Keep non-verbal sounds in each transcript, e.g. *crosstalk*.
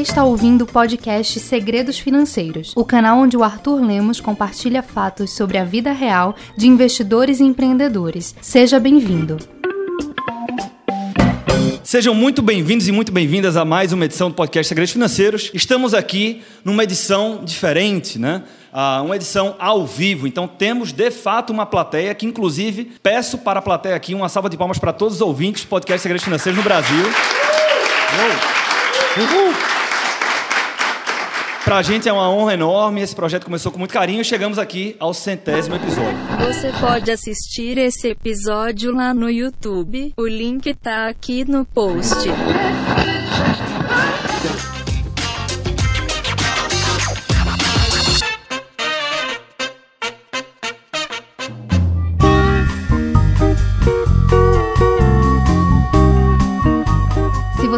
está ouvindo o podcast Segredos Financeiros, o canal onde o Arthur Lemos compartilha fatos sobre a vida real de investidores e empreendedores. Seja bem-vindo. Sejam muito bem-vindos e muito bem-vindas a mais uma edição do podcast Segredos Financeiros. Estamos aqui numa edição diferente, né? Ah, uma edição ao vivo. Então temos de fato uma plateia que, inclusive, peço para a plateia aqui uma salva de palmas para todos os ouvintes do podcast Segredos Financeiros no Brasil. Uhul. Para a gente é uma honra enorme. Esse projeto começou com muito carinho e chegamos aqui ao centésimo episódio. Você pode assistir esse episódio lá no YouTube. O link tá aqui no post.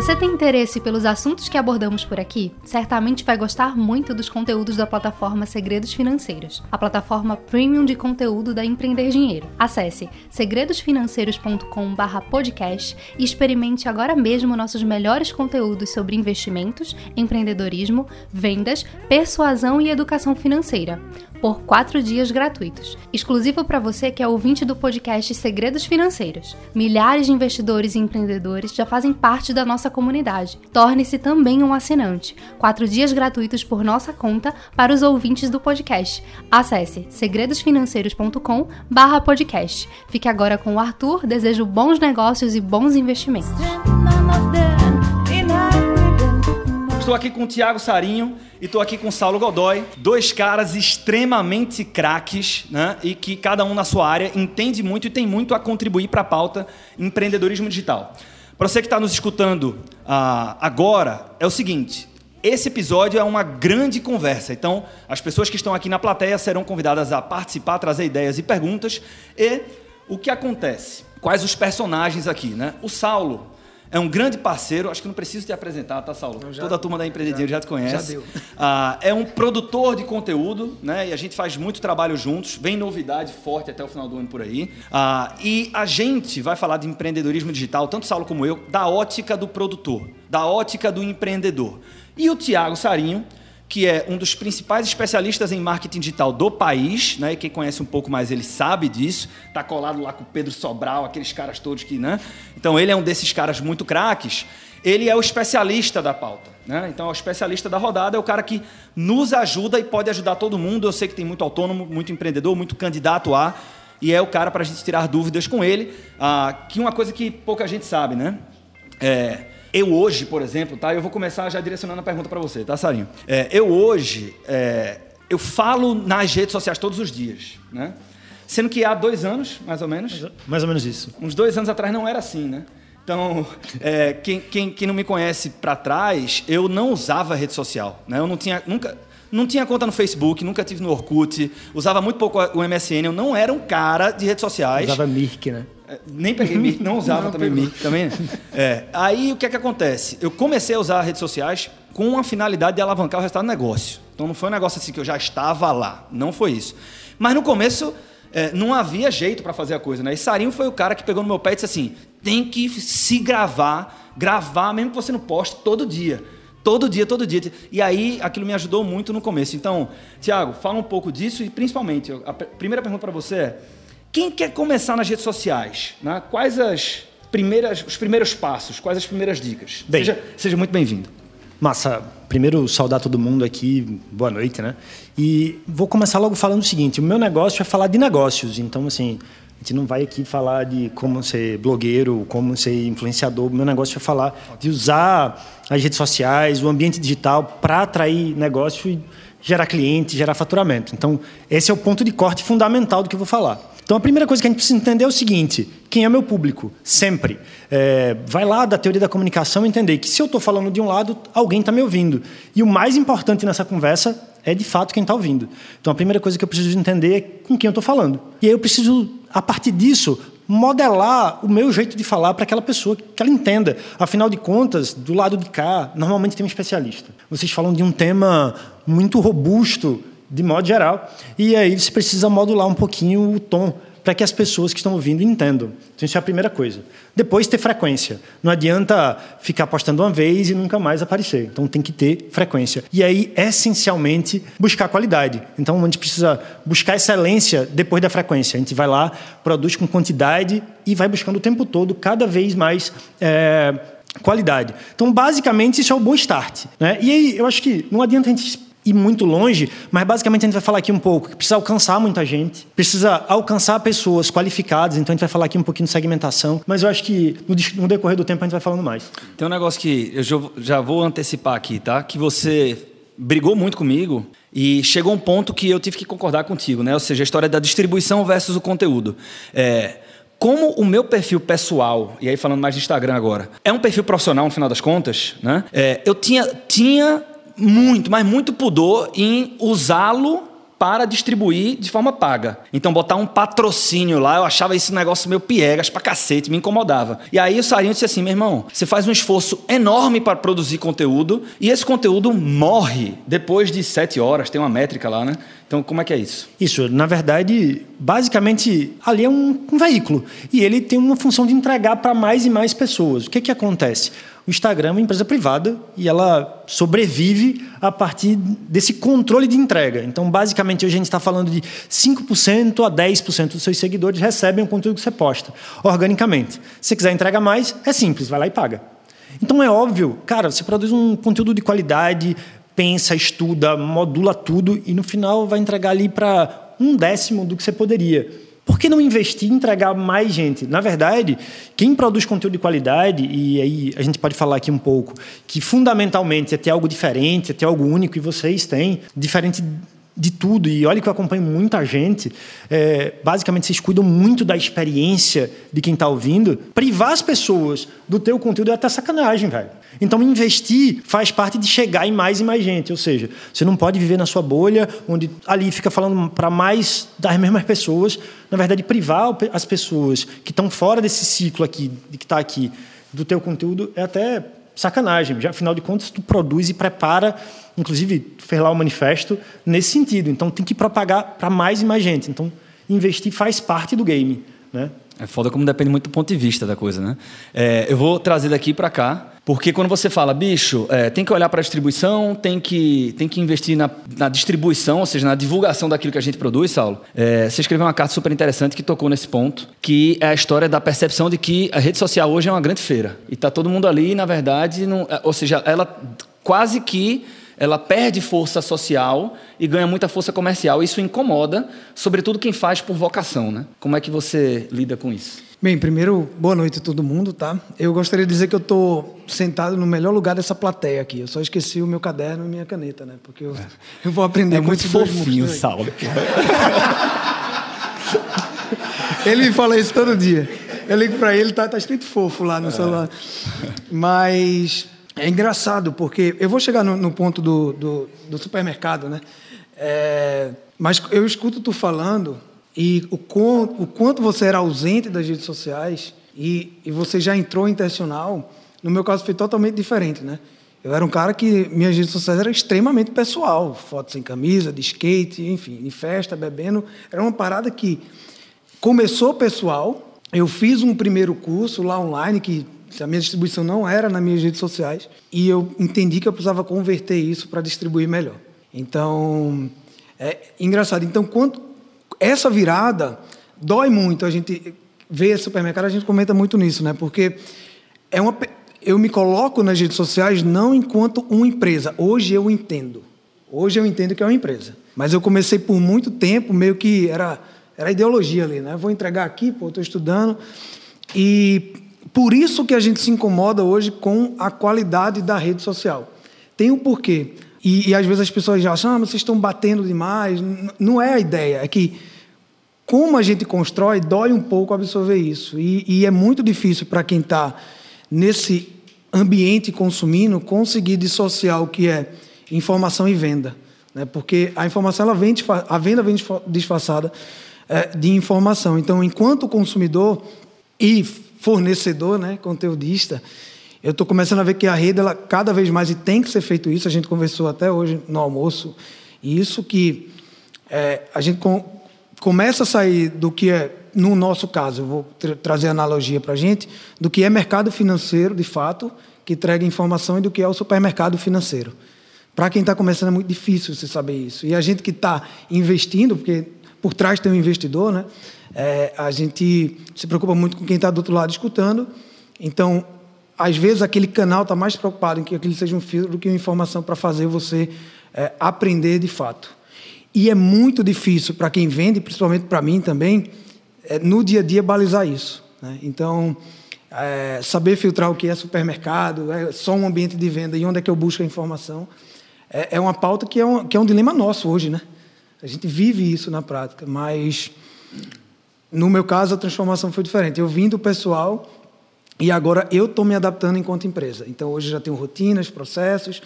Você tem interesse pelos assuntos que abordamos por aqui, certamente vai gostar muito dos conteúdos da plataforma Segredos Financeiros, a plataforma premium de conteúdo da Empreender Dinheiro. Acesse segredosfinanceiros.com/podcast e experimente agora mesmo nossos melhores conteúdos sobre investimentos, empreendedorismo, vendas, persuasão e educação financeira por quatro dias gratuitos, exclusivo para você que é ouvinte do podcast Segredos Financeiros. Milhares de investidores e empreendedores já fazem parte da nossa comunidade. Torne-se também um assinante. Quatro dias gratuitos por nossa conta para os ouvintes do podcast. Acesse segredosfinanceiros.com/podcast. Fique agora com o Arthur. Desejo bons negócios e bons investimentos. Estou aqui com o Tiago Sarinho e estou aqui com o Saulo Godoy, dois caras extremamente craques, né? E que cada um na sua área entende muito e tem muito a contribuir para a pauta empreendedorismo digital. Para você que está nos escutando uh, agora, é o seguinte: esse episódio é uma grande conversa. Então, as pessoas que estão aqui na plateia serão convidadas a participar, trazer ideias e perguntas. E o que acontece? Quais os personagens aqui, né? O Saulo é um grande parceiro, acho que não preciso te apresentar, tá, Saulo? Não, já, Toda a turma da Empreendedinho já, já te conhece. Já deu. *laughs* Ah, é um produtor de conteúdo, né? E a gente faz muito trabalho juntos. Vem novidade forte até o final do ano por aí. Ah, e a gente vai falar de empreendedorismo digital, tanto Saulo como eu, da ótica do produtor, da ótica do empreendedor. E o Tiago Sarinho, que é um dos principais especialistas em marketing digital do país, né? E quem conhece um pouco mais ele sabe disso. Tá colado lá com o Pedro Sobral, aqueles caras todos que, né? Então ele é um desses caras muito craques. Ele é o especialista da pauta, né? Então é o especialista da rodada, é o cara que nos ajuda e pode ajudar todo mundo. Eu sei que tem muito autônomo, muito empreendedor, muito candidato a, e é o cara para a gente tirar dúvidas com ele. Ah, que uma coisa que pouca gente sabe, né? É, eu hoje, por exemplo, tá? Eu vou começar já direcionando a pergunta para você, tá, Sarinho? É, eu hoje, é, eu falo nas redes sociais todos os dias, né? Sendo que há dois anos, mais ou menos. Mais ou menos isso. Uns dois anos atrás não era assim, né? Então, é, quem, quem, quem, não me conhece para trás, eu não usava rede social, né? Eu não tinha nunca não tinha conta no Facebook, nunca tive no Orkut, usava muito pouco o MSN, eu não era um cara de redes sociais. Usava Mirk, né? É, nem peguei Mirk, não *laughs* usava não, também Mirk. Também, é. Aí o que é que acontece? Eu comecei a usar redes sociais com a finalidade de alavancar o resultado do negócio. Então não foi um negócio assim que eu já estava lá. Não foi isso. Mas no começo é, não havia jeito para fazer a coisa, né? E Sarinho foi o cara que pegou no meu pé e disse assim: tem que se gravar, gravar, mesmo que você não poste todo dia. Todo dia, todo dia. E aí aquilo me ajudou muito no começo. Então, Tiago, fala um pouco disso e principalmente, a primeira pergunta para você é quem quer começar nas redes sociais? Né? Quais as primeiras, os primeiros passos? Quais as primeiras dicas? Bem, seja, seja muito bem-vindo. Massa, primeiro saudar todo mundo aqui, boa noite, né? E vou começar logo falando o seguinte: o meu negócio é falar de negócios, então, assim, a gente não vai aqui falar de como ser blogueiro, como ser influenciador. O meu negócio é falar de usar as redes sociais, o ambiente digital para atrair negócio e gerar cliente, gerar faturamento. Então, esse é o ponto de corte fundamental do que eu vou falar. Então, a primeira coisa que a gente precisa entender é o seguinte: quem é meu público? Sempre. É, vai lá da teoria da comunicação entender que se eu estou falando de um lado, alguém está me ouvindo. E o mais importante nessa conversa é, de fato, quem está ouvindo. Então, a primeira coisa que eu preciso entender é com quem eu estou falando. E aí eu preciso, a partir disso, modelar o meu jeito de falar para aquela pessoa que ela entenda. Afinal de contas, do lado de cá, normalmente tem um especialista. Vocês falam de um tema muito robusto, de modo geral. E aí você precisa modular um pouquinho o tom para que as pessoas que estão ouvindo entendam. Então, isso é a primeira coisa. Depois, ter frequência. Não adianta ficar postando uma vez e nunca mais aparecer. Então, tem que ter frequência. E aí, essencialmente, buscar qualidade. Então, a gente precisa buscar excelência depois da frequência. A gente vai lá, produz com quantidade e vai buscando o tempo todo, cada vez mais. É, qualidade. Então, basicamente, isso é o bom start. Né? E aí, eu acho que não adianta a gente ir muito longe, mas basicamente a gente vai falar aqui um pouco que precisa alcançar muita gente, precisa alcançar pessoas qualificadas, então a gente vai falar aqui um pouquinho de segmentação, mas eu acho que no decorrer do tempo a gente vai falando mais. Tem um negócio que eu já vou antecipar aqui, tá? Que você brigou muito comigo e chegou um ponto que eu tive que concordar contigo, né? Ou seja, a história da distribuição versus o conteúdo. É, como o meu perfil pessoal, e aí falando mais de Instagram agora, é um perfil profissional no final das contas, né? É, eu tinha, tinha muito, mas muito pudor em usá-lo para distribuir de forma paga. Então, botar um patrocínio lá, eu achava esse negócio meio piegas pra cacete, me incomodava. E aí o Sarinho disse assim: meu irmão, você faz um esforço enorme para produzir conteúdo e esse conteúdo morre depois de sete horas, tem uma métrica lá, né? Então, como é que é isso? Isso, na verdade, basicamente, ali é um, um veículo. E ele tem uma função de entregar para mais e mais pessoas. O que, que acontece? O Instagram é uma empresa privada e ela sobrevive a partir desse controle de entrega. Então, basicamente, hoje a gente está falando de 5% a 10% dos seus seguidores recebem o conteúdo que você posta, organicamente. Se você quiser entregar mais, é simples, vai lá e paga. Então, é óbvio, cara, você produz um conteúdo de qualidade, pensa, estuda, modula tudo e no final vai entregar ali para um décimo do que você poderia. Por que não investir e entregar mais gente? Na verdade, quem produz conteúdo de qualidade, e aí a gente pode falar aqui um pouco, que fundamentalmente é ter algo diferente, é ter algo único, e vocês têm, diferente de tudo, e olha que eu acompanho muita gente, é, basicamente vocês cuidam muito da experiência de quem está ouvindo. Privar as pessoas do teu conteúdo é até sacanagem, velho. Então, investir faz parte de chegar em mais e mais gente. Ou seja, você não pode viver na sua bolha, onde ali fica falando para mais das mesmas pessoas. Na verdade, privar as pessoas que estão fora desse ciclo aqui, de que está aqui, do teu conteúdo, é até sacanagem. Já, afinal de contas, tu produz e prepara, inclusive fez lá o manifesto nesse sentido. Então tem que propagar para mais e mais gente. Então investir faz parte do game, né? É foda como depende muito do ponto de vista da coisa, né? É, eu vou trazer daqui para cá, porque quando você fala, bicho, é, tem que olhar para a distribuição, tem que, tem que investir na, na, distribuição, ou seja, na divulgação daquilo que a gente produz, Saulo. É, você escreveu uma carta super interessante que tocou nesse ponto, que é a história da percepção de que a rede social hoje é uma grande feira. E tá todo mundo ali, na verdade, não, é, ou seja, ela quase que ela perde força social e ganha muita força comercial. Isso incomoda, sobretudo quem faz por vocação, né? Como é que você lida com isso? Bem, primeiro, boa noite a todo mundo, tá? Eu gostaria de dizer que eu estou sentado no melhor lugar dessa plateia aqui. Eu só esqueci o meu caderno e minha caneta, né? Porque eu, *laughs* eu vou aprender é muito fofinho, Saulo. *laughs* ele fala isso todo dia. Eu ligo para ele, tá, tá escrito fofo lá no é. celular. Mas é engraçado, porque eu vou chegar no, no ponto do, do, do, supermercado, né? É, mas eu escuto tu falando e o, o quanto você era ausente das redes sociais e, e você já entrou intencional, no meu caso foi totalmente diferente, né? Eu era um cara que minhas redes sociais eram extremamente pessoal, fotos sem camisa, de skate, enfim, em festa, bebendo. Era uma parada que começou pessoal. Eu fiz um primeiro curso lá online que a minha distribuição não era nas minhas redes sociais e eu entendi que eu precisava converter isso para distribuir melhor. Então, é engraçado. Então, quando essa virada dói muito. A gente vê supermercado, a gente comenta muito nisso, né? Porque é uma eu me coloco nas redes sociais não enquanto uma empresa. Hoje eu entendo. Hoje eu entendo que é uma empresa. Mas eu comecei por muito tempo meio que era era ideologia ali, né? Vou entregar aqui, pô, estou estudando. E por isso que a gente se incomoda hoje com a qualidade da rede social. Tem um porquê. E, e às vezes as pessoas já acham, ah, vocês estão batendo demais. Não é a ideia. É que como a gente constrói, dói um pouco absorver isso. E, e é muito difícil para quem está nesse ambiente consumindo conseguir dissociar o que é informação e venda. Né? Porque a informação, ela vem, a venda vem disfarçada é, de informação. Então, enquanto consumidor e fornecedor, né, conteudista, eu estou começando a ver que a rede, ela, cada vez mais, e tem que ser feito isso, a gente conversou até hoje no almoço, e isso que é, a gente com, começa a sair do que é no nosso caso, eu vou tra trazer analogia para a gente, do que é mercado financeiro, de fato, que entrega informação, e do que é o supermercado financeiro. Para quem está começando é muito difícil você saber isso. E a gente que está investindo, porque por trás tem um investidor, né? É, a gente se preocupa muito com quem está do outro lado escutando. Então, às vezes, aquele canal está mais preocupado em que aquilo seja um filtro do que uma informação para fazer você é, aprender de fato. E é muito difícil para quem vende, principalmente para mim também, é, no dia a dia balizar isso. Né? Então, é, saber filtrar o que é supermercado, é só um ambiente de venda e onde é que eu busco a informação, é, é uma pauta que é, um, que é um dilema nosso hoje. Né? A gente vive isso na prática, mas no meu caso a transformação foi diferente. Eu vim do pessoal e agora eu estou me adaptando enquanto empresa. Então hoje já tenho rotinas, processos,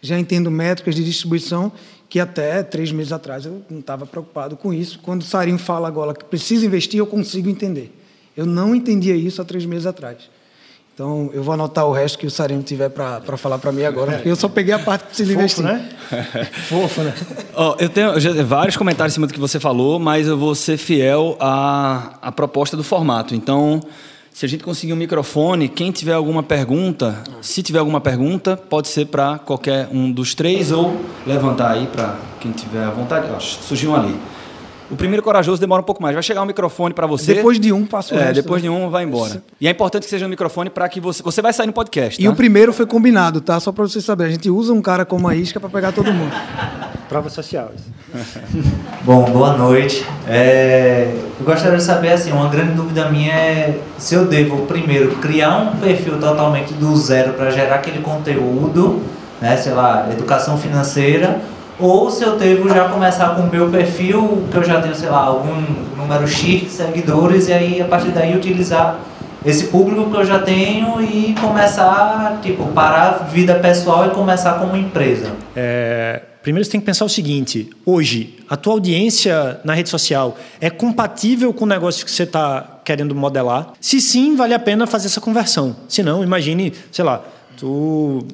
já entendo métricas de distribuição que até três meses atrás eu não estava preocupado com isso. Quando o Sarinho fala agora que precisa investir, eu consigo entender. Eu não entendia isso há três meses atrás. Então, eu vou anotar o resto que o Sarinho tiver para falar para mim agora, porque eu só peguei a parte que precisa Fofo, investir. né? *laughs* Fofo, né? Ó, eu tenho vários comentários em cima do que você falou, mas eu vou ser fiel à, à proposta do formato. Então, se a gente conseguir um microfone, quem tiver alguma pergunta, se tiver alguma pergunta, pode ser para qualquer um dos três ou levantar aí para quem tiver à vontade. Ó, surgiu um ali. O primeiro corajoso demora um pouco mais. Vai chegar um microfone para você. Depois de um, passa o É, resto, depois né? de um, vai embora. E é importante que seja um microfone para que você. Você vai sair no podcast. E tá? o primeiro foi combinado, tá? Só para vocês saberem. A gente usa um cara como a isca para pegar todo mundo. Prova social. *laughs* Bom, boa noite. É, eu gostaria de saber, assim, uma grande dúvida minha é se eu devo, primeiro, criar um perfil totalmente do zero para gerar aquele conteúdo, né, sei lá, educação financeira, ou se eu devo já começar com o meu perfil, que eu já tenho, sei lá, algum número X de seguidores, e aí, a partir daí, utilizar esse público que eu já tenho e começar, tipo, parar a vida pessoal e começar como empresa. É, primeiro você tem que pensar o seguinte: hoje, a tua audiência na rede social é compatível com o negócio que você está querendo modelar? Se sim, vale a pena fazer essa conversão. Se não, imagine, sei lá, tu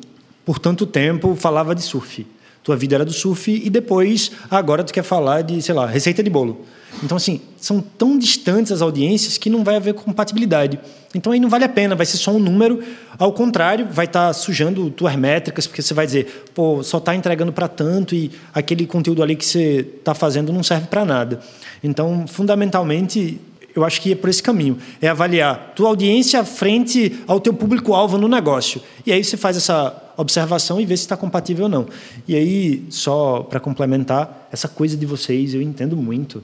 por tanto tempo falava de surf. Tua vida era do surf e depois, agora tu quer falar de, sei lá, receita de bolo. Então, assim, são tão distantes as audiências que não vai haver compatibilidade. Então, aí não vale a pena, vai ser só um número. Ao contrário, vai estar sujando tuas métricas, porque você vai dizer, pô, só está entregando para tanto e aquele conteúdo ali que você está fazendo não serve para nada. Então, fundamentalmente, eu acho que é por esse caminho. É avaliar tua audiência frente ao teu público-alvo no negócio. E aí você faz essa observação e vê se está compatível ou não. E aí, só para complementar, essa coisa de vocês eu entendo muito.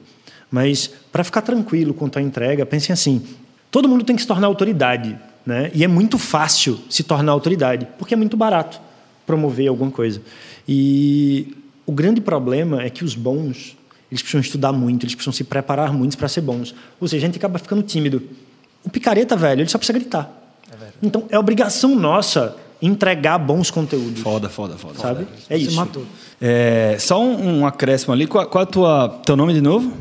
Mas para ficar tranquilo quanto à entrega, pensem assim: todo mundo tem que se tornar autoridade. Né? E é muito fácil se tornar autoridade, porque é muito barato promover alguma coisa. E o grande problema é que os bons eles precisam estudar muito, eles precisam se preparar muito para ser bons. Ou seja, a gente acaba ficando tímido. O picareta, velho, ele só precisa gritar. então, é obrigação nossa entregar bons conteúdos. Foda, foda, foda. Sabe? É Você isso. matou. É, só um, um acréscimo ali. Qual, qual é o tua, teu nome de novo?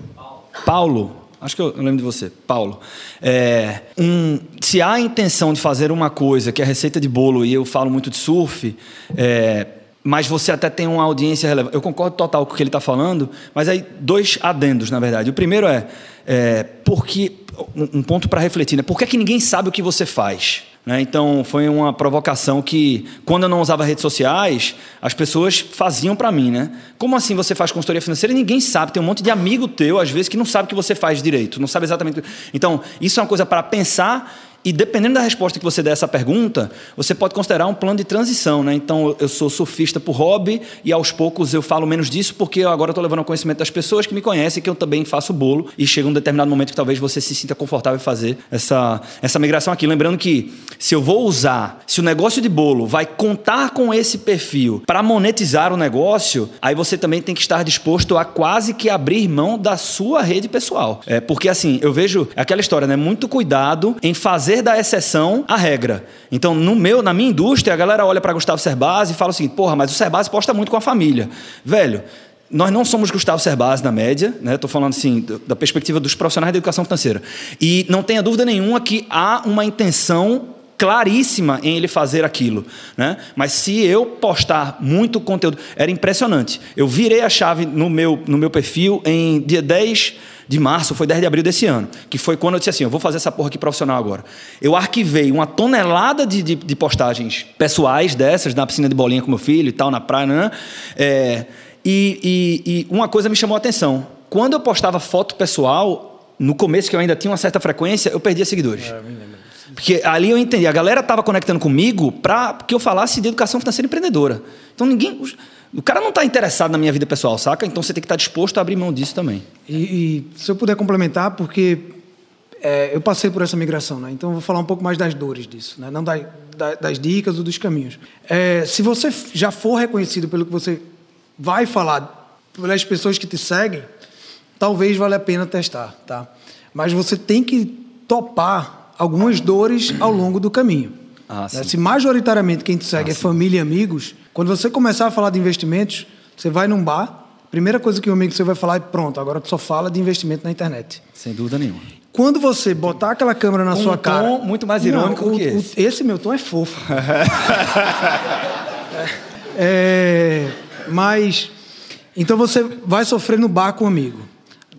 Paulo. Acho que eu, eu lembro de você, Paulo. É, um, se há a intenção de fazer uma coisa que é receita de bolo e eu falo muito de surf, é, mas você até tem uma audiência relevante. Eu concordo total com o que ele está falando, mas aí dois adendos, na verdade. O primeiro é, é porque um um ponto para refletir, né? Por que, é que ninguém sabe o que você faz? Né? Então, foi uma provocação que, quando eu não usava redes sociais, as pessoas faziam para mim, né? Como assim você faz consultoria financeira e ninguém sabe? Tem um monte de amigo teu, às vezes, que não sabe o que você faz direito, não sabe exatamente. Então, isso é uma coisa para pensar e dependendo da resposta que você der a essa pergunta, você pode considerar um plano de transição, né? Então, eu sou surfista por hobby e aos poucos eu falo menos disso porque agora estou levando ao conhecimento das pessoas que me conhecem que eu também faço bolo e chega um determinado momento que talvez você se sinta confortável em fazer essa, essa migração aqui. Lembrando que se eu vou usar, se o negócio de bolo vai contar com esse perfil para monetizar o negócio, aí você também tem que estar disposto a quase que abrir mão da sua rede pessoal. É, porque assim, eu vejo aquela história, né? Muito cuidado em fazer da exceção a regra. Então, no meu, na minha indústria, a galera olha para Gustavo Cerbasi e fala assim: porra, mas o Cerbasi posta muito com a família. Velho, nós não somos Gustavo Cerbasi na média, né? Estou falando assim da perspectiva dos profissionais da educação financeira. E não tenha dúvida nenhuma que há uma intenção claríssima em ele fazer aquilo, né? Mas se eu postar muito conteúdo, era impressionante. Eu virei a chave no meu, no meu perfil em dia 10 de março, foi 10 de abril desse ano, que foi quando eu disse assim, eu vou fazer essa porra aqui profissional agora. Eu arquivei uma tonelada de, de, de postagens pessoais dessas, na piscina de bolinha com meu filho e tal, na praia, né? É, e, e, e uma coisa me chamou a atenção. Quando eu postava foto pessoal, no começo, que eu ainda tinha uma certa frequência, eu perdia seguidores. É, Porque ali eu entendi, a galera estava conectando comigo para que eu falasse de educação financeira empreendedora. Então ninguém. O cara não está interessado na minha vida pessoal, saca? Então você tem que estar disposto a abrir mão disso também. E, e se eu puder complementar, porque é, eu passei por essa migração, né? então eu vou falar um pouco mais das dores disso, né? não das, das dicas ou dos caminhos. É, se você já for reconhecido pelo que você vai falar, pelas pessoas que te seguem, talvez valha a pena testar, tá? Mas você tem que topar algumas dores ao longo do caminho. Ah, né? Se majoritariamente quem te segue é família e amigos, quando você começar a falar de investimentos, você vai num bar, primeira coisa que um amigo você vai falar é pronto, agora tu só fala de investimento na internet. Sem dúvida nenhuma. Quando você botar aquela câmera na Com sua um cara. tom muito mais irônico o- que o- esse. esse meu tom é fofo. *laughs* É, mas. Então você vai sofrer no bar com um amigo.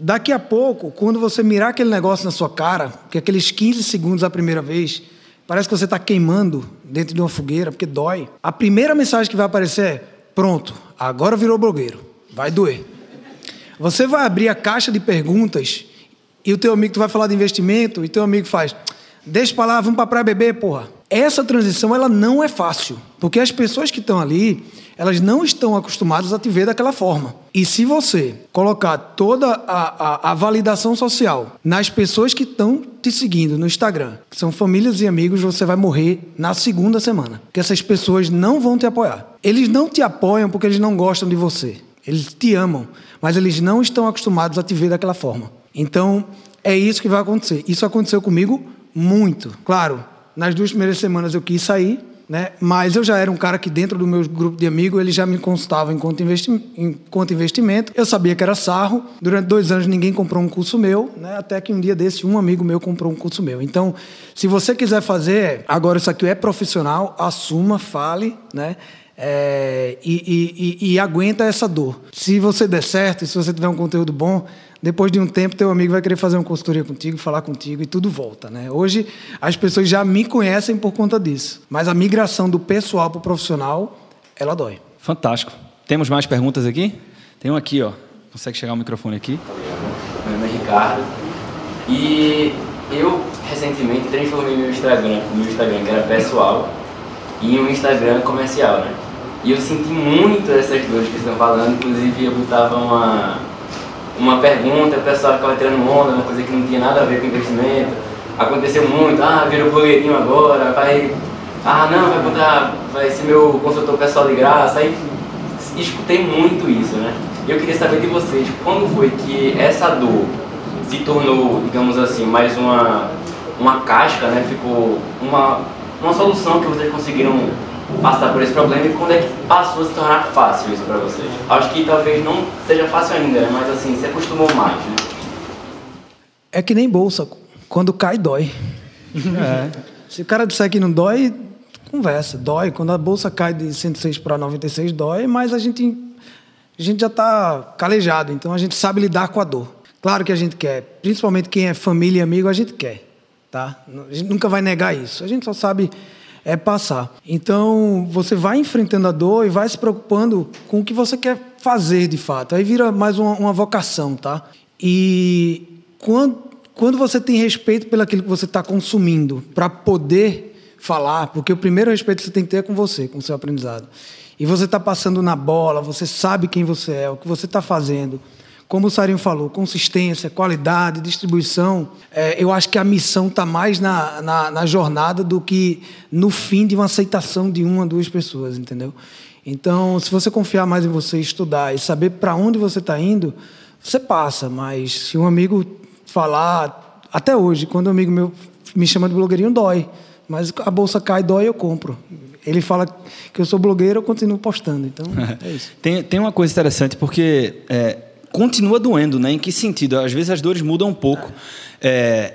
Daqui a pouco, quando você mirar aquele negócio na sua cara, que aqueles 15 segundos a primeira vez, parece que você está queimando dentro de uma fogueira, porque dói. A primeira mensagem que vai aparecer é: pronto, agora virou blogueiro. Vai doer. Você vai abrir a caixa de perguntas e o teu amigo tu vai falar de investimento e teu amigo faz, deixa pra lá, vamos pra praia beber, porra. Essa transição ela não é fácil, porque as pessoas que estão ali, elas não estão acostumadas a te ver daquela forma. E se você colocar toda a, a, a validação social nas pessoas que estão te seguindo no Instagram, que são famílias e amigos, você vai morrer na segunda semana. Porque essas pessoas não vão te apoiar. Eles não te apoiam porque eles não gostam de você. Eles te amam, mas eles não estão acostumados a te ver daquela forma. Então, é isso que vai acontecer. Isso aconteceu comigo muito. Claro, nas duas primeiras semanas eu quis sair, né? mas eu já era um cara que dentro do meu grupo de amigos ele já me consultava enquanto, investi enquanto investimento. Eu sabia que era sarro. Durante dois anos ninguém comprou um curso meu, né? até que um dia desse um amigo meu comprou um curso meu. Então, se você quiser fazer, agora isso aqui é profissional, assuma, fale, né? É, e, e- e- e aguenta essa dor. Se você der certo, se você tiver um conteúdo bom, depois de um tempo teu amigo vai querer fazer uma consultoria contigo, falar contigo e tudo volta, né? Hoje as pessoas já me conhecem por conta disso, mas a migração do pessoal para o profissional, ela dói. Fantástico. Temos mais perguntas aqui? Tem um aqui, ó. Consegue chegar o microfone aqui? Meu nome é Ricardo. E eu recentemente transformei meu Instagram, meu Instagram que era pessoal, em um Instagram comercial, né? E eu senti muito essas dores que vocês estão falando, inclusive eu botava uma, uma pergunta, o pessoal ficava tirando onda, uma coisa que não tinha nada a ver com investimento. Aconteceu muito, ah, virou blogueirinho agora, vai. Ah não, vai botar. Vai ser meu consultor pessoal de graça. Aí escutei muito isso, né? Eu queria saber de vocês, quando foi que essa dor se tornou, digamos assim, mais uma, uma casca, né? Ficou uma, uma solução que vocês conseguiram passar por esse problema e quando é que passou a se tornar fácil isso para vocês? Acho que talvez não seja fácil ainda, né? mas assim, se acostumou mais, né? É que nem bolsa, quando cai dói. Se o cara disser que não dói, conversa, dói. Quando a bolsa cai de 106 para 96 dói, mas a gente a gente já está calejado, então a gente sabe lidar com a dor. Claro que a gente quer, principalmente quem é família e amigo, a gente quer, tá? A gente nunca vai negar isso. A gente só sabe é passar. Então, você vai enfrentando a dor e vai se preocupando com o que você quer fazer de fato. Aí vira mais uma, uma vocação, tá? E quando, quando você tem respeito pelo que você está consumindo, para poder falar, porque o primeiro respeito que você tem que ter é com você, com o seu aprendizado. E você está passando na bola, você sabe quem você é, o que você está fazendo. Como o Sarinho falou, consistência, qualidade, distribuição. É, eu acho que a missão está mais na, na, na jornada do que no fim de uma aceitação de uma, duas pessoas, entendeu? Então, se você confiar mais em você, estudar e saber para onde você está indo, você passa. Mas se um amigo falar, até hoje, quando um amigo meu me chama de blogueirinho, dói. Mas a bolsa cai, dói, eu compro. Ele fala que eu sou blogueiro, eu continuo postando. Então, *laughs* é isso. Tem, tem uma coisa interessante, porque é, continua doendo, né? Em que sentido? Às vezes as dores mudam um pouco. É,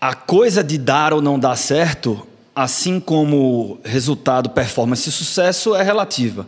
a coisa de dar ou não dar certo assim como resultado, performance e sucesso, é relativa.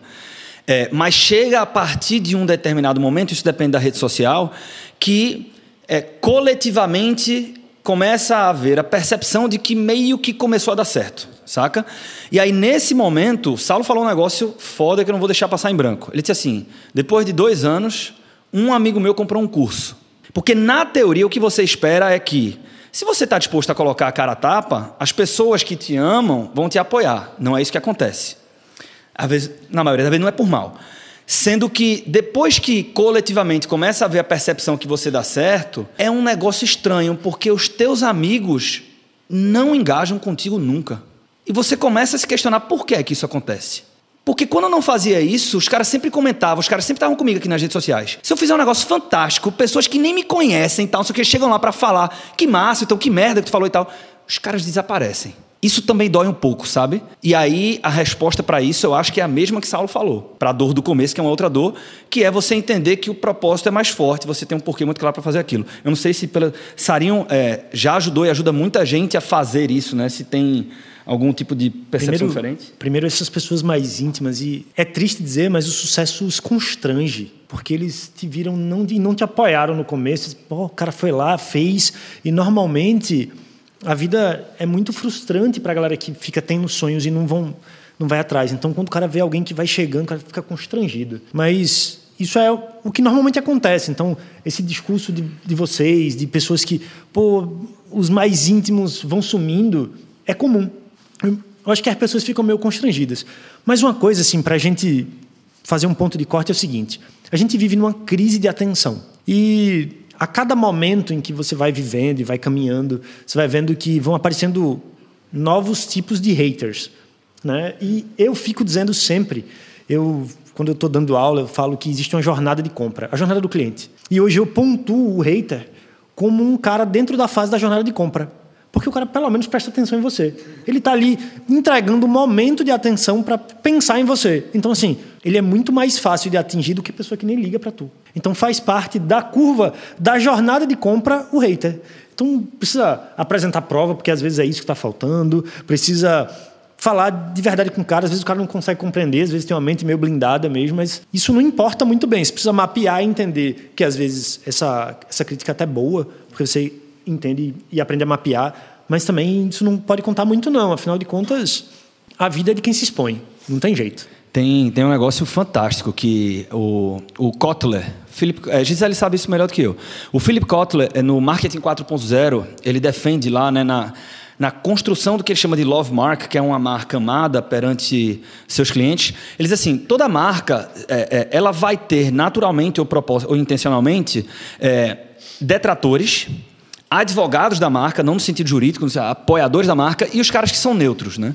É, mas chega a partir de um determinado momento, isso depende da rede social, que é, coletivamente começa a haver a percepção de que meio que começou a dar certo, saca? E aí, nesse momento, Saulo falou um negócio foda que eu não vou deixar passar em branco. Ele disse assim: depois de dois anos, um amigo meu comprou um curso. Porque na teoria o que você espera é que, se você está disposto a colocar a cara a tapa, as pessoas que te amam vão te apoiar. Não é isso que acontece. Às vezes, na maioria das vezes não é por mal. Sendo que depois que coletivamente começa a ver a percepção que você dá certo, é um negócio estranho, porque os teus amigos não engajam contigo nunca. E você começa a se questionar por que é que isso acontece. Porque quando eu não fazia isso, os caras sempre comentavam, os caras sempre estavam comigo aqui nas redes sociais. Se eu fizer um negócio fantástico, pessoas que nem me conhecem e tal, só que chegam lá para falar, que massa, então que merda que tu falou e tal, os caras desaparecem. Isso também dói um pouco, sabe? E aí a resposta para isso eu acho que é a mesma que Saulo falou. Para a dor do começo, que é uma outra dor, que é você entender que o propósito é mais forte, você tem um porquê muito claro para fazer aquilo. Eu não sei se pela Sarinho é, já ajudou e ajuda muita gente a fazer isso, né? Se tem algum tipo de percepção primeiro, diferente? Primeiro, essas pessoas mais íntimas, e é triste dizer, mas o sucesso os constrange, porque eles te viram não, e não te apoiaram no começo. Pô, o cara foi lá, fez, e normalmente a vida é muito frustrante para a galera que fica tendo sonhos e não vão não vai atrás. Então, quando o cara vê alguém que vai chegando, o cara fica constrangido. Mas isso é o que normalmente acontece. Então, esse discurso de, de vocês, de pessoas que, pô, os mais íntimos vão sumindo, é comum. Eu acho que as pessoas ficam meio constrangidas. Mas uma coisa, assim, para a gente fazer um ponto de corte é o seguinte: a gente vive numa crise de atenção. E a cada momento em que você vai vivendo e vai caminhando, você vai vendo que vão aparecendo novos tipos de haters. Né? E eu fico dizendo sempre, eu quando eu estou dando aula, eu falo que existe uma jornada de compra, a jornada do cliente. E hoje eu pontuo o hater como um cara dentro da fase da jornada de compra. Porque o cara, pelo menos, presta atenção em você. Ele está ali entregando um momento de atenção para pensar em você. Então, assim, ele é muito mais fácil de atingir do que a pessoa que nem liga para tu. Então, faz parte da curva, da jornada de compra, o hater. Então, precisa apresentar prova, porque às vezes é isso que está faltando. Precisa falar de verdade com o cara. Às vezes o cara não consegue compreender, às vezes tem uma mente meio blindada mesmo, mas isso não importa muito bem. Você precisa mapear e entender que às vezes essa, essa crítica é até boa, porque você entende e aprende a mapear, mas também isso não pode contar muito não. Afinal de contas, a vida é de quem se expõe, não tem jeito. Tem, tem um negócio fantástico que o, o Kotler, Philip, é, Gisele sabe isso melhor do que eu. O Philip Kotler, é, no Marketing 4.0, ele defende lá né, na, na construção do que ele chama de love mark, que é uma marca amada perante seus clientes. Ele diz assim: toda marca é, é, ela vai ter naturalmente ou, ou intencionalmente é, detratores, advogados da marca, não no sentido jurídico, apoiadores da marca, e os caras que são neutros. Né?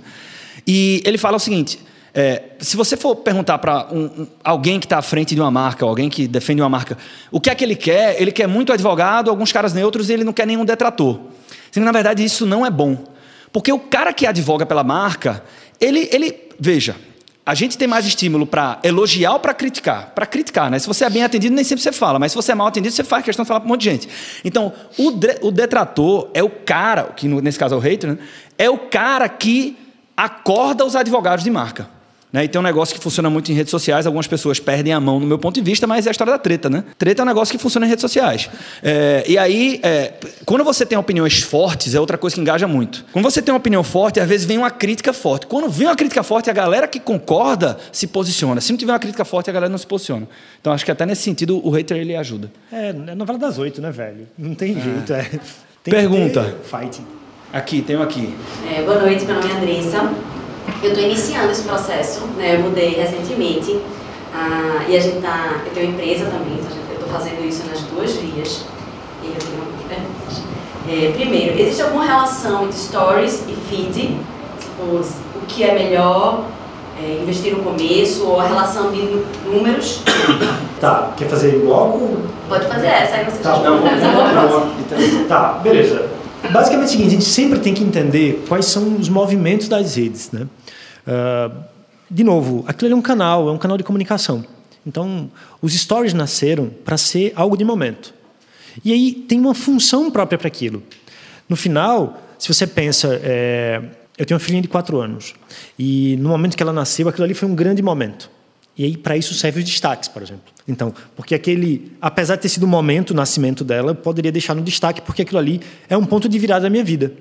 E ele fala o seguinte: é, se você for perguntar para um, um, alguém que está à frente de uma marca, ou alguém que defende uma marca, o que é que ele quer? Ele quer muito advogado, alguns caras neutros, e ele não quer nenhum detrator. Sendo na verdade, isso não é bom. Porque o cara que advoga pela marca, ele, ele veja, a gente tem mais estímulo para elogiar ou para criticar? Para criticar, né? Se você é bem atendido, nem sempre você fala, mas se você é mal atendido, você faz questão de falar para um monte de gente. Então, o, de, o detrator é o cara, que nesse caso é o hater, né? é o cara que acorda os advogados de marca. Né? E tem um negócio que funciona muito em redes sociais, algumas pessoas perdem a mão no meu ponto de vista, mas é a história da treta, né? Treta é um negócio que funciona em redes sociais. É, e aí, é, quando você tem opiniões fortes, é outra coisa que engaja muito. Quando você tem uma opinião forte, às vezes vem uma crítica forte. Quando vem uma crítica forte, a galera que concorda se posiciona. Se não tiver uma crítica forte, a galera não se posiciona. Então acho que até nesse sentido o hater ele ajuda. É, é novela das oito, né, velho? Não tem é. jeito. É. Tem Pergunta. Fight. Aqui, tenho aqui. É, boa noite, meu nome é Andressa. Eu estou iniciando esse processo, né? Eu mudei recentemente ah, e a gente tá, eu tenho empresa também, então eu estou fazendo isso nas duas vias. E eu tenho algumas perguntas. É, primeiro, existe alguma relação entre stories e feed? Tipo, o que é melhor é, investir no começo ou a relação de números? *coughs* Tá, quer fazer bloco? Pode fazer essa, aí você tá, já não, vamos, vamos, Tá, beleza. Basicamente é o seguinte, a gente sempre tem que entender quais são os movimentos das redes. Né? Uh, de novo, aquilo é um canal, é um canal de comunicação. Então, os stories nasceram para ser algo de momento. E aí tem uma função própria para aquilo. No final, se você pensa, é, eu tenho uma filhinha de quatro anos. E no momento que ela nasceu, aquilo ali foi um grande momento. E aí, para isso, serve os destaques, por exemplo. Então, porque aquele, apesar de ter sido o momento, o nascimento dela, eu poderia deixar no destaque, porque aquilo ali é um ponto de virada da minha vida.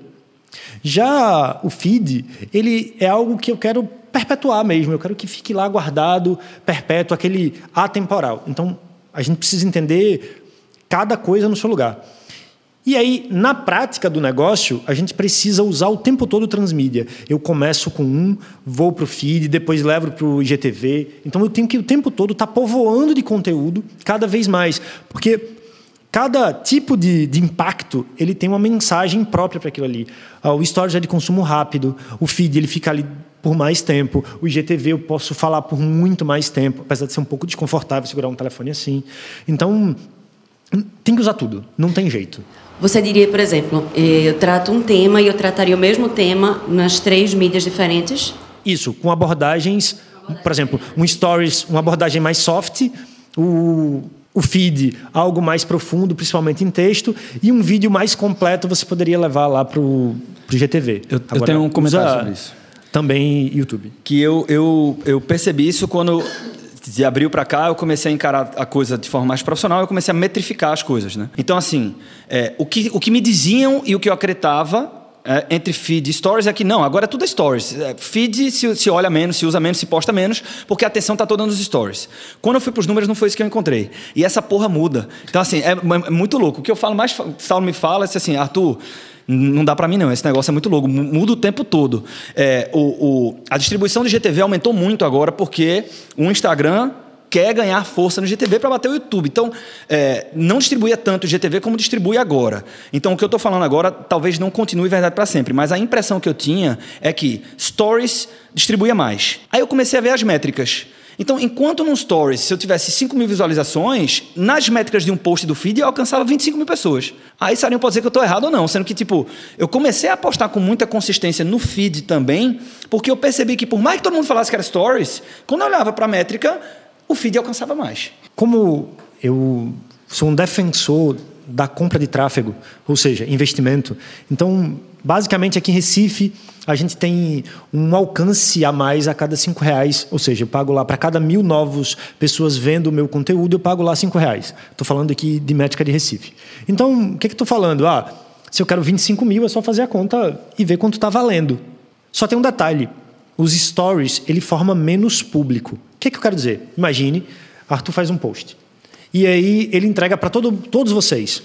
Já o feed, ele é algo que eu quero perpetuar mesmo, eu quero que fique lá guardado, perpétuo, aquele atemporal. Então, a gente precisa entender cada coisa no seu lugar. E aí, na prática do negócio, a gente precisa usar o tempo todo transmídia. Eu começo com um, vou para o feed, depois levo para o IGTV. Então, eu tenho que o tempo todo estar tá povoando de conteúdo cada vez mais. Porque cada tipo de, de impacto ele tem uma mensagem própria para aquilo ali. Ah, o Stories é de consumo rápido, o feed ele fica ali por mais tempo, o IGTV eu posso falar por muito mais tempo, apesar de ser um pouco desconfortável segurar um telefone assim. Então, tem que usar tudo, não tem jeito. Você diria, por exemplo, eh, eu trato um tema e eu trataria o mesmo tema nas três mídias diferentes? Isso, com abordagens, por exemplo, um stories, uma abordagem mais soft, o, o feed, algo mais profundo, principalmente em texto, e um vídeo mais completo você poderia levar lá para o GTV. Eu, Agora, eu tenho um comentário sobre isso. Também YouTube. Que eu, eu, eu percebi isso quando de abril para cá, eu comecei a encarar a coisa de forma mais profissional, eu comecei a metrificar as coisas, né? Então, assim, é, o, que, o que me diziam e o que eu acreditava é, entre feed e stories é que não, agora é tudo stories. É, feed se, se, olha menos, se usa menos, se posta menos, porque a atenção está toda nos stories. Quando eu fui para os números, não foi isso que eu encontrei. E essa porra muda. Então, assim, é, é muito louco. O que eu falo mais, Saulo me fala é assim, Arthur, não dá para mim não, esse negócio é muito louco, muda o tempo todo. É, o, o, a distribuição de GTV aumentou muito agora porque o Instagram quer ganhar força no GTV para bater o YouTube. Então, é, não distribuía tanto o GTV como distribui agora. Então, o que eu estou falando agora talvez não continue verdade para sempre, mas a impressão que eu tinha é que Stories distribuía mais. Aí eu comecei a ver as métricas. Então, enquanto num Stories, se eu tivesse 5 mil visualizações, nas métricas de um post do feed eu alcançava 25 mil pessoas. Aí Sarinho pode dizer que eu estou errado ou não, sendo que, tipo, eu comecei a apostar com muita consistência no feed também, porque eu percebi que, por mais que todo mundo falasse que era Stories, quando eu olhava para a métrica, o feed alcançava mais. Como eu sou um defensor da compra de tráfego, ou seja, investimento, então Basicamente, aqui em Recife, a gente tem um alcance a mais a cada cinco reais. Ou seja, eu pago lá para cada mil novos pessoas vendo o meu conteúdo, eu pago lá cinco reais. Estou falando aqui de métrica de Recife. Então, o que, estou falando? Ah, se eu quero 25 mil, é só fazer a conta e ver quanto está valendo. Só tem um detalhe. Os stories, ele forma menos público. O que, que eu quero dizer? Imagine, Arthur faz um post. E aí ele entrega para todo, todos vocês.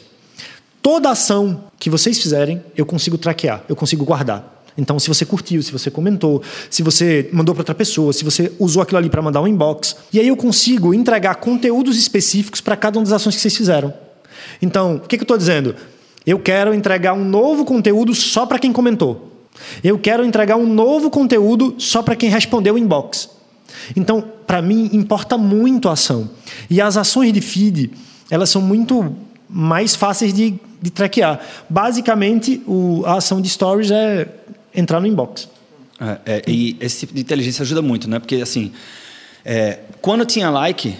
Toda ação que vocês fizerem, eu consigo traquear, eu consigo guardar. Então, se você curtiu, se você comentou, se você mandou para outra pessoa, se você usou aquilo ali para mandar um inbox, e aí eu consigo entregar conteúdos específicos para cada uma das ações que vocês fizeram. Então, o que, que eu estou dizendo? Eu quero entregar um novo conteúdo só para quem comentou. Eu quero entregar um novo conteúdo só para quem respondeu o inbox. Então, para mim, importa muito a ação. E as ações de feed, elas são muito mais fáceis de, de traquear. Basicamente, o, a ação de stories é entrar no inbox. É, é, e esse tipo de inteligência ajuda muito, né? Porque, assim, é, quando tinha like,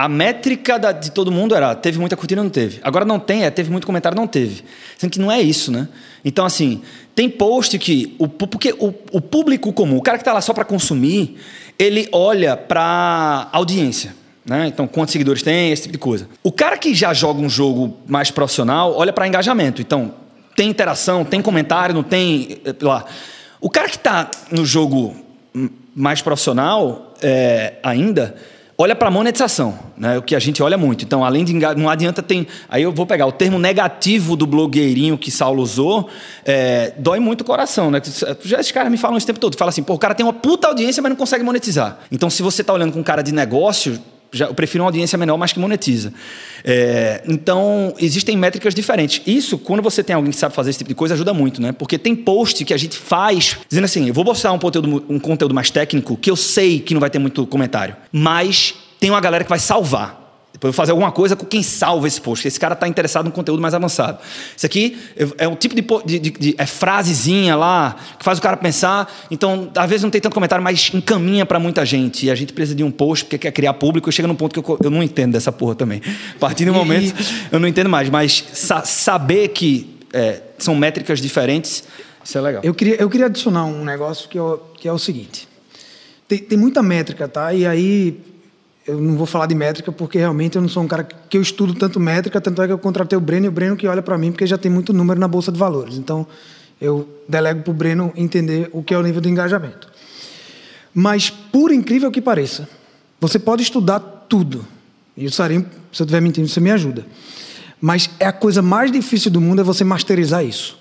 a métrica da, de todo mundo era teve muita curtida, não teve. Agora não tem, é teve muito comentário, não teve. Sendo que não é isso, né? Então, assim, tem post que... O, porque o, o público comum, o cara que está lá só para consumir, ele olha para audiência. Né? Então, quantos seguidores tem, esse tipo de coisa. O cara que já joga um jogo mais profissional olha para engajamento. Então, tem interação, tem comentário, não tem. Eh, lá. O cara que está no jogo mais profissional é, ainda olha para monetização, né? O que a gente olha muito. Então, além de não adianta tem, aí eu vou pegar o termo negativo do blogueirinho que Saulo usou, é, dói muito o coração, né? Já esses caras me falam isso o tempo todo, fala assim, pô, o cara tem uma puta audiência, mas não consegue monetizar. Então, se você está olhando com cara de negócio, já, eu prefiro uma audiência menor, mas que monetiza. É, então, existem métricas diferentes. Isso, quando você tem alguém que sabe fazer esse tipo de coisa, ajuda muito, né? Porque tem post que a gente faz dizendo assim: eu vou mostrar um conteúdo, um conteúdo mais técnico que eu sei que não vai ter muito comentário, mas tem uma galera que vai salvar. Depois eu vou fazer alguma coisa com quem salva esse post. Esse cara está interessado num conteúdo mais avançado. Isso aqui é um tipo de, de, de, é frasezinha lá que faz o cara pensar. Então, às vezes não tem tanto comentário, mas encaminha para muita gente. E a gente precisa de um post porque quer criar público. E chega num ponto que eu, eu não entendo dessa porra também. A partir do momento, eu não entendo mais. Mas sa saber que é, são métricas diferentes Isso é legal. Eu queria, eu queria adicionar um negócio que, é que é o seguinte. Tem, tem muita métrica, tá? E aí eu não vou falar de métrica porque realmente eu não sou um cara que eu estudo tanto métrica, tanto é que eu contratei o Breno e o Breno que olha para mim porque já tem muito número na bolsa de valores. Então eu delego para o Breno entender o que é o nível de engajamento. Mas por incrível que pareça, você pode estudar tudo. E o Sarinho, se eu estiver mentindo, você me ajuda. Mas é a coisa mais difícil do mundo é você masterizar isso.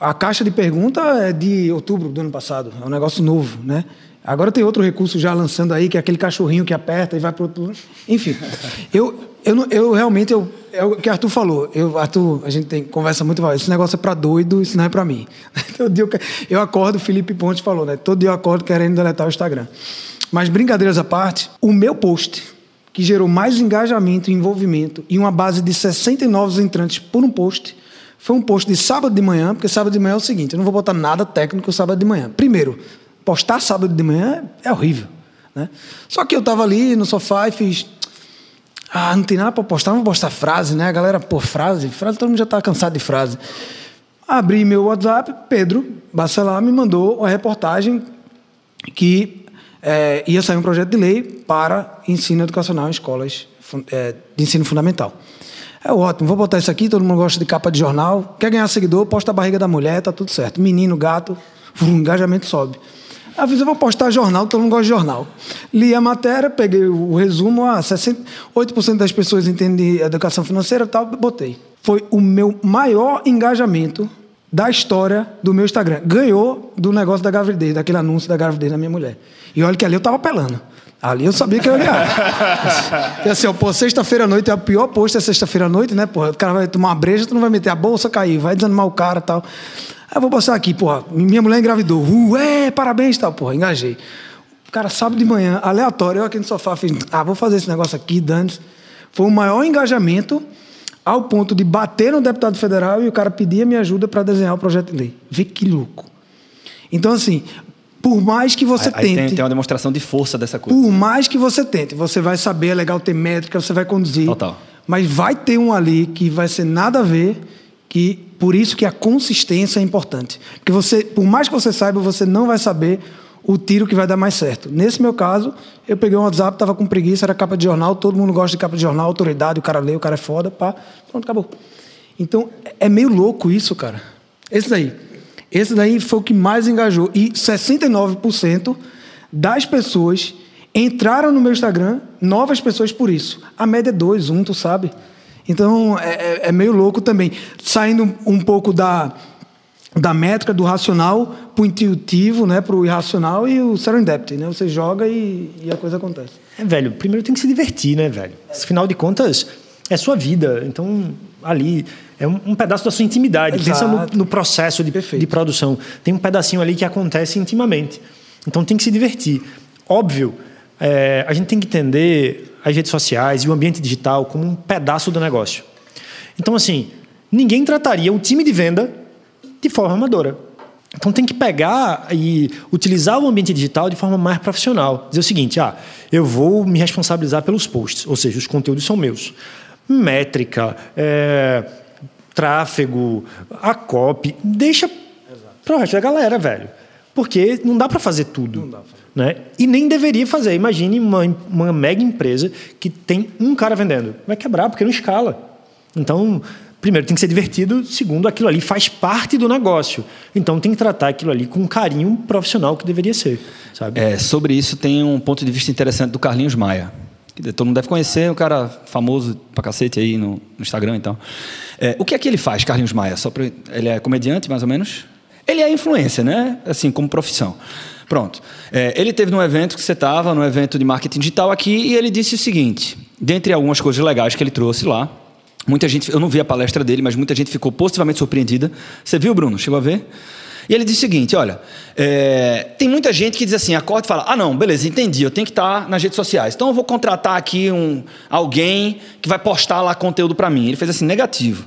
A caixa de pergunta é de outubro do ano passado, é um negócio novo, né? Agora tem outro recurso já lançando aí, que é aquele cachorrinho que aperta e vai para outro. Enfim, eu, eu, eu realmente, eu, é o que Arthur falou. Eu, Arthur, a gente tem, conversa muito, esse negócio é para doido, isso não é para mim. *laughs* Todo dia eu, eu acordo, o Felipe Pontes falou, né? Todo dia eu acordo querendo deletar o Instagram. Mas brincadeiras à parte, o meu post, que gerou mais engajamento e envolvimento e uma base de 60 novos entrantes por um post, foi um post de sábado de manhã, porque sábado de manhã é o seguinte, eu não vou botar nada técnico sábado de manhã. Primeiro, postar sábado de manhã é horrível. Né? Só que eu estava ali no sofá e fiz. Ah, não tem nada para postar, vou postar frase, né? A galera, por frase, frase, todo mundo já está cansado de frase. Abri meu WhatsApp, Pedro Bacelar me mandou uma reportagem que é, ia sair um projeto de lei para ensino educacional em escolas é, de ensino fundamental. É ótimo, vou botar isso aqui, todo mundo gosta de capa de jornal. Quer ganhar seguidor, posta a barriga da mulher, tá tudo certo. Menino, gato, o engajamento sobe. Aí eu vou postar jornal, todo mundo gosta de jornal. Li a matéria, peguei o resumo, ah, 68% das pessoas entendem educação financeira tal, botei. Foi o meu maior engajamento da história do meu Instagram. Ganhou do negócio da gravidez, daquele anúncio da gravidez da minha mulher. E olha que ali eu tava pelando. Ali eu sabia que eu ia ganhar. *laughs* e assim, ó, pô, sexta-feira à noite é o pior posto, é sexta-feira à noite, né? Pô, o cara vai tomar uma breja, tu não vai meter a bolsa, cair, vai desanimar o cara e tal. Aí eu vou postar aqui, porra, minha mulher engravidou. Ué, parabéns, tal, porra, engajei. O cara, sábado de manhã, aleatório, eu aqui no sofá, fiz, ah, vou fazer esse negócio aqui, dane Foi o maior engajamento ao ponto de bater no deputado federal e o cara pedir a minha ajuda para desenhar o projeto de lei. Vê que louco. Então, assim, por mais que você aí, tente. Aí tem, tem, uma demonstração de força dessa coisa. Por mais que você tente, você vai saber, é legal ter métrica, você vai conduzir. Total. Mas vai ter um ali que vai ser nada a ver que por isso que a consistência é importante. Porque você, por mais que você saiba, você não vai saber o tiro que vai dar mais certo. Nesse meu caso, eu peguei um WhatsApp, estava com preguiça, era capa de jornal, todo mundo gosta de capa de jornal, autoridade, o cara lê, o cara é foda, pá, pronto, acabou. Então, é meio louco isso, cara. Esse daí. Esse daí foi o que mais engajou. E 69% das pessoas entraram no meu Instagram, novas pessoas por isso. A média é dois, um, tu sabe? Então é, é, é meio louco também. Saindo um pouco da, da métrica, do racional para o intuitivo, né, para o irracional e o serendipity, né? Você joga e, e, a coisa acontece. É, velho, primeiro tem que se divertir, né, velho? Afinal de contas, é sua vida. Então, ali é um, um pedaço da sua intimidade. Exato. Pensa no, no processo de, de produção. Tem um pedacinho ali que acontece intimamente. Então, tem que se divertir. Óbvio, é, a gente tem que entender as redes sociais e o ambiente digital como um pedaço do negócio. Então, assim, ninguém trataria o time de venda de forma amadora. Então tem que pegar e utilizar o ambiente digital de forma mais profissional. Dizer o seguinte: ah, eu vou me responsabilizar pelos posts, ou seja, os conteúdos são meus. Métrica, é, tráfego, a copy, deixa para o resto da galera, velho. Porque não dá para fazer tudo. Não dá pra né? E nem deveria fazer. Imagine uma, uma mega empresa que tem um cara vendendo. Vai quebrar, porque não escala. Então, primeiro, tem que ser divertido. Segundo, aquilo ali faz parte do negócio. Então, tem que tratar aquilo ali com carinho profissional que deveria ser. Sabe? É, sobre isso, tem um ponto de vista interessante do Carlinhos Maia. Que todo mundo deve conhecer, um cara famoso pra cacete aí no, no Instagram então. É, o que é que ele faz, Carlinhos Maia? Só pra, ele é comediante, mais ou menos? Ele é influência, né? Assim, como profissão. Pronto. É, ele teve num evento que você estava, num evento de marketing digital aqui, e ele disse o seguinte: dentre algumas coisas legais que ele trouxe lá, muita gente, eu não vi a palestra dele, mas muita gente ficou positivamente surpreendida. Você viu, Bruno? Chegou a ver? E ele disse o seguinte: olha, é, tem muita gente que diz assim, acorda e fala: ah, não, beleza, entendi, eu tenho que estar nas redes sociais. Então eu vou contratar aqui um, alguém que vai postar lá conteúdo para mim. Ele fez assim: negativo.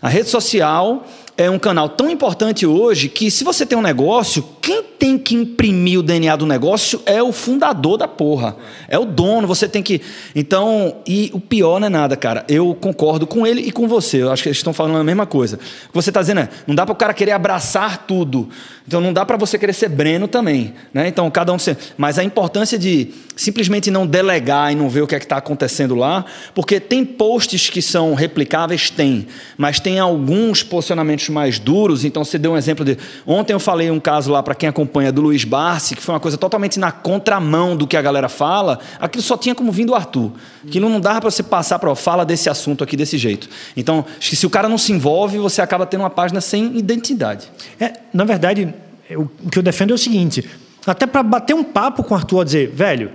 A rede social é um canal tão importante hoje que, se você tem um negócio, quem tem que imprimir o DNA do negócio é o fundador da porra. É o dono, você tem que. Então, e o pior não é nada, cara. Eu concordo com ele e com você. Eu acho que eles estão falando a mesma coisa. O que você está dizendo é: não dá para o cara querer abraçar tudo. Então, não dá para você querer ser Breno também. Né? Então, cada um. Mas a importância de simplesmente não delegar e não ver o que é que está acontecendo lá, porque tem posts que são replicáveis, tem, mas tem alguns posicionamentos mais duros. Então, você deu um exemplo de. Ontem eu falei um caso lá para quem acompanha do Luiz Barsi, que foi uma coisa totalmente na contramão do que a galera fala. Aquilo só tinha como vir do Arthur. Aquilo não dava para você passar para fala desse assunto aqui desse jeito. Então, que se o cara não se envolve, você acaba tendo uma página sem identidade. É, na verdade, o que eu defendo é o seguinte: até para bater um papo com o Arthur, dizer, velho,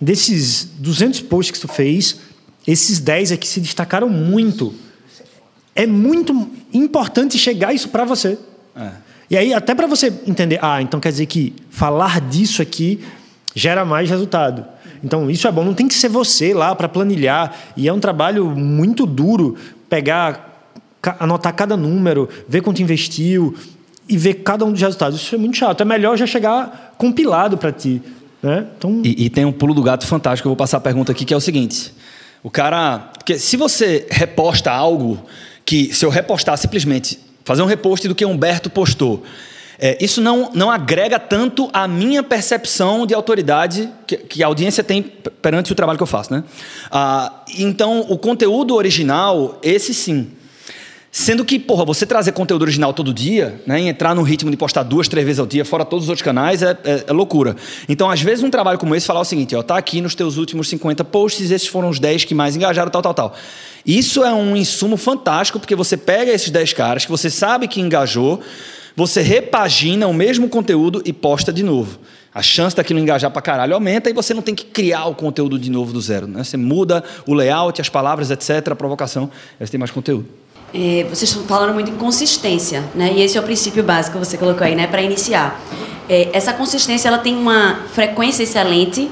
desses 200 posts que tu fez, esses 10 aqui se destacaram muito. É muito importante chegar isso para você. É. E aí, até para você entender, ah, então quer dizer que falar disso aqui gera mais resultado. Então, isso é bom. Não tem que ser você lá para planilhar. E é um trabalho muito duro pegar, anotar cada número, ver quanto investiu e ver cada um dos resultados. Isso é muito chato. É melhor já chegar compilado para ti. Né? Então... E, e, tem um pulo do gato fantástico. Eu vou passar a pergunta aqui, que é o seguinte. O cara... Porque se você reposta algo que, se eu repostar simplesmente, fazer um repost do que Humberto postou, é, isso não, não agrega tanto a minha percepção de autoridade que, que, a audiência tem perante o trabalho que eu faço. Né? Ah, então, o conteúdo original, esse sim. Sendo que, porra, você trazer conteúdo original todo dia, né, entrar no ritmo de postar duas, três vezes ao dia, fora todos os outros canais, é, é, é, loucura. Então, às vezes, um trabalho como esse, falar o seguinte, ó, tá aqui nos teus últimos 50 posts, esses foram os 10 que mais engajaram, tal, tal, tal. Isso é um insumo fantástico, porque você pega esses 10 caras que você sabe que engajou, você repagina o mesmo conteúdo e posta de novo. A chance daquilo engajar pra caralho aumenta e você não tem que criar o conteúdo de novo do zero. Né? Você muda o layout, as palavras, etc., a provocação, aí você tem mais conteúdo. É, vocês estão falando muito em consistência, né? E esse é o princípio básico que você colocou aí, né? Para iniciar. É, essa consistência, ela tem uma frequência excelente?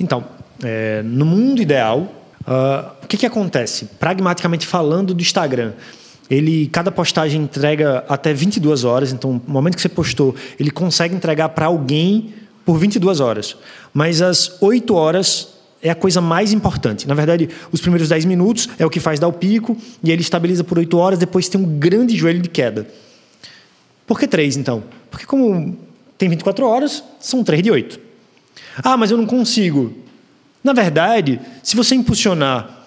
Então, é, no mundo ideal, uh, o que, que acontece? Pragmaticamente falando do Instagram, ele cada postagem entrega até 22 horas, então no momento que você postou, ele consegue entregar para alguém por 22 horas. Mas às 8 horas é a coisa mais importante. Na verdade, os primeiros 10 minutos é o que faz dar o pico, e ele estabiliza por 8 horas, depois tem um grande joelho de queda. Por que 3, então? Porque como tem 24 horas, são 3 de 8. Ah, mas eu não consigo. Na verdade, se você impulsionar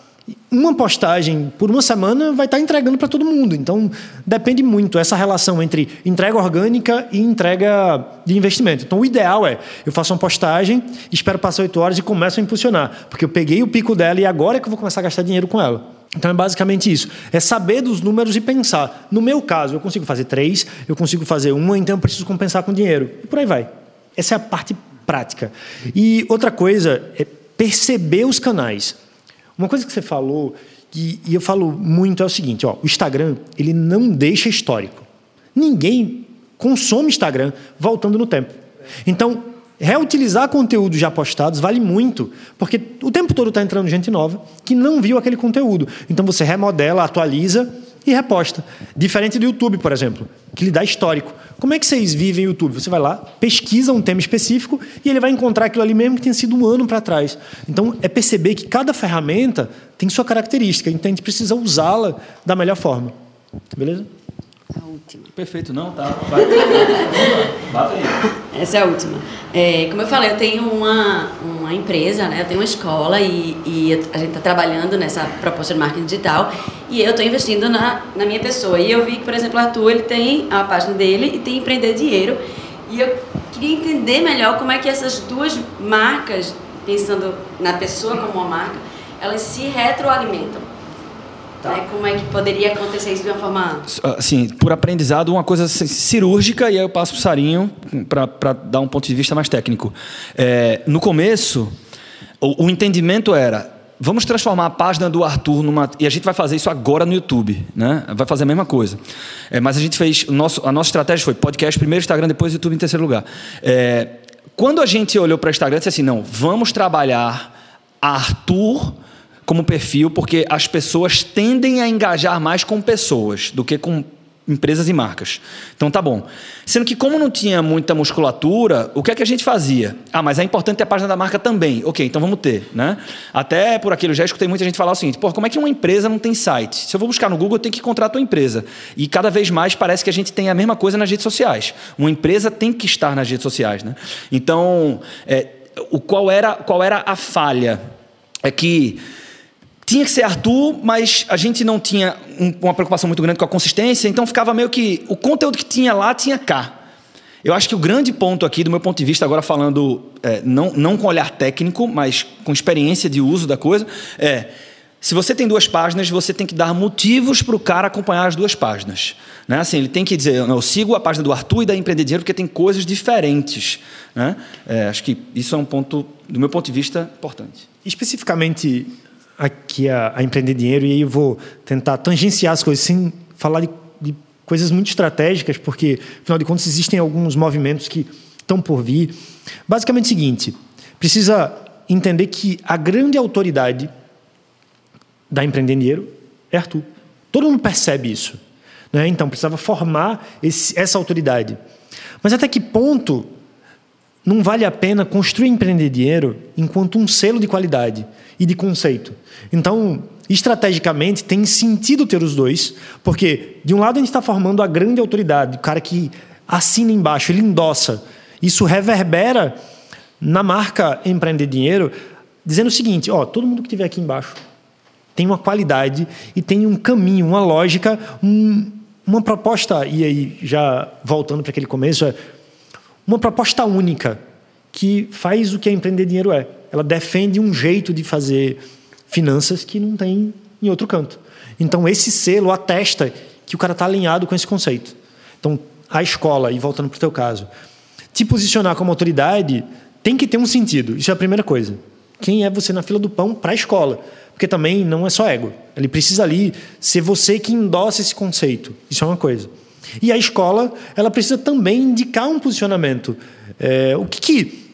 uma postagem por uma semana vai estar entregando para todo mundo. Então, depende muito essa relação entre entrega orgânica e entrega de investimento. Então, o ideal é eu faço uma postagem, espero passar oito horas e começo a impulsionar, porque eu peguei o pico dela e agora é que eu vou começar a gastar dinheiro com ela. Então, é basicamente isso. É saber dos números e pensar. No meu caso, eu consigo fazer três, eu consigo fazer uma, então eu preciso compensar com dinheiro. E por aí vai. Essa é a parte prática. E outra coisa é perceber os canais. Uma coisa que você falou, e, e eu falo muito, é o seguinte: ó, o Instagram ele não deixa histórico. Ninguém consome Instagram voltando no tempo. Então, reutilizar conteúdos já postados vale muito, porque o tempo todo está entrando gente nova que não viu aquele conteúdo. Então você remodela, atualiza e reposta. Diferente do YouTube, por exemplo, que lhe dá histórico. Como é que vocês vivem o YouTube? Você vai lá, pesquisa um tema específico e ele vai encontrar aquilo ali mesmo que tinha sido um ano para trás. Então, é perceber que cada ferramenta tem sua característica, então a gente precisa usá-la da melhor forma. Beleza? Última. Perfeito, não, tá. Vai. Bata aí. Essa é a última. É, como eu falei, eu tenho uma, uma empresa, né? eu tenho uma escola e, e a gente está trabalhando nessa proposta de marketing digital e eu estou investindo na, na minha pessoa. E eu vi que, por exemplo, o Arthur ele tem a página dele e tem Empreender Dinheiro. E eu queria entender melhor como é que essas duas marcas, pensando na pessoa como uma marca, elas se retroalimentam. Tá. Né? Como é que poderia acontecer isso de uma forma. Assim, por aprendizado, uma coisa cirúrgica, e aí eu passo para o Sarinho para dar um ponto de vista mais técnico. É, no começo, o, o entendimento era vamos transformar a página do Arthur numa. E a gente vai fazer isso agora no YouTube, né? Vai fazer a mesma coisa. É, mas a gente fez. Nosso, a nossa estratégia foi podcast primeiro, Instagram, depois YouTube em terceiro lugar. É, quando a gente olhou para o Instagram, disse assim: não, vamos trabalhar Arthur como perfil, porque as pessoas tendem a engajar mais com pessoas do que com empresas e marcas. Então tá bom. Sendo que como não tinha muita musculatura, o que é que a gente fazia? Ah, mas é importante ter a página da marca também. Ok, então vamos ter, né? Até por aquilo, já escutei muita gente falar o seguinte, pô, como é que uma empresa não tem site? Se eu vou buscar no Google, eu tenho que encontrar a tua empresa. E cada vez mais parece que a gente tem a mesma coisa nas redes sociais. Uma empresa tem que estar nas redes sociais, né? Então, é, o, qual, era, qual era a falha? É que tinha que ser Arthur, mas a gente não tinha uma preocupação muito grande com a consistência, então ficava meio que o conteúdo que tinha lá tinha cá. Eu acho que o grande ponto aqui, do meu ponto de vista, agora falando é, não, não com olhar técnico, mas com experiência de uso da coisa, é se você tem duas páginas, você tem que dar motivos para o cara acompanhar as duas páginas. Né? Assim, ele tem que dizer, eu sigo a página do Arthur e da Empreender Dinheiro porque tem coisas diferentes. Né? É, acho que isso é um ponto, do meu ponto de vista, importante. Especificamente aqui a, a empreender dinheiro e aí eu vou tentar tangenciar as coisas sem falar de, de coisas muito estratégicas, porque, afinal de contas, existem alguns movimentos que estão por vir. Basicamente é o seguinte: precisa entender que a grande autoridade da empreender dinheiro é Arthur. Todo mundo percebe isso. Né? Então, precisava formar esse, essa autoridade. Mas até que ponto não vale a pena construir empreender dinheiro enquanto um selo de qualidade? e de conceito. Então, estrategicamente, tem sentido ter os dois, porque, de um lado, a gente está formando a grande autoridade, o cara que assina embaixo, ele endossa. Isso reverbera na marca Empreender Dinheiro, dizendo o seguinte: ó, todo mundo que estiver aqui embaixo tem uma qualidade e tem um caminho, uma lógica, um, uma proposta, e aí já voltando para aquele começo, é uma proposta única que faz o que a Empreender Dinheiro é ela defende um jeito de fazer finanças que não tem em outro canto. Então, esse selo atesta que o cara está alinhado com esse conceito. Então, a escola, e voltando para o teu caso, te posicionar como autoridade tem que ter um sentido. Isso é a primeira coisa. Quem é você na fila do pão para a escola? Porque também não é só ego. Ele precisa ali ser você que endossa esse conceito. Isso é uma coisa. E a escola, ela precisa também indicar um posicionamento. É, o que, que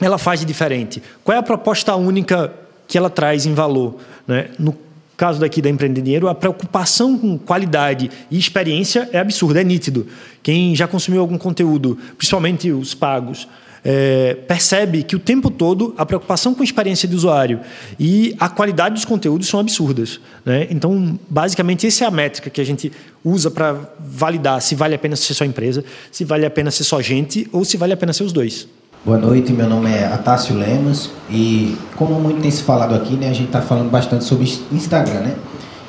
ela faz de diferente? Qual é a proposta única que ela traz em valor? Né? No caso daqui da Empreender Dinheiro, a preocupação com qualidade e experiência é absurda, é nítido. Quem já consumiu algum conteúdo, principalmente os pagos, é, percebe que o tempo todo a preocupação com a experiência de usuário e a qualidade dos conteúdos são absurdas. Né? Então, basicamente, essa é a métrica que a gente usa para validar se vale a pena ser só empresa, se vale a pena ser só gente ou se vale a pena ser os dois. Boa noite, meu nome é Atácio Lemos e como muito tem se falado aqui, né, a gente está falando bastante sobre Instagram, né,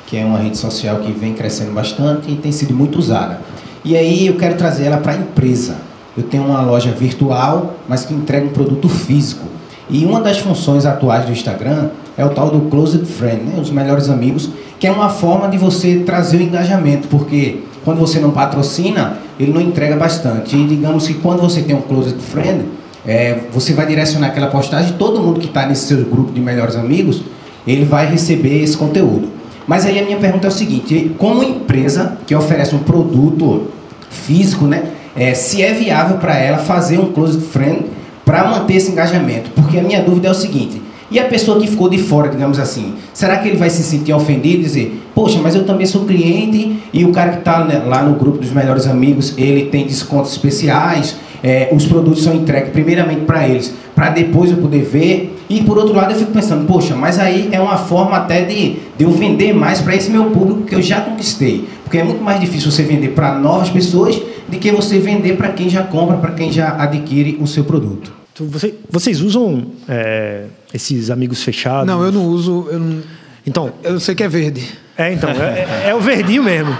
que é uma rede social que vem crescendo bastante e tem sido muito usada. E aí eu quero trazer ela para a empresa. Eu tenho uma loja virtual, mas que entrega um produto físico. E uma das funções atuais do Instagram é o tal do Closed Friend, né, os melhores amigos, que é uma forma de você trazer o engajamento, porque quando você não patrocina, ele não entrega bastante. E digamos que quando você tem um Closed Friend, é, você vai direcionar aquela postagem, todo mundo que está nesse seu grupo de melhores amigos, ele vai receber esse conteúdo. Mas aí a minha pergunta é o seguinte: como empresa que oferece um produto físico, né, é, se é viável para ela fazer um closed friend para manter esse engajamento? Porque a minha dúvida é o seguinte: e a pessoa que ficou de fora, digamos assim, será que ele vai se sentir ofendido e dizer, poxa, mas eu também sou cliente e o cara que está né, lá no grupo dos melhores amigos, ele tem descontos especiais? é, os produtos são entregues primeiramente para eles, para depois eu poder ver. E por outro lado eu fico pensando, poxa, mas aí é uma forma até de, de eu vender mais para esse meu público que eu já conquistei. Porque é muito mais difícil você vender para novas pessoas do que você vender para quem já compra, para quem já adquire o seu produto. Então, você, vocês usam é, esses amigos fechados? Não, eu não uso. Eu não... Então, eu sei que é verde. É, então, é, é o verdinho mesmo.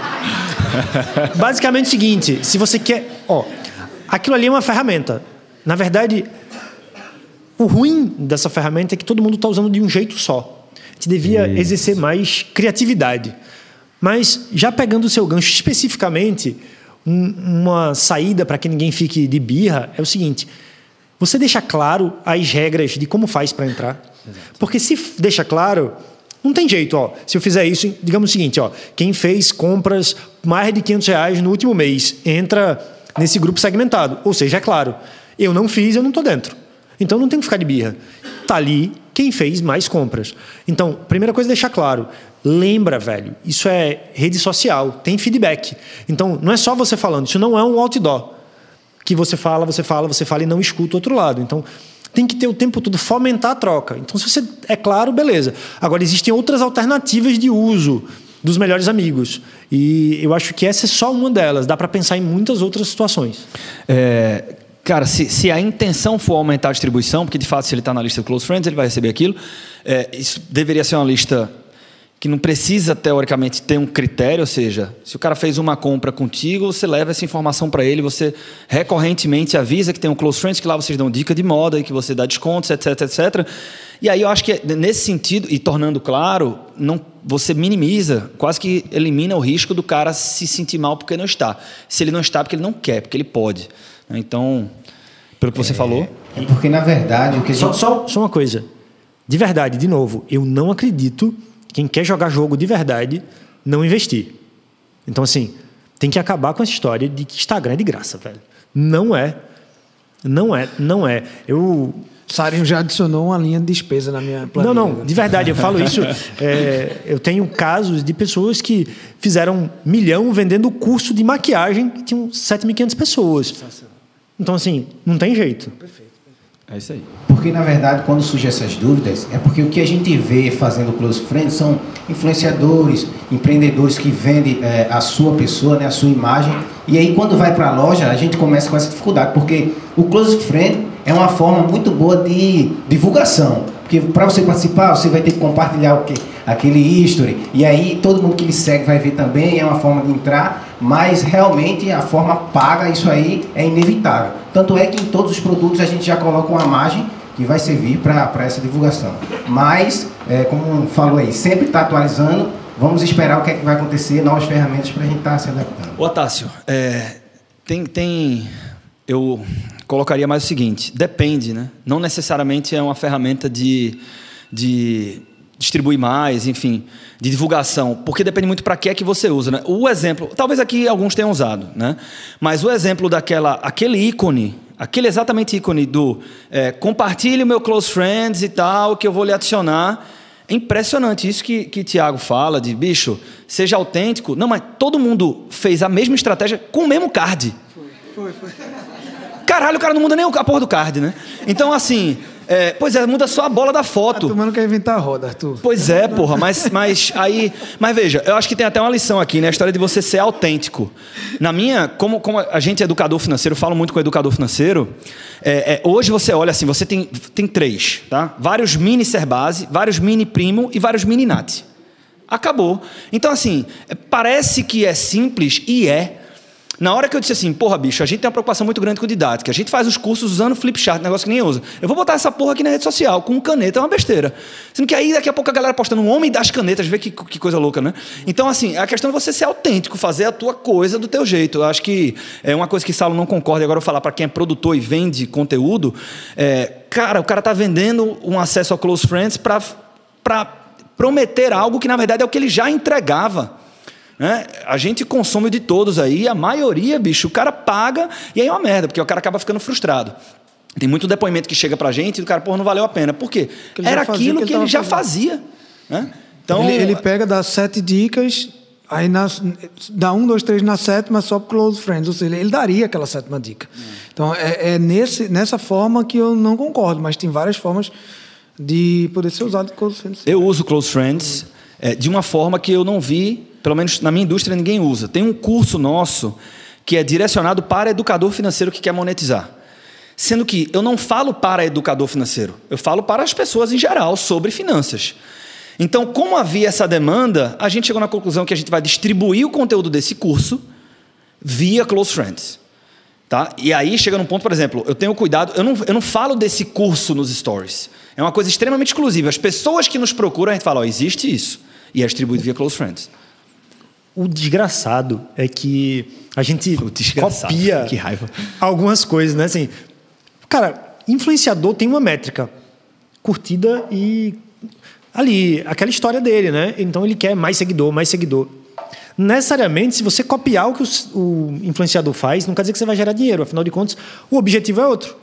*laughs* Basicamente é o seguinte, se você quer, ó, Aquilo ali é uma ferramenta. Na verdade, o ruim dessa ferramenta é que todo mundo está usando de um jeito só. A gente devia Isso. exercer mais criatividade. Mas, já pegando o seu gancho especificamente, um, uma saída para que ninguém fique de birra é o seguinte: você deixa claro as regras de como faz para entrar. Exato. Porque se deixa claro, não tem jeito, ó. Se eu fizer isso, digamos o seguinte, ó, quem fez compras mais de 500 reais no último mês entra nesse grupo segmentado. Ou seja, é claro, eu não fiz, eu não estou dentro. Então não tem que ficar de birra. Está ali, quem fez mais compras. Então, primeira coisa, deixar claro. Lembra, velho, isso é rede social, tem feedback. Então, não é só você falando, isso não é um outdoor. Que você fala, você fala, você fala e não escuta o outro lado. Então, tem que ter o tempo todo fomentar a troca. Então, se você é claro, beleza. Agora, existem outras alternativas de uso dos melhores amigos. E eu acho que essa é só uma delas. Dá para pensar em muitas outras situações. É, cara, se, se, a intenção for aumentar a distribuição, porque de fato, se ele está na lista Close Friends, ele vai receber aquilo. É, isso deveria ser uma lista que não precisa, teoricamente, ter um critério, ou seja, se o cara fez uma compra contigo, você leva essa informação para ele, você recorrentemente avisa que tem um Close Friends, que lá vocês dão dica de moda e que você dá descontos, etc, etc. E aí eu acho que nesse sentido, e tornando claro, não, você minimiza, quase que elimina o risco do cara se sentir mal porque não está. Se ele não está, porque ele não quer, porque ele pode. Então, pelo que você é, falou. É porque, na verdade, o que a gente... só, só, só uma coisa. De verdade, de novo, eu não acredito quem quer jogar jogo de verdade não investir. Então, assim, tem que acabar com essa história de que Instagram é de graça, velho. Não é. Não é, não é. Eu. Sarinho já adicionou uma linha de despesa na minha planilha. Não, não, de verdade, eu falo *laughs* isso. É, eu tenho casos de pessoas que fizeram milhão vendendo curso de maquiagem que tinham 7.500 pessoas. Então, assim, não tem jeito. Perfeito. É isso aí. Porque, na verdade, quando surgem essas dúvidas, é porque o que a gente vê fazendo Close Friends são influenciadores, empreendedores que vendem é, a sua pessoa, né, a sua imagem. E aí, quando vai para a loja, a gente começa com essa dificuldade, porque o Close Friend é uma forma muito boa de divulgação. Porque para você participar, você vai ter que compartilhar o quê? aquele history. E aí todo mundo que lhe segue vai ver também, é uma forma de entrar, mas realmente a forma paga, isso aí é inevitável. Tanto é que em todos os produtos a gente já coloca uma margem que vai servir para essa divulgação. Mas, é, como falou aí, sempre está atualizando, vamos esperar o que é que vai acontecer, novas ferramentas para a gente estar tá se adaptando. Ô, Tássio, é, tem, tem. Eu colocaria mais o seguinte: depende, né? Não necessariamente é uma ferramenta de. de distribuir mais, enfim, de divulgação, porque depende muito para que é que você usa, né? O exemplo, talvez aqui alguns tenham usado, né? Mas o exemplo daquela, aquele ícone, aquele exatamente ícone do é, compartilhe o meu close friends e tal, que eu vou lhe adicionar. É impressionante isso que, que Tiago fala de bicho, seja autêntico. Não, mas todo mundo fez a mesma estratégia com o mesmo card. Foi, foi, foi. Caralho, o cara não muda nem a porra do card, né? Então, assim, é, pois é, muda só a bola da foto. Arthur, mas não quer inventar a roda, Arthur. Pois é, porra, mas, mas aí. Mas veja, eu acho que tem até uma lição aqui, né? A história de você ser autêntico. Na minha, como, como a gente é educador financeiro, falo muito com o educador financeiro. É, é, hoje você olha assim, você tem, tem três, tá? Vários mini Serbase, vários mini Primo e vários mini Nat. Acabou. Então, assim, parece que é simples e é. Na hora que eu disse assim, porra, bicho, a gente tem uma preocupação muito grande com didática. A gente faz os cursos usando flipchart, negócio que ninguém usa. Eu vou botar essa porra aqui na rede social, com caneta, é uma besteira. Sendo que aí daqui a pouco a galera postando um homem das canetas, vê que, que coisa louca, né? Então, assim, a questão é você ser autêntico, fazer a tua coisa do teu jeito. Eu acho que é uma coisa que Saulo não concorda, e agora eu vou falar para quem é produtor e vende conteúdo. É, cara, o cara tá vendendo um acesso ao Close Friends para prometer algo que, na verdade, é o que ele já entregava. Né? A gente consome de todos aí, a maioria, bicho, o cara paga e aí é uma merda, porque o cara acaba ficando frustrado. Tem muito depoimento que chega pra gente e o cara, pô, não valeu a pena. Por quê? Era aquilo que ele, que ele já fazia. Né? Então, ele, ele pega, dá sete dicas, aí nas, dá um, dois, três na sétima só para close friends. Ou seja, ele daria aquela sétima dica. É. Então, é, é, nesse, nessa forma que eu não concordo, mas tem várias formas de poder ser usado close friends. Eu uso close friends é, de uma forma que eu não vi pelo menos na minha indústria, ninguém usa. Tem um curso nosso que é direcionado para educador financeiro que quer monetizar. Sendo que eu não falo para educador financeiro, eu falo para as pessoas em geral sobre finanças. Então, como havia essa demanda, a gente chegou na conclusão que a gente vai distribuir o conteúdo desse curso via Close Friends. Tá? E aí chega num ponto, por exemplo, eu tenho cuidado, eu não, eu não falo desse curso nos stories. É uma coisa extremamente exclusiva. As pessoas que nos procuram, a gente fala, ó, existe isso. E é distribuído via Close Friends. O desgraçado é que a gente copia que raiva. algumas coisas, né? Assim, cara, influenciador tem uma métrica, curtida e ali aquela história dele, né? Então ele quer mais seguidor, mais seguidor. Necessariamente, se você copiar o que o, o influenciador faz, não quer dizer que você vai gerar dinheiro. Afinal de contas, o objetivo é outro.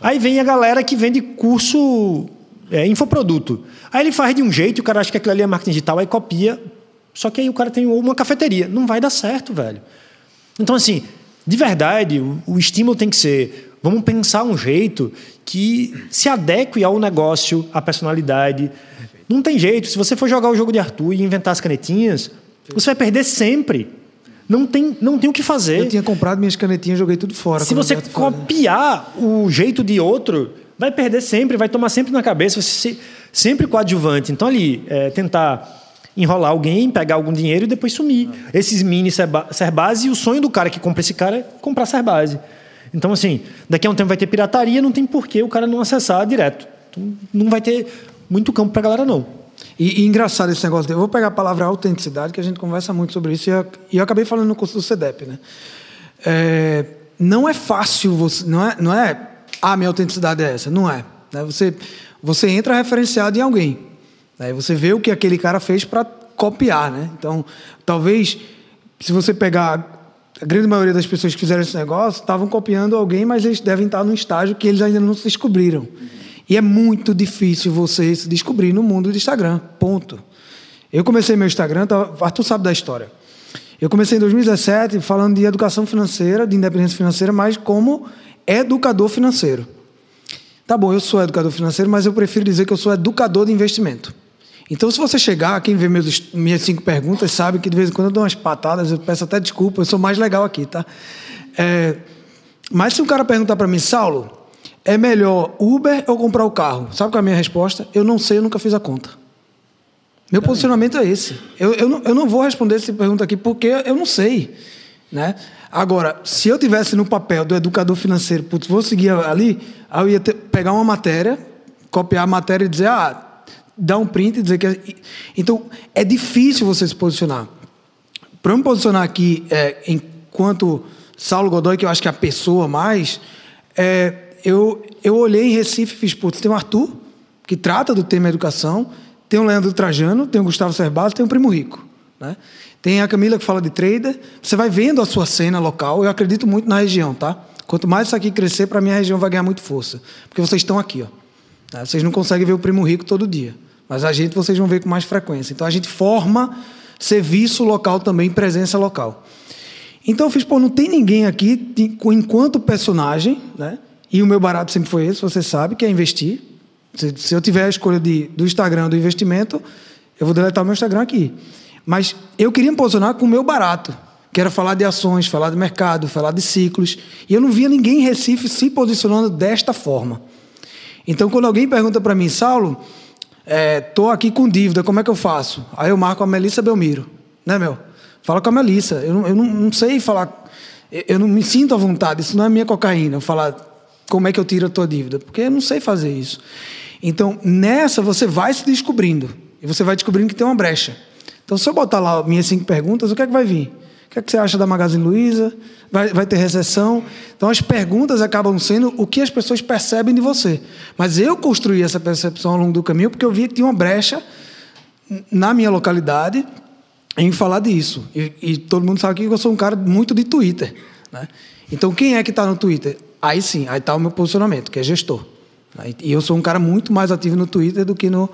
Aí vem a galera que vende curso é, infoproduto. Aí ele faz de um jeito, o cara acha que aquilo ali é marketing digital, aí copia. Só que aí o cara tem uma cafeteria. Não vai dar certo, velho. Então, assim, de verdade, o, o estímulo tem que ser: vamos pensar um jeito que se adeque ao negócio, à personalidade. Não tem jeito. Se você for jogar o jogo de Arthur e inventar as canetinhas, você vai perder sempre. Não tem, não tem o que fazer. Eu tinha comprado minhas canetinhas, joguei tudo fora. Se você copiar o jeito de outro, vai perder sempre, vai tomar sempre na cabeça, você se, sempre coadjuvante. Então, ali, é, tentar enrolar alguém, pegar algum dinheiro e depois sumir. Esses mini Serbase, e o sonho do cara que compra esse cara é comprar Serbase. Então, assim, daqui a um tempo vai ter pirataria, não tem porquê o cara não acessar direto. Então, não vai ter muito campo para a galera, não. E, e, engraçado esse negócio. Eu vou pegar a palavra autenticidade, que a gente conversa muito sobre isso, e eu, e eu acabei falando no curso do CEDEP. Né? É, não é fácil, você, não, é, não é, ah, minha autenticidade é essa. Não é. Né? Você, você entra referenciado em alguém. Aí você vê o que aquele cara fez para copiar. Né? Então, talvez, se você pegar a grande maioria das pessoas que fizeram esse negócio estavam copiando alguém, mas eles devem estar num estágio que eles ainda não se descobriram. E é muito difícil você se descobrir no mundo do Instagram. Ponto. Eu comecei meu Instagram, tá, Arthur sabe da história. Eu comecei em 2017 falando de educação financeira, de independência financeira, mas como educador financeiro. Tá bom, eu sou educador financeiro, mas eu prefiro dizer que eu sou educador de investimento. Então, se você chegar, quem vê meus, minhas cinco perguntas sabe que de vez em quando eu dou umas patadas, eu peço até desculpa, eu sou mais legal aqui, tá? É, mas se um cara perguntar para mim, Saulo, é melhor Uber ou comprar o carro? Sabe qual é a minha resposta? Eu não sei, eu nunca fiz a conta. Meu posicionamento é esse. Eu, eu, não, eu não vou responder essa pergunta aqui porque eu não sei. Né? Agora, se eu tivesse no papel do educador financeiro, putz, vou seguir ali, aí eu ia ter, pegar uma matéria, copiar a matéria e dizer, ah, dar um print e dizer que. É... Então, é difícil você se posicionar. Para eu me posicionar aqui, é, enquanto Saulo Godoy, que eu acho que é a pessoa mais, é, eu, eu olhei em Recife e fiz, putz, tem o Arthur, que trata do tema educação, tem o Leandro Trajano, tem o Gustavo Cerbasi, tem o Primo Rico. Né? Tem a Camila que fala de trader. Você vai vendo a sua cena local. Eu acredito muito na região, tá? Quanto mais isso aqui crescer, para a região vai ganhar muito força. Porque vocês estão aqui, ó. Vocês não conseguem ver o Primo Rico todo dia. Mas a gente vocês vão ver com mais frequência. Então a gente forma serviço local também, presença local. Então eu fiz, pô, não tem ninguém aqui enquanto personagem, né? E o meu barato sempre foi esse, você sabe, que é investir. Se, se eu tiver a escolha de, do Instagram do investimento, eu vou deletar o meu Instagram aqui. Mas eu queria me posicionar com o meu barato, que era falar de ações, falar de mercado, falar de ciclos. E eu não via ninguém em Recife se posicionando desta forma. Então, quando alguém pergunta para mim, Saulo, É, aqui com dívida, como é que eu faço? Aí eu marco a Melissa Belmiro, né, meu? Fala com a Melissa. Eu, não, eu não, não sei falar, eu não me sinto à vontade, isso não é minha cocaína, eu falar como é que eu tiro a tua dívida, porque eu não sei fazer isso. Então, nessa você vai se descobrindo, e você vai descobrindo que tem uma brecha. Então, se eu botar lá minhas cinco perguntas, o que é que vai vir? Que, é que você acha da Magazine Luiza? Vai, vai ter recessão? Então, as perguntas acabam sendo o que as pessoas percebem de você. Mas eu construí essa percepção ao longo do caminho porque eu vi que tinha uma brecha na minha localidade em falar disso. E, e todo mundo sabe que eu sou um cara muito de Twitter. Né? Então, quem é que está no Twitter? Aí sim, aí está o meu posicionamento, que é gestor. E eu sou um cara muito mais ativo no Twitter do que no,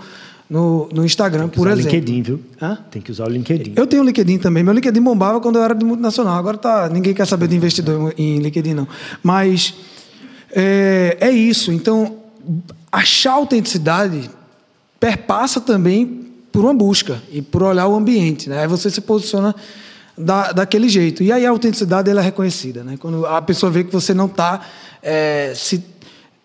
no, no Instagram, por exemplo. Tem que usar o LinkedIn, viu? Hã? Tem que usar o LinkedIn. Eu tenho o LinkedIn também. Meu LinkedIn bombava quando eu era de multinacional. Agora tá, ninguém quer saber de investidor em LinkedIn, não. Mas é, é isso. Então, achar autenticidade perpassa também por uma busca e por olhar o ambiente. Né? Aí você se posiciona da, daquele jeito. E aí a autenticidade ela é reconhecida. Né? Quando a pessoa vê que você não está é, se,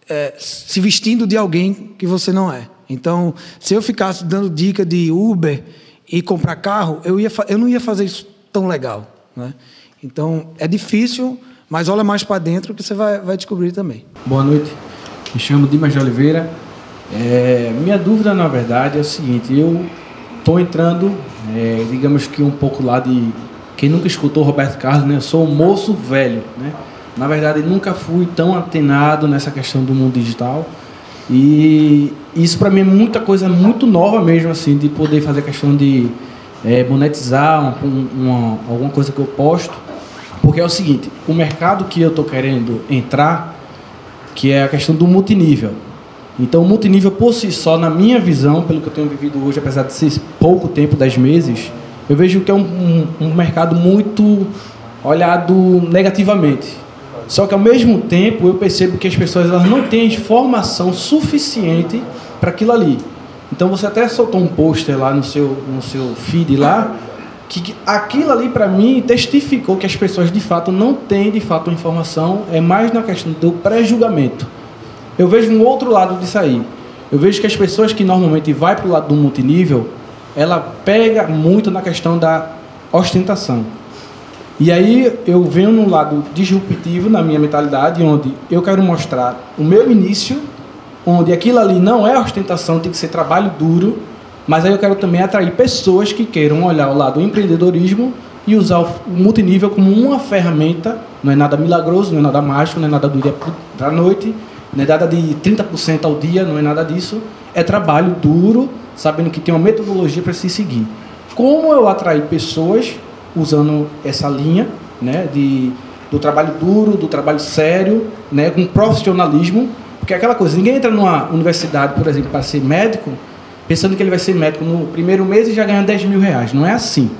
é, se vestindo de alguém que você não é. Então, se eu ficasse dando dica de Uber e comprar carro, eu, ia, eu não ia fazer isso tão legal. Né? Então, é difícil, mas olha mais para dentro que você vai, vai descobrir também. Boa noite, me chamo Dimas de Oliveira. É, minha dúvida, na verdade, é o seguinte: eu estou entrando, é, digamos que um pouco lá de. Quem nunca escutou Roberto Carlos, né? Eu sou um moço velho, né? Na verdade, nunca fui tão atenado nessa questão do mundo digital. E isso para mim é muita coisa muito nova mesmo, assim, de poder fazer questão de é, monetizar um, uma, alguma coisa que eu posto. Porque é o seguinte, o mercado que eu estou querendo entrar, que é a questão do multinível. Então, o multinível por si só, na minha visão, pelo que eu tenho vivido hoje, apesar de ser pouco tempo, 10 meses, eu vejo que é um, um, um mercado muito olhado negativamente. Só que ao mesmo tempo eu percebo que as pessoas elas não têm informação suficiente para aquilo ali. Então você até soltou um pôster lá no seu, no seu feed lá, que que aquilo ali para mim testificou que as pessoas de fato não têm de fato informação, é mais na questão do pré-julgamento. Eu vejo um outro lado disso aí. Eu vejo que as pessoas que normalmente vai para o lado do multinível, ela pega muito na questão da ostentação. E aí eu venho num lado disruptivo na minha mentalidade, onde eu quero mostrar o meu início, onde aquilo ali não é ostentação, tem que ser trabalho duro, mas aí eu quero também atrair pessoas que queiram olhar o lado do empreendedorismo e usar o multinível como uma ferramenta, não é nada milagroso, não é nada mágico, não é nada do dia para a noite, não é nada de 30% ao dia, não é nada disso. É trabalho duro, sabendo que tem uma metodologia para se seguir. Como eu atrair pessoas usando essa linha né, de, do trabalho duro, do trabalho sério, né, com profissionalismo, porque é aquela coisa, ninguém entra numa universidade, por exemplo, para ser médico, pensando que ele vai ser médico no primeiro mês e já ganha 10 mil reais. Não é assim.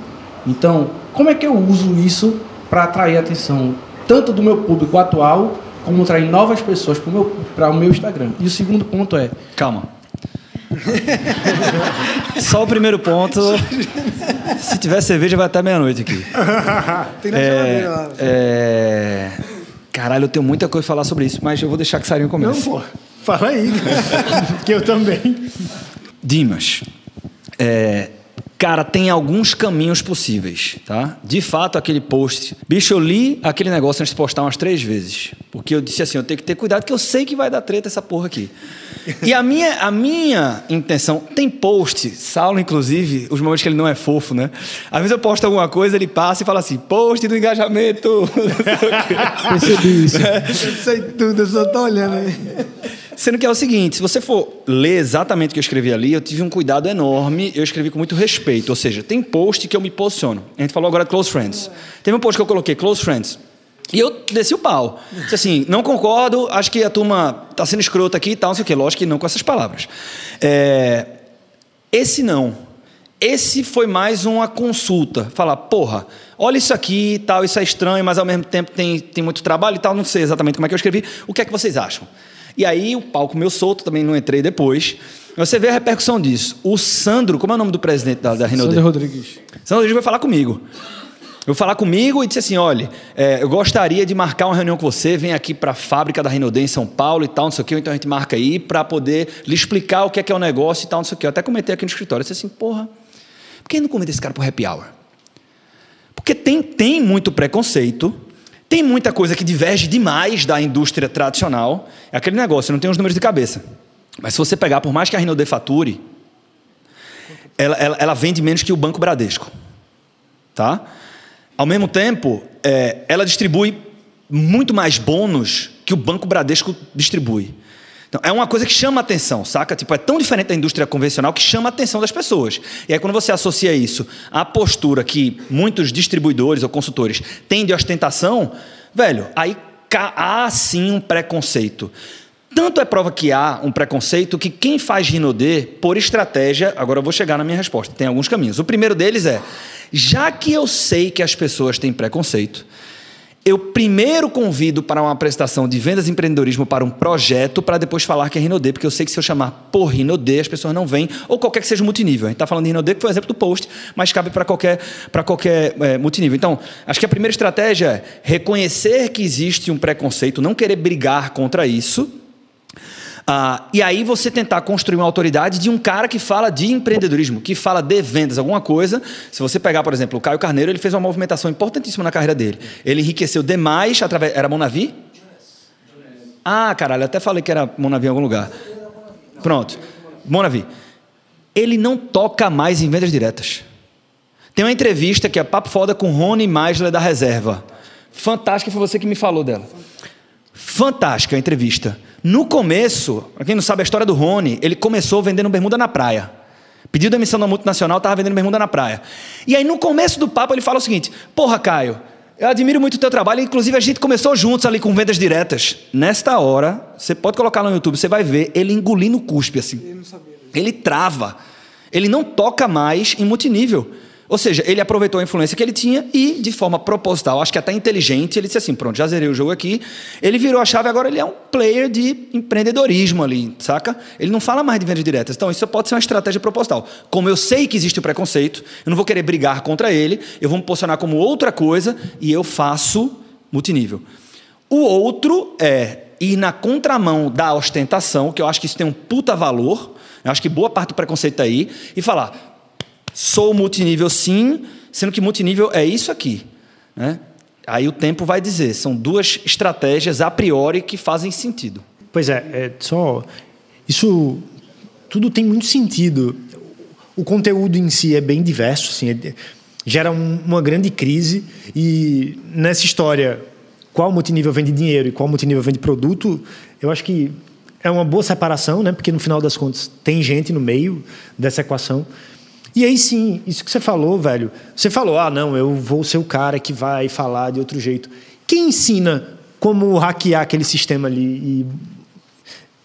Então, como é que eu uso isso para atrair a atenção tanto do meu público atual, como atrair novas pessoas para o meu, para o meu Instagram? E o segundo ponto é. Calma. *laughs* Só o primeiro ponto. Se tiver cerveja, vai até meia-noite aqui. *laughs* Tem na É, geladeira lá. é... Caralho, eu tenho muita coisa a falar sobre isso, mas eu vou deixar que Sarinho Não, comece. pô. Fala aí, *laughs* que eu também. Dimas, é, cara, tem alguns caminhos possíveis, tá? De fato, aquele post. Bicho, eu li aquele negócio antes de postar umas três vezes. Porque eu disse assim: eu tenho que ter cuidado, que eu sei que vai dar treta essa porra aqui. *laughs* E a minha, a minha intenção. Tem post, Saulo, inclusive, os momentos que ele não é fofo, né? Às vezes eu posto alguma coisa, ele passa e fala assim: post do engajamento. *laughs* não sei o quê. Percebi isso. Eu sei tudo, eu só tô olhando aí. Sendo que é o seguinte, se você for ler exatamente o que eu escrevi ali, eu tive um cuidado enorme, eu escrevi com muito respeito. Ou seja, tem post que eu me posiciono. A gente falou agora de Close Friends. Teve um post que eu coloquei, Close Friends. E eu desci o pau. Disse assim, não concordo, acho que a turma tá sendo escrota aqui e tal, não sei o quê. Lógico que não com essas palavras. É, esse não. Esse foi mais uma consulta. Falar, porra, olha isso aqui e tal, isso é estranho, mas ao mesmo tempo tem, tem muito trabalho e tal, não sei exatamente como é que eu escrevi. O que é que vocês acham? E aí o palco meu solto, também não entrei depois. Você vê a repercussão disso. O Sandro, como é o nome do presidente da, da Rinode? Sandro Rodrigues. Sandro Rodrigues vai falar comigo. Eu falar comigo e disse assim: olha, é, eu gostaria de marcar uma reunião com você, vem aqui para a fábrica da Rinodê em São Paulo e tal, não sei o quê, então a gente marca aí para poder lhe explicar o que é que é o negócio e tal, não sei o quê. Eu até comentei aqui no escritório, eu disse assim, porra, por que não convida esse cara para happy hour? Porque tem, tem muito preconceito, tem muita coisa que diverge demais da indústria tradicional. É aquele negócio, eu não tenho os números de cabeça. Mas se você pegar, por mais que a Rinodê fature, ela, ela, ela vende menos que o Banco Bradesco. Tá? Ao mesmo tempo, é, ela distribui muito mais bônus que o Banco Bradesco distribui. Então, é uma coisa que chama atenção, saca? Tipo, é tão diferente da indústria convencional que chama a atenção das pessoas. E aí, quando você associa isso à postura que muitos distribuidores ou consultores têm de ostentação, velho, aí há sim um preconceito. Tanto é prova que há um preconceito que quem faz Rinodê, por estratégia, agora eu vou chegar na minha resposta, tem alguns caminhos. O primeiro deles é, já que eu sei que as pessoas têm preconceito, eu primeiro convido para uma apresentação de vendas e empreendedorismo para um projeto, para depois falar que é Rinodê, porque eu sei que se eu chamar por Rinodê, as pessoas não vêm, ou qualquer que seja o multinível. A gente está falando de Rinodê, que foi o exemplo do post, mas cabe para qualquer, para qualquer é, multinível. Então, acho que a primeira estratégia é reconhecer que existe um preconceito, não querer brigar contra isso, ah, e aí você tentar construir uma autoridade de um cara que fala de empreendedorismo, que fala de vendas, alguma coisa. Se você pegar, por exemplo, o Caio Carneiro, ele fez uma movimentação importantíssima na carreira dele. Ele enriqueceu demais através. Era Monavi? Ah, caralho, até falei que era Monavi em algum lugar. Pronto. Monavi. Ele não toca mais em vendas diretas. Tem uma entrevista que é Papo Foda com Rony Meisler da Reserva. Fantástica, foi você que me falou dela. Fantástica a entrevista. No começo, quem não sabe a história do Rony, ele começou vendendo bermuda na praia. Pediu demissão da multinacional, estava vendendo bermuda na praia. E aí, no começo do papo, ele fala o seguinte: Porra, Caio, Eu admiro muito o teu trabalho, inclusive a gente começou juntos ali com vendas diretas. Nesta hora, você pode colocar no YouTube, você vai ver ele engolindo cuspe assim. Ele trava. Ele não toca mais em multinível. Ou seja, ele aproveitou a influência que ele tinha e, de forma proposital, acho que até inteligente, ele disse assim: pronto, já zerei o jogo aqui. Ele virou a chave, agora ele é um player de empreendedorismo ali, saca? Ele não fala mais de vendas diretas. Então, isso pode ser uma estratégia proposital. Como eu sei que existe o preconceito, eu não vou querer brigar contra ele, eu vou me posicionar como outra coisa e eu faço multinível. O outro é ir na contramão da ostentação, que eu acho que isso tem um puta valor. Eu acho que boa parte do preconceito está aí, e falar: Sou multinível sim, sendo que multinível é isso aqui. Né? Aí o tempo vai dizer, são duas estratégias a priori que fazem sentido. Pois é, é só. Isso tudo tem muito sentido. O conteúdo em si é bem diverso, assim, é, gera um, uma grande crise. E nessa história, qual multinível vende dinheiro e qual multinível vende produto, eu acho que é uma boa separação, né? porque no final das contas tem gente no meio dessa equação. E aí sim, isso que você falou, velho. Você falou, ah, não, eu vou ser o cara que vai falar de outro jeito. Quem ensina como hackear aquele sistema ali e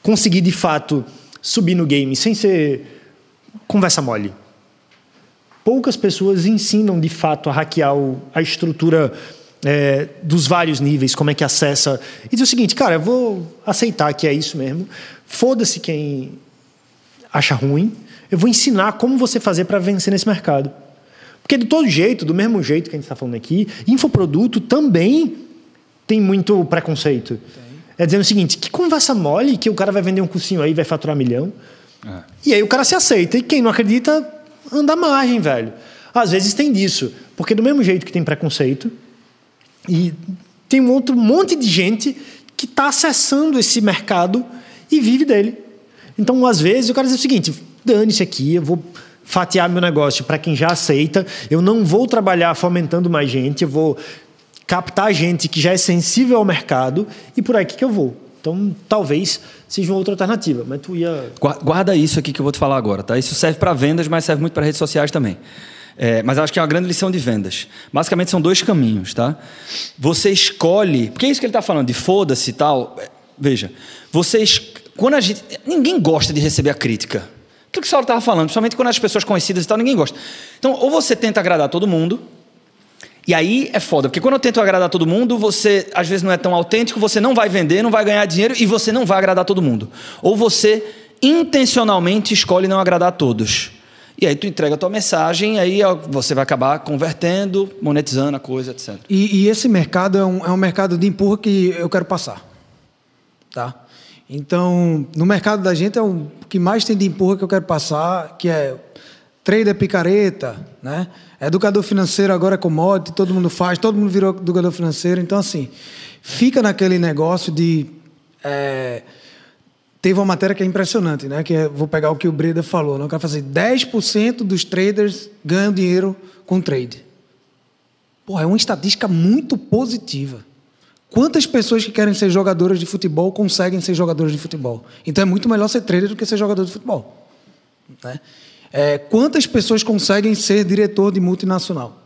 conseguir de fato subir no game sem ser conversa mole? Poucas pessoas ensinam de fato a hackear a estrutura é, dos vários níveis, como é que acessa. E diz o seguinte, cara, eu vou aceitar que é isso mesmo. Foda-se quem acha ruim eu vou ensinar como você fazer para vencer nesse mercado. Porque de todo jeito, do mesmo jeito que a gente está falando aqui, infoproduto também tem muito preconceito. Tem. É dizendo o seguinte: que conversa mole que o cara vai vender um cursinho aí e vai faturar um milhão. É. E aí o cara se aceita. E quem não acredita, anda à margem, velho. Às vezes tem disso. Porque do mesmo jeito que tem preconceito, e tem um outro monte de gente que está acessando esse mercado e vive dele. Então, às vezes, o cara diz o seguinte: dane-se aqui, eu vou fatiar meu negócio para quem já aceita, eu não vou trabalhar fomentando mais gente, eu vou captar gente que já é sensível ao mercado e por aí que eu vou. Então, talvez seja uma outra alternativa, mas tu ia... Guarda isso aqui que eu vou te falar agora, tá? Isso serve para vendas, mas serve muito para redes sociais também. É, mas acho que é uma grande lição de vendas. Basicamente são dois caminhos, tá? Você escolhe, porque é isso que ele está falando de foda-se e tal. Veja, vocês, quando a gente, ninguém gosta de receber a crítica. Aquilo que o Saulo estava falando, principalmente quando as pessoas conhecidas e tal, ninguém gosta. Então, ou você tenta agradar todo mundo, e aí é foda, porque quando eu tento agradar todo mundo, você às vezes não é tão autêntico, você não vai vender, não vai ganhar dinheiro e você não vai agradar todo mundo. Ou você intencionalmente escolhe não agradar a todos. E aí tu entrega a tua mensagem, aí você vai acabar convertendo, monetizando a coisa, etc. E, e esse mercado é um, é um mercado de empurra que eu quero passar. Tá? Então, no mercado da gente é o que mais tem de empurra que eu quero passar, que é trader picareta, né? Educador financeiro agora é commodity, todo mundo faz, todo mundo virou educador financeiro. Então, assim, fica naquele negócio de... É, teve uma matéria que é impressionante, né? Que é, vou pegar o que o Breda falou? Eu quero fazer 10% dos traders ganham dinheiro com trade. Porra, é uma estatística muito positiva. Quantas pessoas que querem ser jogadoras de futebol conseguem ser jogadoras de futebol? Então é muito melhor ser trader do que ser jogador de futebol. Né? É, quantas pessoas conseguem ser diretor de multinacional?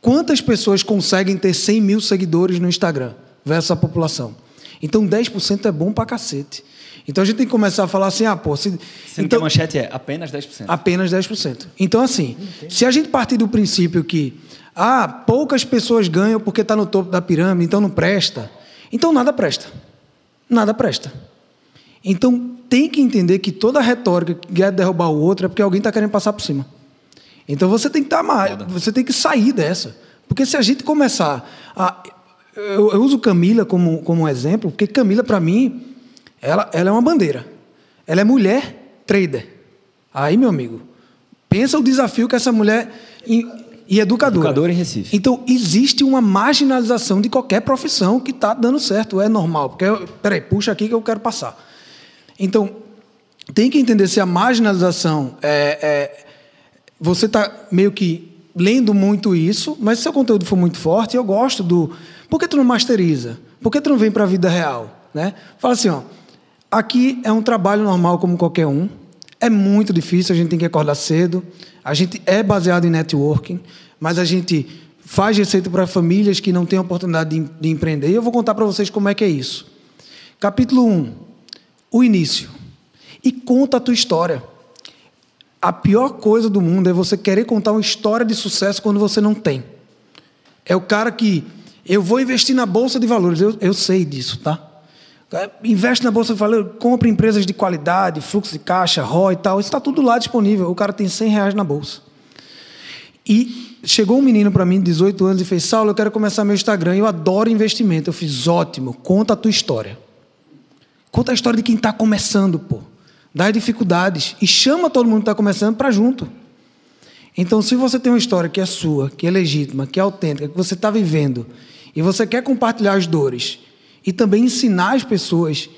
Quantas pessoas conseguem ter 100 mil seguidores no Instagram versus a população? Então 10% é bom pra cacete. Então a gente tem que começar a falar assim, ah, pô... Se, Sendo então, que a manchete é apenas 10%. Apenas 10%. Então assim, se a gente partir do princípio que ah, poucas pessoas ganham porque está no topo da pirâmide, então não presta. Então nada presta. Nada presta. Então tem que entender que toda retórica que quer derrubar o outro é porque alguém está querendo passar por cima. Então você tem que estar tá mais, você tem que sair dessa. Porque se a gente começar a. Eu, eu uso Camila como, como um exemplo, porque Camila, para mim, ela, ela é uma bandeira. Ela é mulher trader. Aí, meu amigo, pensa o desafio que essa mulher e educadora. Educadora em Recife. Então, existe uma marginalização de qualquer profissão que está dando certo, é normal. Porque, peraí, puxa aqui que eu quero passar. Então, tem que entender se a marginalização é. é você está meio que lendo muito isso, mas se seu conteúdo for muito forte, eu gosto do. Por que tu não masteriza? Por que tu não vem para a vida real? Né? Fala assim, ó. Aqui é um trabalho normal como qualquer um. É muito difícil, a gente tem que acordar cedo. A gente é baseado em networking, mas a gente faz receita para famílias que não têm oportunidade de, de empreender. E eu vou contar para vocês como é que é isso. Capítulo 1, o início. E conta a tua história. A pior coisa do mundo é você querer contar uma história de sucesso quando você não tem. É o cara que eu vou investir na bolsa de valores. Eu, eu sei disso, tá? Investe na bolsa de valores, compra empresas de qualidade, fluxo de caixa, ROI e tal. Isso está tudo lá disponível. O cara tem 100 reais na bolsa. E chegou um menino para mim de 18 anos e fez: Saulo, eu quero começar meu Instagram. Eu adoro investimento. Eu fiz: ótimo, conta a tua história. Conta a história de quem está começando, pô. Das dificuldades. E chama todo mundo que está começando para junto. Então, se você tem uma história que é sua, que é legítima, que é autêntica, que você está vivendo, e você quer compartilhar as dores e também ensinar as pessoas,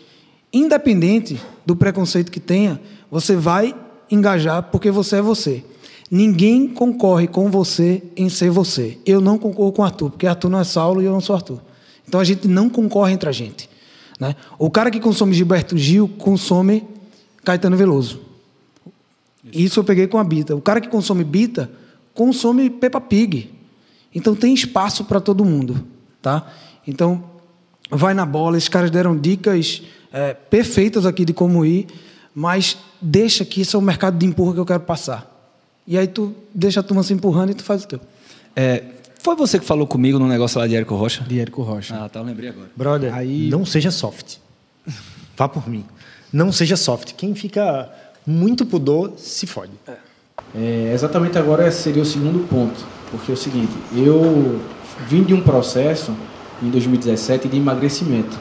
independente do preconceito que tenha, você vai engajar porque você é você. Ninguém concorre com você em ser você. Eu não concorro com Arthur, porque Arthur não é Saulo e eu não sou Arthur. Então a gente não concorre entre a gente. Né? O cara que consome Gilberto Gil consome Caetano Veloso. Isso eu peguei com a Bita. O cara que consome Bita consome Peppa Pig. Então tem espaço para todo mundo, tá? Então vai na bola. Esses caras deram dicas é, perfeitas aqui de como ir, mas deixa que isso é o mercado de empurra que eu quero passar. E aí tu deixa a turma se empurrando e tu faz o teu. É, foi você que falou comigo no negócio lá de Érico Rocha? De Érico Rocha. Ah, tá, eu lembrei agora. Brother, Aí- não seja soft. Vá por mim. Não seja soft. Quem fica muito pudor se fode. É, exatamente agora seria o segundo ponto, porque é o seguinte, eu vim de um processo em 2017 de emagrecimento.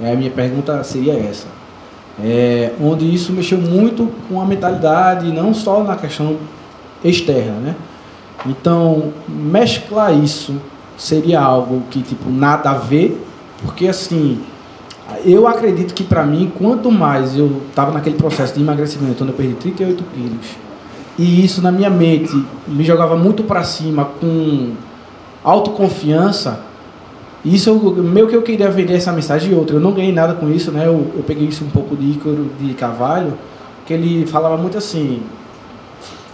E a minha pergunta seria essa, é, onde isso mexeu muito com a mentalidade, não só na questão externa, né? Então, mesclar isso seria algo que tipo nada a ver, porque assim, eu acredito que para mim, quanto mais eu estava naquele processo de emagrecimento, onde eu perdi 38 quilos, e isso na minha mente me jogava muito para cima com autoconfiança, isso eu, meio que eu queria vender essa mensagem e outra. Eu não ganhei nada com isso, né? Eu, eu peguei isso um pouco de Ícaro de Carvalho, que ele falava muito assim: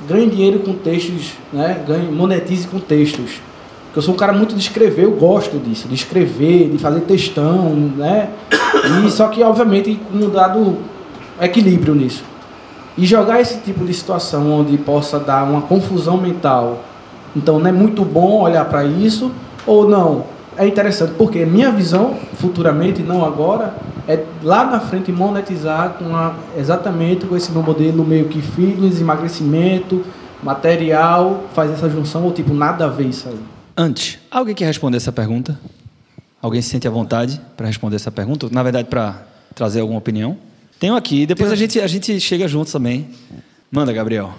ganhe dinheiro com textos, né? Ganhe, monetize com textos. Porque eu sou um cara muito de escrever, eu gosto disso, de escrever, de fazer textão, né? E só que, obviamente, com um dado equilíbrio nisso. E jogar esse tipo de situação onde possa dar uma confusão mental. Então, não é muito bom olhar para isso, ou não? É interessante, porque minha visão, futuramente, não agora, é lá na frente monetizar com a, exatamente com esse meu modelo meio que fitness, emagrecimento, material, faz essa junção, ou tipo, nada a ver isso aí. Antes, alguém quer responder essa pergunta? Alguém se sente à vontade para responder essa pergunta? Na verdade, para trazer alguma opinião? Tenho aqui, depois a gente, a gente chega juntos também. Manda, Gabriel.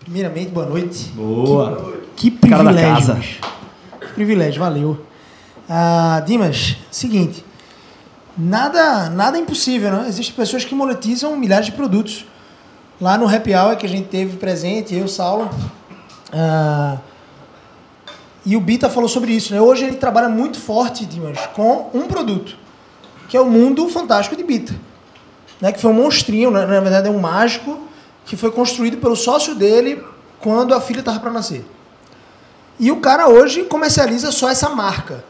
Primeiramente, boa noite. Boa. Que Cara da privilégio. Que privilégio, valeu. Ah, Dimas, seguinte. Nada, nada é impossível, né? Existem pessoas que monetizam milhares de produtos. Lá no Happy Hour que a gente teve presente, eu, Saulo, ah, e o Bita falou sobre isso, né? Hoje ele trabalha muito forte, Dimas, com um produto, que é o Mundo Fantástico de Bita. Né? Que foi um monstrinho, né? na verdade é um mágico, que foi construído pelo sócio dele quando a filha estava para nascer. E o cara hoje comercializa só essa marca.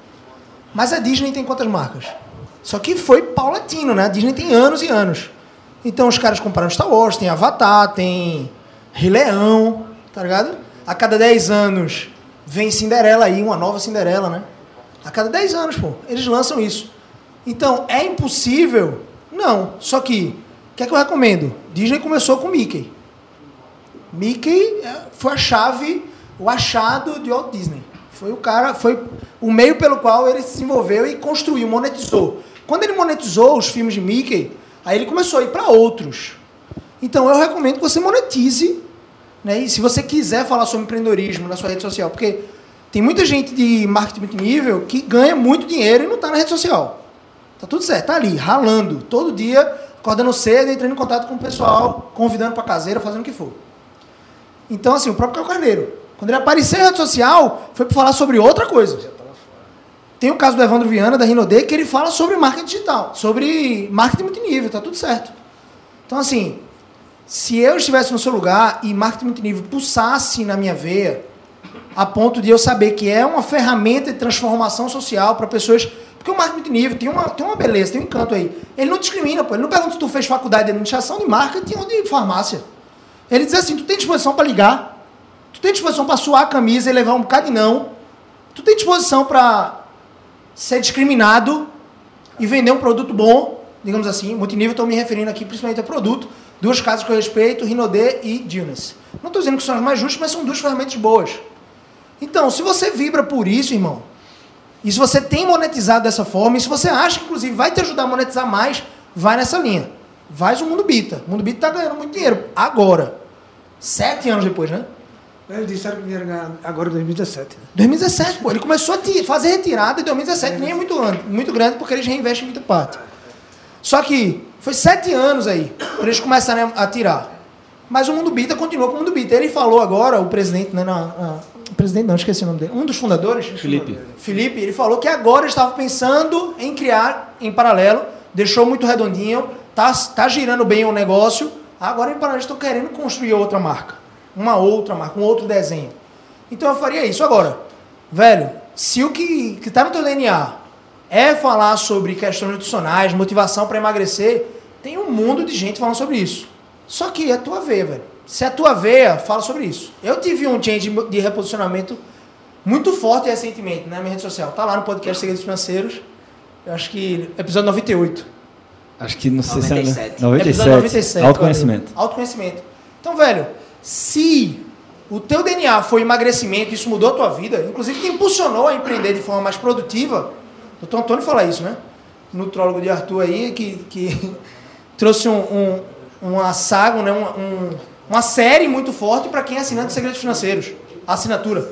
Mas a Disney tem quantas marcas? Só que foi paulatino, né? A Disney tem anos e anos. Então os caras compraram Star Wars, tem Avatar, tem Rei Leão, tá ligado? A cada 10 anos vem Cinderela aí, uma nova Cinderela, né? A cada 10 anos, pô, eles lançam isso. Então, é impossível? Não. Só que, o que é que eu recomendo? Disney começou com Mickey. Mickey é, foi a chave, o achado de Walt Disney. Foi o cara, foi o meio pelo qual ele se desenvolveu e construiu, monetizou. Quando ele monetizou os filmes de Mickey, aí ele começou a ir para outros. Então eu recomendo que você monetize, né? E se você quiser falar sobre empreendedorismo na sua rede social, porque tem muita gente de marketing multinível que ganha muito dinheiro e não está na rede social. Tá tudo certo, tá ali, ralando, todo dia, acordando cedo, entrando em contato com o pessoal, convidando para caseira, fazendo o que for. Então, assim, o próprio Carneiro, quando ele apareceu em rede social, foi para falar sobre outra coisa. Tem o caso do Evandro Viana, da Rinode, que ele fala sobre marketing digital, sobre marketing multinível, tá tudo certo. Então, assim, se eu estivesse no seu lugar e marketing multinível pulsasse na minha veia, a ponto de eu saber que é uma ferramenta de transformação social para pessoas. Porque o marketing multinível tem uma, tem uma beleza, tem um encanto aí. Ele não discrimina, pô. Ele não pergunta se tu fez faculdade de administração, de marketing ou de farmácia. Ele diz assim: tu tem disposição para ligar, tu tem disposição para suar a camisa e levar um bocado de não, tu tem disposição para ser discriminado e vender um produto bom, digamos assim. Multinível, estou me referindo aqui principalmente a produto. Duas casas que eu respeito, Rinodê e Dillness. Não estou dizendo que são as mais justas, mas são duas ferramentas boas. Então, se você vibra por isso, irmão, e se você tem monetizado dessa forma, e se você acha que, inclusive, vai te ajudar a monetizar mais, vai nessa linha. Vai o Mundo Bita. O Mundo Bita está ganhando muito dinheiro. Agora. Sete anos depois, né? Eles disseram que ia ganhar agora em 2017. 2017, pô. Ele começou a fazer retirada em 2017. Nem é muito grande, muito grande porque eles reinvestem muita parte. Só que foi sete anos aí para eles começarem a, a tirar. Mas o Mundo Bita continuou com o Mundo Bita. Ele falou agora, o presidente, né? Na, na- o presidente não, esqueci o nome dele. Um dos fundadores. Felipe. Felipe, ele falou que agora estava pensando em criar em paralelo, deixou muito redondinho, tá, tá girando bem o negócio. Agora em paralelo estão querendo construir outra marca, uma outra marca, um outro desenho. Então eu faria isso agora. Velho, se o que que tá no teu DNA é falar sobre questões nutricionais, motivação para emagrecer, tem um mundo de gente falando sobre isso. Só que é a tua veia, velho. Se é a tua veia, fala sobre isso. Eu tive um change de reposicionamento muito forte recentemente na minha rede social. Tá lá no podcast Segredos Financeiros. Eu acho que episódio 98. Acho que não sei se é 97. 97. Episódio 97. Autoconhecimento. Autoconhecimento. Então, velho, se o teu DNA foi emagrecimento, isso mudou a tua vida, inclusive te impulsionou a empreender de forma mais produtiva. O doutor Antônio fala isso, né? Nutrólogo de Arthur aí, que, que *laughs* trouxe um, um, uma saga, né? um, um- uma série muito forte para quem é assinante de segredos financeiros. Assinatura.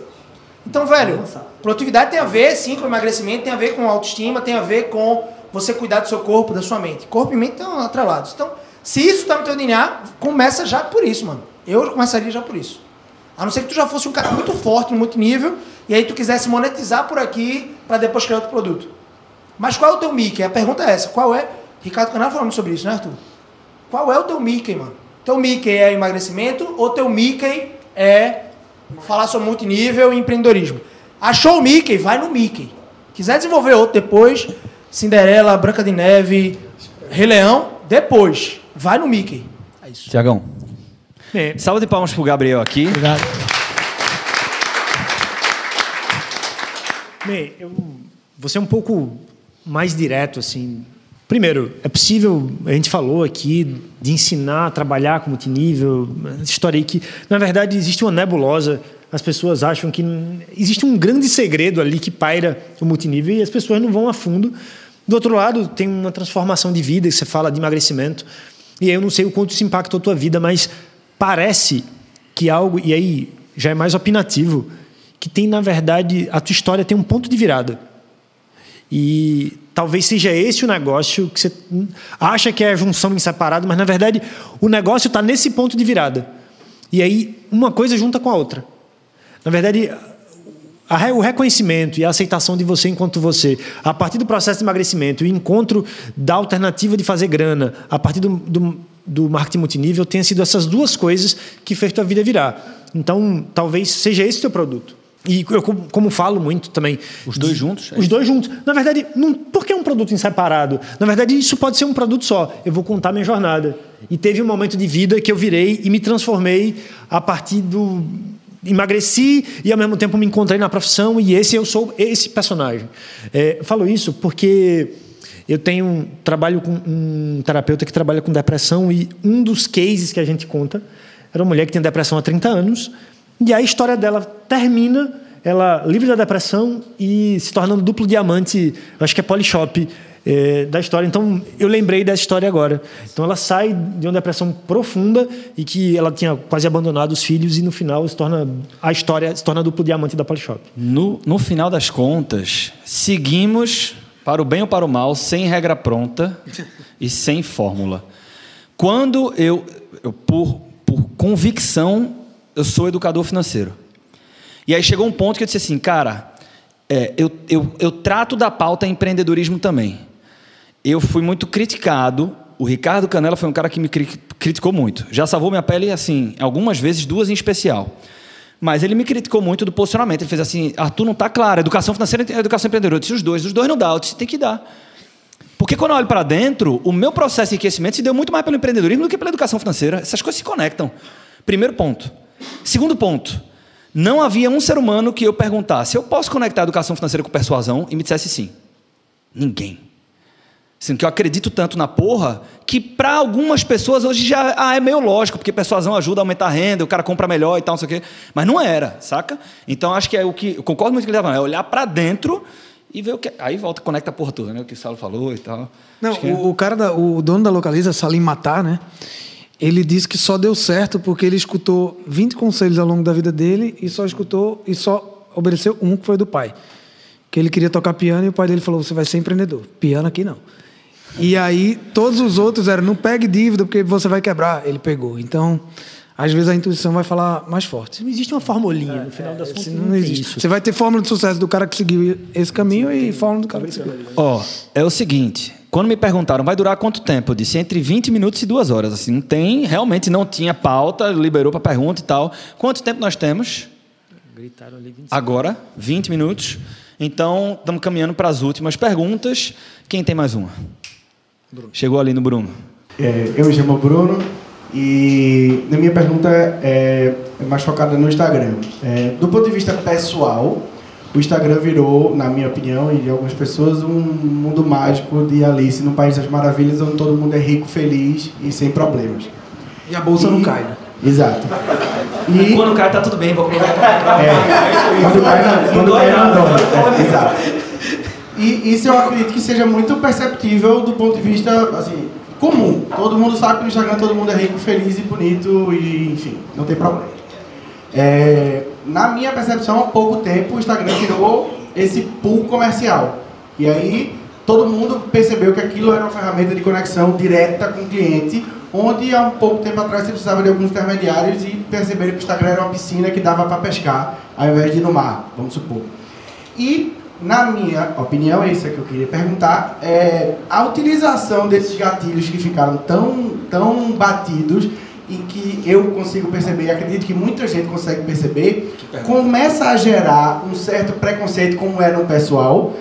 Então, velho, produtividade tem a ver, sim, com emagrecimento, tem a ver com autoestima, tem a ver com você cuidar do seu corpo, da sua mente. Corpo e mente estão atrelados. Então, se isso está no teu DNA, começa já por isso, mano. Eu começaria já por isso. A não ser que tu já fosse um cara muito forte, no multinível, e aí tu quisesse monetizar por aqui para depois criar outro produto. Mas qual é o teu Mickey? A pergunta é essa. Qual é? Ricardo Canal falando sobre isso, né, Arthur? Qual é o teu Mickey, mano? Teu Mickey é emagrecimento ou teu Mickey é falar sobre multinível e empreendedorismo? Achou o Mickey? Vai no Mickey. Quiser desenvolver outro depois, Cinderela, Branca de Neve, Rei Leão, depois. Vai no Mickey. É isso. Tiagão. Salva de palmas pro Gabriel aqui. Obrigado. Bem, eu vou ser um pouco mais direto, assim. Primeiro, é possível, a gente falou aqui, de ensinar a trabalhar com multinível, história aí que, na verdade, existe uma nebulosa. As pessoas acham que existe um grande segredo ali que paira o multinível e as pessoas não vão a fundo. Do outro lado, tem uma transformação de vida, que você fala de emagrecimento. E aí eu não sei o quanto isso impactou a tua vida, mas parece que algo, e aí já é mais opinativo, que tem, na verdade, a tua história tem um ponto de virada. E talvez seja esse o negócio que você acha que é a junção em separado, mas na verdade o negócio está nesse ponto de virada. E aí uma coisa junta com a outra. Na verdade, o reconhecimento e a aceitação de você enquanto você, a partir do processo de emagrecimento, o encontro da alternativa de fazer grana, a partir do, do, do marketing multinível, tenha sido essas duas coisas que fez tua vida virar. Então, talvez seja esse o teu produto. E eu, como, falo muito também. Os dois juntos? É Os dois juntos. Na verdade, não, por que um produto em separado? Na verdade, isso pode ser um produto só. Eu vou contar minha jornada. E teve um momento de vida que eu virei e me transformei a partir do. Emagreci e ao mesmo tempo me encontrei na profissão e esse eu sou esse personagem. É, falo isso porque eu tenho trabalho com um terapeuta que trabalha com depressão e um dos cases que a gente conta era uma mulher que tem depressão há 30 anos e a história dela termina ela livre da depressão e se tornando duplo diamante, acho que é Polishop é, da história. Então eu lembrei dessa história agora. Então ela sai de uma depressão profunda e que ela tinha quase abandonado os filhos e no final se torna a história se torna duplo diamante da Polishop. No, no final das contas, seguimos para o bem ou para o mal, sem regra pronta *laughs* e sem fórmula. Quando eu, eu por, por convicção, eu sou educador financeiro. E aí chegou um ponto que eu disse assim, cara, é, eu, eu, eu trato da pauta empreendedorismo também. Eu fui muito criticado. O Ricardo Canela foi um cara que me cri- criticou muito. Já salvou minha pele, assim, algumas vezes, duas em especial. Mas ele me criticou muito do posicionamento. Ele fez assim: Arthur, não está claro. Educação financeira e educação empreendedora. Eu disse: os dois. Os dois não dá. Eu disse: tem que dar. Porque quando eu olho para dentro, o meu processo de enriquecimento se deu muito mais pelo empreendedorismo do que pela educação financeira. Essas coisas se conectam. Primeiro ponto. Segundo ponto. Não havia um ser humano que eu perguntasse: eu posso conectar a educação financeira com persuasão? E me dissesse sim. Ninguém. Sendo que eu acredito tanto na porra que para algumas pessoas hoje já ah, é meio lógico, porque persuasão ajuda a aumentar a renda, o cara compra melhor e tal, não sei o quê. Mas não era, saca? Então acho que é o que. Eu concordo muito com o que ele estava é olhar para dentro e ver o que. Aí volta, conecta a porra toda, né? O que o Saulo falou e tal. Não, que é- o, o cara, da, o dono da Localiza, Salim Matar, né? Ele disse que só deu certo porque ele escutou 20 conselhos ao longo da vida dele e só escutou e só obedeceu um que foi do pai. Que ele queria tocar piano e o pai dele falou: "Você vai ser empreendedor. Piano aqui não". E aí todos os outros eram: "Não pegue dívida porque você vai quebrar". Ele pegou. Então, às vezes a intuição vai falar mais forte. Não existe uma formulinha, no final das contas. Não, Não, existe. isso. Você vai ter fórmula de sucesso do cara que seguiu esse caminho e fórmula do cara que seguiu. Ó, é o seguinte. Quando me perguntaram, vai durar quanto tempo? Eu disse entre 20 minutos e duas horas. Assim, não tem, realmente não tinha pauta, liberou para pergunta e tal. Quanto tempo nós temos? Gritaram ali 25. Agora, 20 minutos. Então, estamos caminhando para as últimas perguntas. Quem tem mais uma? Chegou ali no Bruno. É, eu me chamo Bruno e a minha pergunta é, é mais focada no Instagram. É, do ponto de vista pessoal, o Instagram virou, na minha opinião e de algumas pessoas, um mundo mágico de Alice no País das Maravilhas, onde todo mundo é rico, feliz e sem problemas. E a bolsa não cai, né? Exato. E Quando cai, tá tudo bem, vou aproveitar. é, quando cai, não, quando cai, não dói. É, exato. E isso eu acredito que seja muito perceptível do ponto de vista, assim, comum. Todo mundo sabe que no Instagram todo mundo é rico, feliz e bonito e, enfim, não tem problema. É, na minha percepção, há pouco tempo o Instagram virou esse pool comercial. E aí todo mundo percebeu que aquilo era uma ferramenta de conexão direta com o cliente, onde há um pouco tempo atrás você precisava de alguns intermediários e perceberam que o Instagram era uma piscina que dava para pescar, ao invés de ir no mar, vamos supor. E, na minha opinião, é isso que eu queria perguntar, é a utilização desses gatilhos que ficaram tão, tão batidos e que eu consigo perceber, e acredito que muita gente consegue perceber, começa a gerar um certo preconceito como era no pessoal.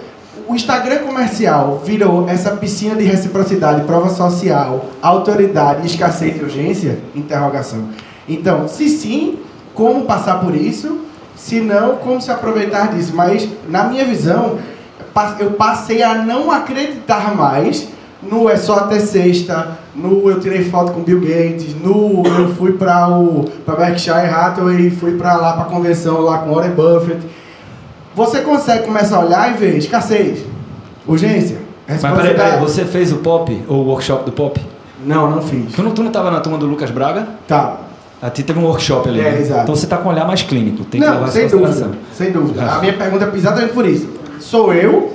O Instagram comercial virou essa piscina de reciprocidade, prova social, autoridade, escassez e urgência? Interrogação. Então, se sim, como passar por isso? Se não, como se aproveitar disso? Mas, na minha visão, eu passei a não acreditar mais no é só até sexta, no eu tirei foto com Bill Gates, no eu fui para o para Berkshire Hathaway, fui para lá para convenção lá com Warren Buffett. Você consegue começar a olhar e ver escassez, urgência, Mas peraí, peraí, você fez o pop, ou o workshop do pop? Não, não fiz. Tu não, tu não tava na turma do Lucas Braga? Tá. A ti teve um workshop ali. É, né? exato. Então você tá com um olhar mais clínico. Tem que não, levar isso sem dúvida, sem dúvida. Ah. A minha pergunta é exatamente por isso. Sou eu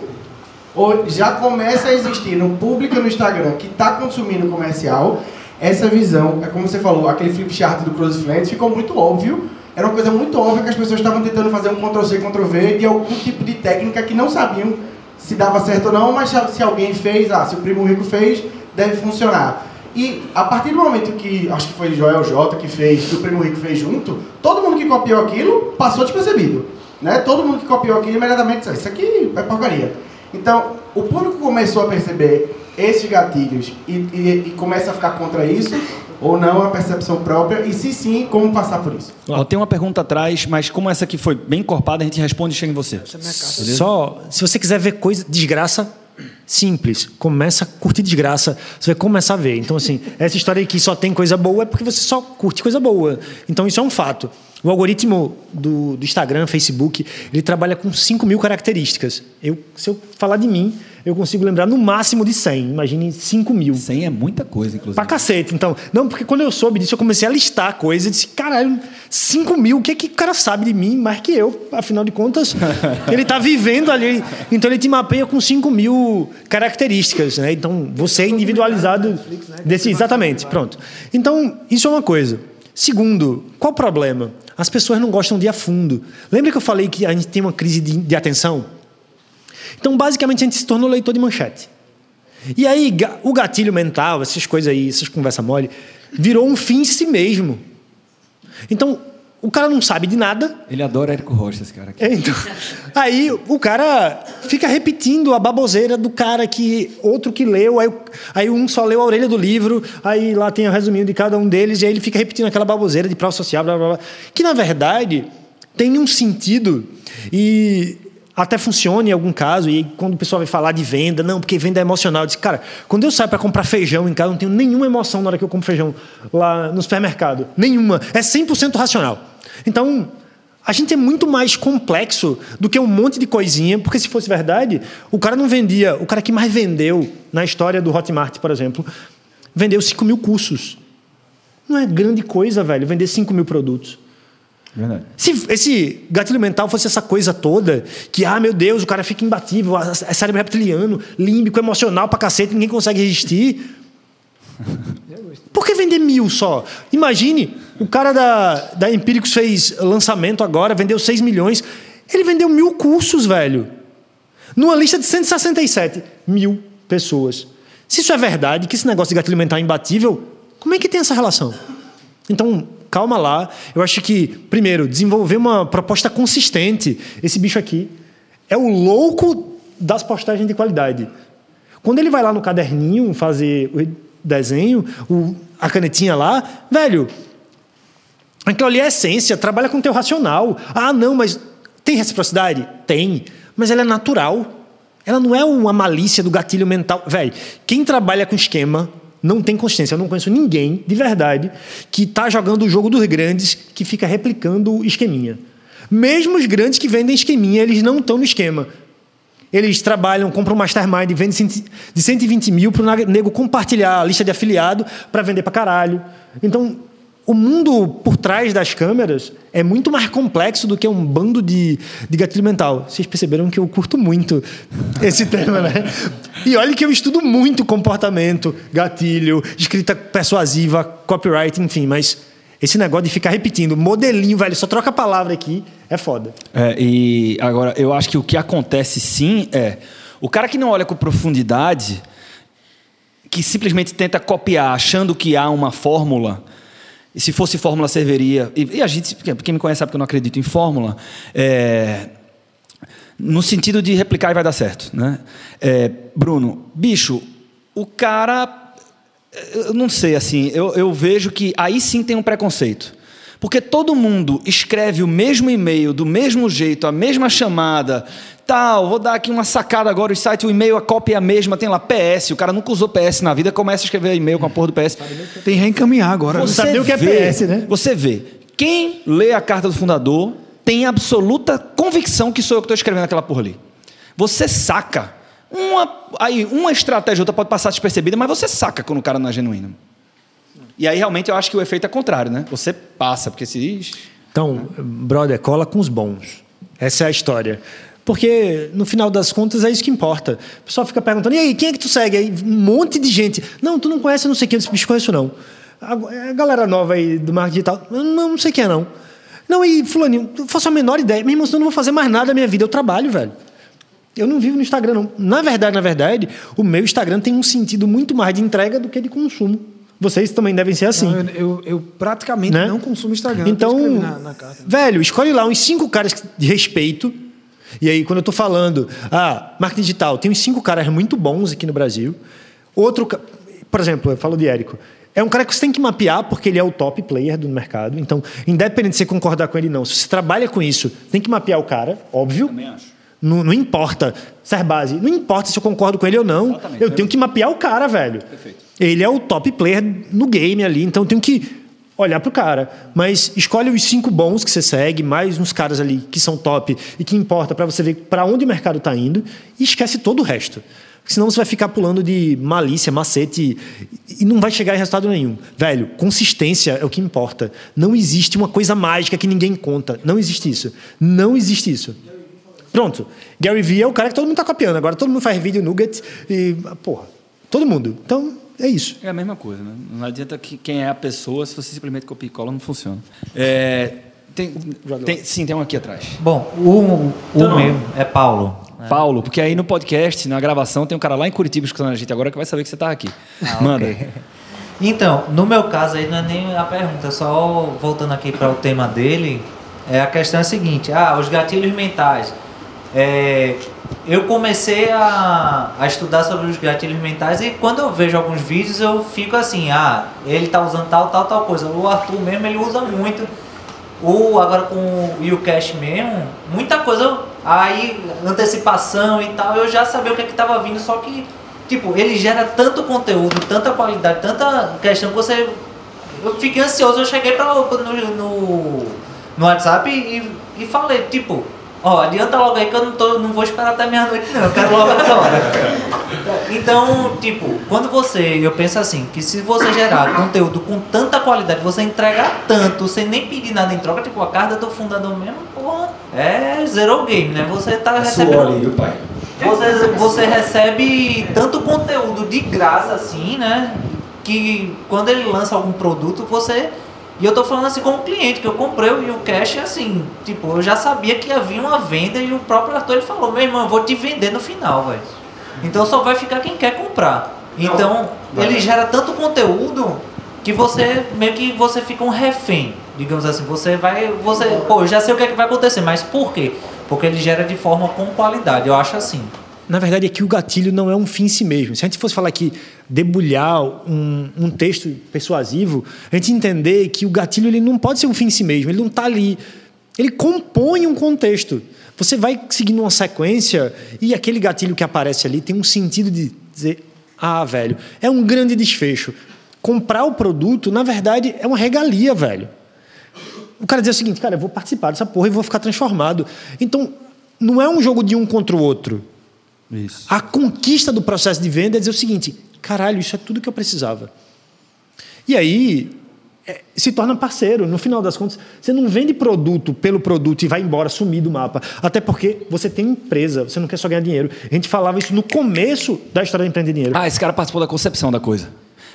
ou já começa a existir no público no Instagram que está consumindo comercial essa visão, é como você falou, aquele flip chart do Friends ficou muito óbvio. Era uma coisa muito óbvia que as pessoas estavam tentando fazer um Ctrl-C, Ctrl-V de algum tipo de técnica que não sabiam se dava certo ou não, mas se alguém fez, ah, se o primo rico fez, deve funcionar. E a partir do momento que, acho que foi Joel J que fez, que o Primo Rico fez junto, todo mundo que copiou aquilo passou despercebido. Né? Todo mundo que copiou aquilo imediatamente disse, isso aqui é porcaria. Então, o público começou a perceber esses gatilhos e, e, e começa a ficar contra isso, ou não, a percepção própria, e se sim, como passar por isso. Ó, tem uma pergunta atrás, mas como essa aqui foi bem encorpada, a gente responde e chega em você. Beleza? Só, se você quiser ver coisa, desgraça, simples. Começa a curtir desgraça, você vai começar a ver. Então, assim, essa história aí que só tem coisa boa é porque você só curte coisa boa. Então, isso é um fato. O algoritmo do, do Instagram, Facebook, ele trabalha com 5 mil características. Eu, se eu falar de mim, eu consigo lembrar no máximo de 100. Imagine 5 mil. 100 é muita coisa, inclusive. Pra cacete. Então, não, porque quando eu soube disso, eu comecei a listar coisas e disse, caralho, 5 mil, o que, que o cara sabe de mim mais que eu? Afinal de contas, *laughs* ele tá vivendo ali. Então, ele te mapeia com 5 mil características, né? Então, você é individualizado desse. Exatamente, pronto. Então, isso é uma coisa. Segundo, qual o problema? As pessoas não gostam de ir a fundo. Lembra que eu falei que a gente tem uma crise de, de atenção? Então, basicamente, a gente se tornou leitor de manchete. E aí, o gatilho mental, essas coisas aí, essas conversas mole, virou um fim em si mesmo. Então, o cara não sabe de nada. Ele adora Érico Rocha, esse cara aqui. É, então, *laughs* aí o cara fica repetindo a baboseira do cara que outro que leu, aí, aí um só leu a orelha do livro, aí lá tem o resuminho de cada um deles, e aí ele fica repetindo aquela baboseira de prova social, blá blá blá. Que na verdade tem um sentido e até funciona em algum caso, e quando o pessoal vai falar de venda, não, porque venda é emocional. Eu disse, cara, quando eu saio para comprar feijão em casa, eu não tenho nenhuma emoção na hora que eu compro feijão lá no supermercado. Nenhuma. É 100% racional. Então, a gente é muito mais complexo do que um monte de coisinha, porque se fosse verdade, o cara não vendia. O cara que mais vendeu na história do Hotmart, por exemplo, vendeu 5 mil cursos. Não é grande coisa, velho, vender 5 mil produtos. Verdade. Se esse gatilho mental fosse essa coisa toda, que, ah, meu Deus, o cara fica imbatível, é cérebro reptiliano, límbico, emocional pra cacete, ninguém consegue resistir. Por que vender mil só? Imagine, o cara da, da Empíricos fez lançamento agora, vendeu 6 milhões. Ele vendeu mil cursos, velho. Numa lista de 167 mil pessoas. Se isso é verdade, que esse negócio de gatilho mental é imbatível, como é que tem essa relação? Então, calma lá. Eu acho que, primeiro, desenvolver uma proposta consistente. Esse bicho aqui é o louco das postagens de qualidade. Quando ele vai lá no caderninho fazer o desenho, o- a canetinha lá, velho, aquilo ali é essência, trabalha com o teu racional. Ah, não, mas tem reciprocidade? Tem, mas ela é natural. Ela não é uma malícia do gatilho mental. Velho, quem trabalha com esquema não tem consciência. Eu não conheço ninguém, de verdade, que está jogando o jogo dos grandes que fica replicando esqueminha. Mesmo os grandes que vendem esqueminha, eles não estão no esquema. Eles trabalham, compram um mastermind, vendem de 120 mil para o nego compartilhar a lista de afiliado para vender para caralho. Então, o mundo por trás das câmeras é muito mais complexo do que um bando de, de gatilho mental. Vocês perceberam que eu curto muito *laughs* esse tema, né? E olha que eu estudo muito comportamento, gatilho, escrita persuasiva, copyright, enfim, mas esse negócio de ficar repetindo, modelinho, velho, só troca a palavra aqui, é foda. É, e agora, eu acho que o que acontece sim é o cara que não olha com profundidade, que simplesmente tenta copiar, achando que há uma fórmula. E se fosse fórmula, serviria. E, e a gente, quem me conhece sabe que eu não acredito em fórmula. É, no sentido de replicar e vai dar certo. Né? É, Bruno, bicho, o cara. Eu não sei, assim, eu, eu vejo que aí sim tem um preconceito. Porque todo mundo escreve o mesmo e-mail, do mesmo jeito, a mesma chamada, tal. Vou dar aqui uma sacada agora: o site, o e-mail, a cópia é a mesma, tem lá PS. O cara nunca usou PS na vida, começa a escrever e-mail com a porra do PS. Tem que reencaminhar agora. Você Sabe o que é PS, né? Você vê, quem lê a carta do fundador tem absoluta convicção que sou eu que estou escrevendo aquela porra ali. Você saca. Uma, aí, uma estratégia ou outra pode passar despercebida, mas você saca quando o cara não é genuíno. E aí, realmente, eu acho que o efeito é contrário, né? Você passa, porque se... Então, brother, cola com os bons. Essa é a história. Porque, no final das contas, é isso que importa. O pessoal fica perguntando, e aí, quem é que tu segue? Aí, um monte de gente. Não, tu não conhece não sei quem, eu disse, conheço não. A, a galera nova aí do marketing digital, "Eu não, não sei quem é não. Não, e fulaninho, eu faço a menor ideia. Meu irmão, senão eu não vou fazer mais nada na minha vida, eu trabalho, velho. Eu não vivo no Instagram, não. Na verdade, na verdade, o meu Instagram tem um sentido muito mais de entrega do que de consumo. Vocês também devem ser assim. Não, eu, eu- eu praticamente Né? não consumo Instagram. Então, na, na carta. velho, escolhe lá uns cinco caras de respeito. E aí, quando eu tô falando, ah, marketing digital, tem uns cinco caras muito bons aqui no Brasil. Outro, por exemplo, eu falo de Érico. É um cara que você tem que mapear porque ele é o top player do mercado. Então, independente de você concordar com ele ou não, se você trabalha com isso, tem que mapear o cara, óbvio. Também acho. Não, não importa ser base, não importa se eu concordo com ele ou não. Exatamente. Eu tenho que mapear o cara, velho. Ele é o top player no game ali, então tenho que olhar pro cara. Mas escolhe os cinco bons que você segue, mais uns caras ali que são top e que importa para você ver para onde o mercado está indo e esquece todo o resto. Senão você vai ficar pulando de malícia, macete e não vai chegar em resultado nenhum. Velho, consistência é o que importa. Não existe uma coisa mágica que ninguém conta. Não existe isso. Não existe isso. Pronto. Gary Vee é o cara que todo mundo está copiando. Agora todo mundo faz vídeo nugget e. Porra. Todo mundo. Então, é isso. É a mesma coisa, né? Não adianta que quem é a pessoa, se você simplesmente copia e cola, não funciona. É, tem, tem- sim, tem um aqui atrás. Bom, o, o Então, meu é Paulo. Paulo, porque aí no podcast, na gravação, tem um cara lá em Curitiba escutando a gente agora que vai saber que você está aqui. Ah, Manda. ok. *laughs* Então, no meu caso aí não é nem a pergunta, só voltando aqui para o tema dele, é a questão é a seguinte, ah, os gatilhos mentais. É, eu comecei a, a estudar sobre os gatilhos mentais e quando eu vejo alguns vídeos eu fico assim, ah, ele tá usando tal, tal, tal coisa. O Arthur mesmo ele usa muito. O, agora com o Ucash mesmo, muita coisa, aí antecipação e tal, eu já sabia o que é que tava vindo, só que, tipo, ele gera tanto conteúdo, tanta qualidade, tanta questão que você. Eu fiquei ansioso, eu cheguei pra, no, no, no WhatsApp e, e falei, tipo, Ó, adianta logo aí que eu não, tô, não vou esperar até meia-noite, não. Eu quero logo agora. Então, tipo, quando você. Eu penso assim, que se você gerar conteúdo com tanta qualidade, você entregar tanto, sem nem pedir nada em troca, tipo, a carta do fundador mesmo, porra, é zero game, né? Você tá recebendo. Suor pai? Você, você recebe tanto conteúdo de graça assim, né? Que quando ele lança algum produto, você e eu tô falando assim como cliente, que eu comprei o cash assim, tipo, eu já sabia que havia uma venda e o próprio Arthur ele falou, meu irmão, eu vou te vender no final, velho. Então só vai ficar quem quer comprar. Então, ele gera tanto conteúdo que você meio que você fica um refém, digamos assim. Você vai, você, pô, eu já sei o que, é que vai acontecer, mas por quê? Porque ele gera de forma com qualidade. Eu acho assim. Na verdade, aqui o gatilho não é um fim em si mesmo. Se a gente fosse falar aqui, debulhar um, um texto persuasivo, a gente entender que o gatilho ele não pode ser um fim em si mesmo, ele não está ali. Ele compõe um contexto. Você vai seguindo uma sequência e aquele gatilho que aparece ali tem um sentido de dizer: ah, velho, é um grande desfecho. Comprar o produto, na verdade, é uma regalia, velho. O cara diz o seguinte, cara, eu vou participar dessa porra e vou ficar transformado. Então, não é um jogo de um contra o outro. Isso. A conquista do processo de venda é dizer o seguinte: caralho, isso é tudo que eu precisava. E aí é, se torna parceiro. No final das contas, você não vende produto pelo produto e vai embora, sumir do mapa. Até porque você tem empresa, você não quer só ganhar dinheiro. A gente falava isso no começo da história de empreender dinheiro. Ah, esse cara participou da concepção da coisa.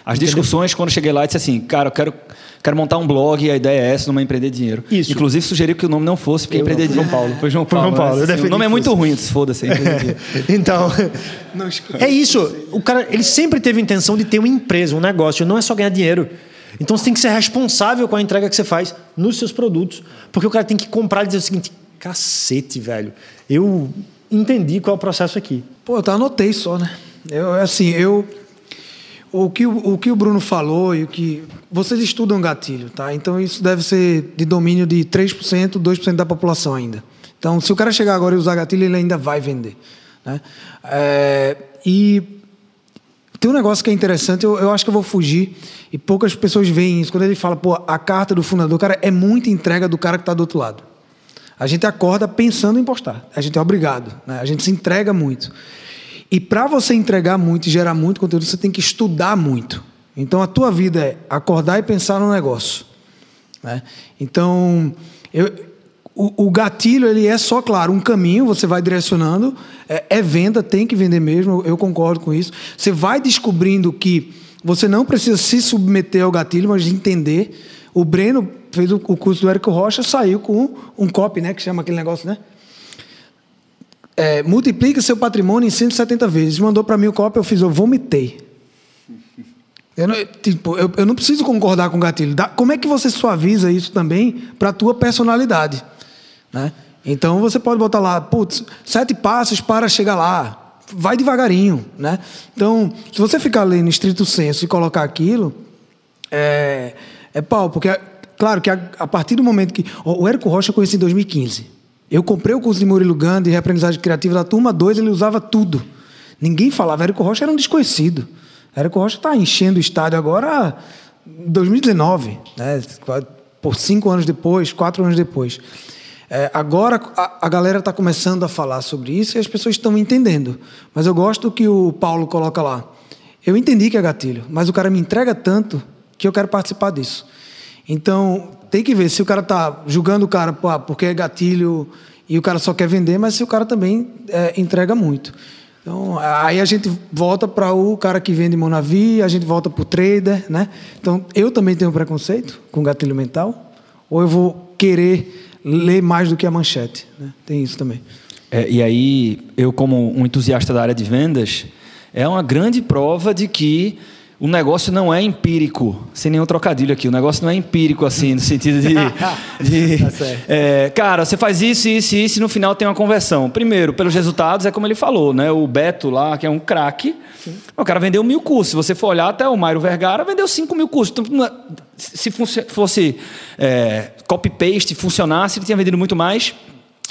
As discussões, quando eu cheguei lá, eu disse assim, cara, eu quero, quero montar um blog e a ideia é essa, numa empreender dinheiro. Isso. Inclusive, sugeriu que o nome não fosse, porque Eu empreender não, dinheiro. João Paulo. Foi João Foi Paulo. João Paulo, eu Assim, o nome é muito ruim, foda-se. empreender dinheiro. *laughs* então, Não é isso. O cara, ele sempre teve a intenção de ter uma empresa, um negócio, não é só ganhar dinheiro. Então você tem que ser responsável com a entrega que você faz nos seus produtos. Porque o cara tem que comprar e dizer o seguinte: cacete, velho, eu entendi qual é o processo aqui. Pô, eu tá, anotei só, né? Eu, assim, eu. O que o, que o Bruno falou e o que. Vocês estudam gatilho, tá? Então isso deve ser de domínio de 3%, 2% da população ainda. Então, se o cara chegar agora e usar gatilho, ele ainda vai vender. Né? É, e tem um negócio que é interessante, eu, eu acho que eu vou fugir, e poucas pessoas veem isso. Quando ele fala, pô, a carta do fundador, cara, é muita entrega do cara que está do outro lado. A gente acorda pensando em postar. A gente é obrigado. Né? A gente se entrega muito. E para você entregar muito e gerar muito conteúdo, você tem que estudar muito. Então a tua vida é acordar e pensar no negócio. Né? Então, eu, o, o gatilho ele é só, claro, um caminho, você vai direcionando. É, é venda, tem que vender mesmo, eu, concordo com isso. Você vai descobrindo que você não precisa se submeter ao gatilho, mas entender. O Breno fez o, o curso do Érico Rocha, saiu com um copy, né? Que chama aquele negócio, né? É, multiplica seu patrimônio em 170 vezes. Mandou para mim o copy, eu fiz, eu vomitei. Eu não, tipo, eu, eu não preciso concordar com o gatilho. Dá- como é que você suaviza isso também para a tua personalidade? Né? Então você pode botar lá, putz, sete passos para chegar lá. Vai devagarinho. Né? Então, se você ficar lendo estrito senso e colocar aquilo, é, é pau, porque, claro, que a, a partir do momento que. O Érico Rocha eu conheci em 2015. Eu comprei o curso de Murilo Gandhi, reaprendizagem criativa da turma 2, ele usava tudo. Ninguém falava, Érico Rocha era um desconhecido. Érico Rocha está enchendo o estádio agora em 2019, né? por cinco anos depois, quatro anos depois. É, agora a, a galera está começando a falar sobre isso e as pessoas estão entendendo. Mas eu gosto que o Paulo coloca lá. Eu entendi que é gatilho, mas o cara me entrega tanto que eu quero participar disso. Então, tem que ver se o cara está julgando o cara ah, porque é gatilho e o cara só quer vender, mas se o cara também é, entrega muito. Então, aí a gente volta para o cara que vende Monavi, a gente volta para o trader, né? Então, eu também tenho preconceito com gatilho mental, ou eu vou querer ler mais do que a manchete, né? Tem isso também. É, e aí, eu, como um entusiasta da área de vendas, é uma grande prova de que o negócio não é empírico, sem nenhum trocadilho aqui. O negócio não é empírico, assim, no sentido de. *laughs* de Tá é, cara, você faz isso, isso, isso, e no final tem uma conversão. Primeiro, pelos resultados, é como ele falou, né? O Beto lá, que é um craque, o cara vendeu mil cursos. Se você for olhar, até o Mário Vergara vendeu cinco mil cursos. Então, é- se fosse é, copy-paste, funcionasse, ele tinha vendido muito mais.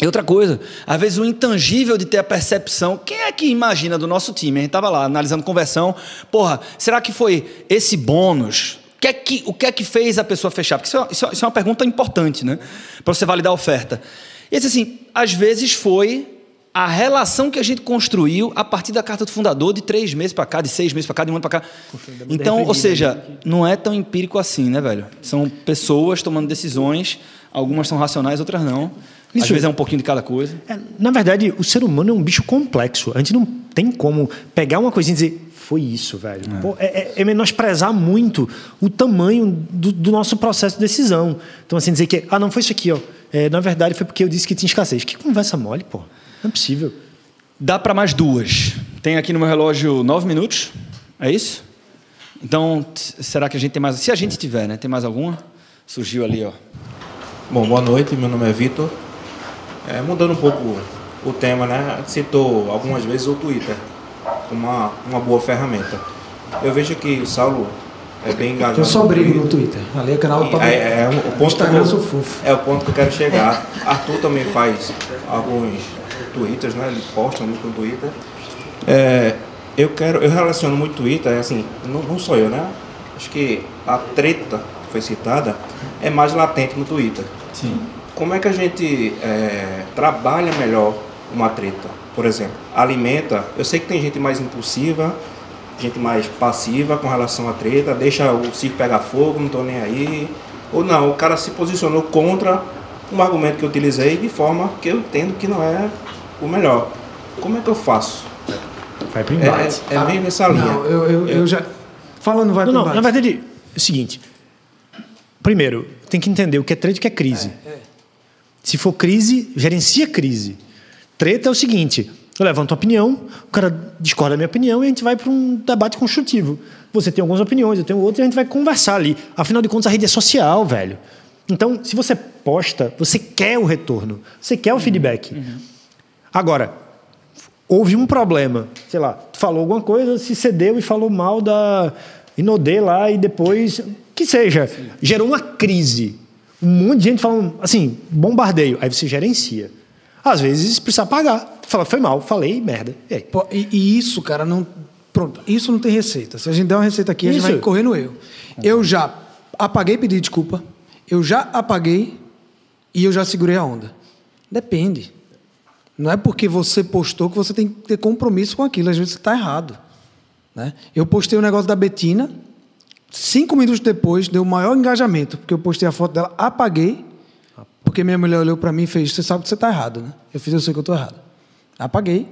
E outra coisa, às vezes o intangível de ter a percepção. Quem é que imagina do nosso time? A gente estava lá analisando conversão. Porra, será que foi esse bônus? O que é que, o que, é que fez a pessoa fechar? Porque isso é, isso é- isso é uma pergunta importante, né? Para você validar a oferta. E assim, às vezes foi a relação que a gente construiu a partir da carta do fundador de três meses para cá, de seis meses para cá, de um ano para cá. Então, ou seja, não é tão empírico assim, né, velho? São pessoas tomando decisões, algumas são racionais, outras não. Às Isso. vezes é um pouquinho de cada coisa. É, na verdade, o ser humano é um bicho complexo. A gente não tem como pegar uma coisinha e dizer, foi isso, velho. Pô, é, é- é menosprezar muito o tamanho do, do nosso processo de decisão. Então, assim, dizer que, ah, não foi isso aqui, ó. É, na verdade, foi porque eu disse que tinha escassez. Que conversa mole, pô. Não é possível. Dá para mais duas. Tem aqui no meu relógio nove minutos. É isso? Então, será que a gente tem mais? Se a gente tiver, né? Tem mais alguma? Surgiu ali, ó. Bom, boa noite, meu nome é Vitor. É, mudando um pouco o tema, né? A gente citou algumas vezes o Twitter como uma, uma boa ferramenta. Eu vejo que o Saulo é bem engajado. Eu só brigo no Twitter. Ali é canal E pra é, é o ponto Instagram eu sou fofo. É o ponto que eu quero chegar. *laughs* Arthur também faz alguns twitters, né? Ele posta muito no Twitter. É, eu quero, eu relaciono muito Twitter, assim, não, não sou eu, né? Acho que a treta que foi citada é mais latente no Twitter. Sim. Como é que a gente é, trabalha melhor uma treta? Por exemplo, alimenta. Eu sei que tem gente mais impulsiva, gente mais passiva com relação à treta, deixa o circo pegar fogo, não tô nem aí. Ou não, o cara se posicionou contra um argumento que eu utilizei de forma que eu entendo que não é o melhor. Como é que eu faço? Vai pro É, embate. é, é meio nessa linha. Não, eu, eu, eu já. Falando vai Não, pro não, embate. na verdade, é o seguinte. Primeiro, tem que entender o que é trade e o que é crise. Se for crise, gerencia crise. Treta é o seguinte: eu levanto uma opinião, o cara discorda da minha opinião e a gente vai para um debate construtivo. Você tem algumas opiniões, eu tenho outras, e a gente vai conversar ali. Afinal de contas, a rede é social, velho. Então, se você posta, você quer o retorno, você quer o feedback. Agora, houve um problema, sei lá, tu falou alguma coisa, se cedeu e falou mal da Inodê lá e depois, que seja, gerou uma crise. Um monte de gente falando, assim, bombardeio. Aí você gerencia. Às vezes precisa pagar. Fala, foi mal, falei, merda. E? Pô, E, e isso, cara, não. Pronto, isso não tem receita. Se a gente der uma receita aqui, a gente Isso. vai correr no erro. Eu já apaguei pedir desculpa, eu já apaguei e eu já segurei a onda. Depende. Não é porque você postou que você tem que ter compromisso com aquilo. Às vezes você está errado. Né? Eu postei o negócio da Betina, cinco minutos depois deu o maior engajamento, porque eu postei a foto dela, apaguei, porque minha mulher olhou para mim e fez: Você sabe que você está errado, né? Eu fiz, eu sei que eu estou errado. Apaguei.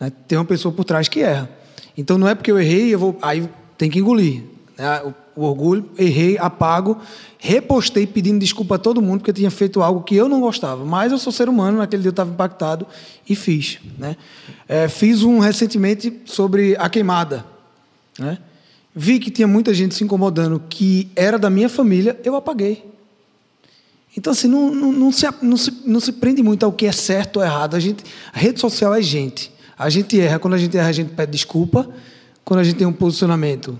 Né? Tem uma pessoa por trás que erra. Então não é porque eu errei, eu vou. Aí tem que engolir. né? O, o orgulho, errei, apago, repostei pedindo desculpa a todo mundo porque eu tinha feito algo que eu não gostava. Mas eu sou ser humano, naquele dia eu estava impactado e fiz. Né? É, fiz um recentemente sobre a queimada. Né? Vi que tinha muita gente se incomodando que era da minha família, eu apaguei. Então, assim, não, não, não, se, não, se, não se prende muito ao que é certo ou errado. A, gente, a rede social é gente. A gente erra. Quando a gente erra, a gente pede desculpa. Quando a gente tem um posicionamento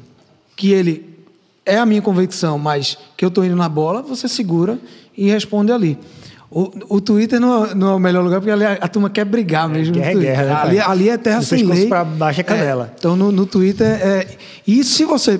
que ele é a minha convicção, mas que eu estou indo na bola, você segura e responde ali. O, o Twitter não é, não é o melhor lugar, porque ali a, a turma quer brigar mesmo. no guerra é Twitter. guerra, né, ali, ali é terra sem lei. pra baixo é canela. então, no, no Twitter, é, e se você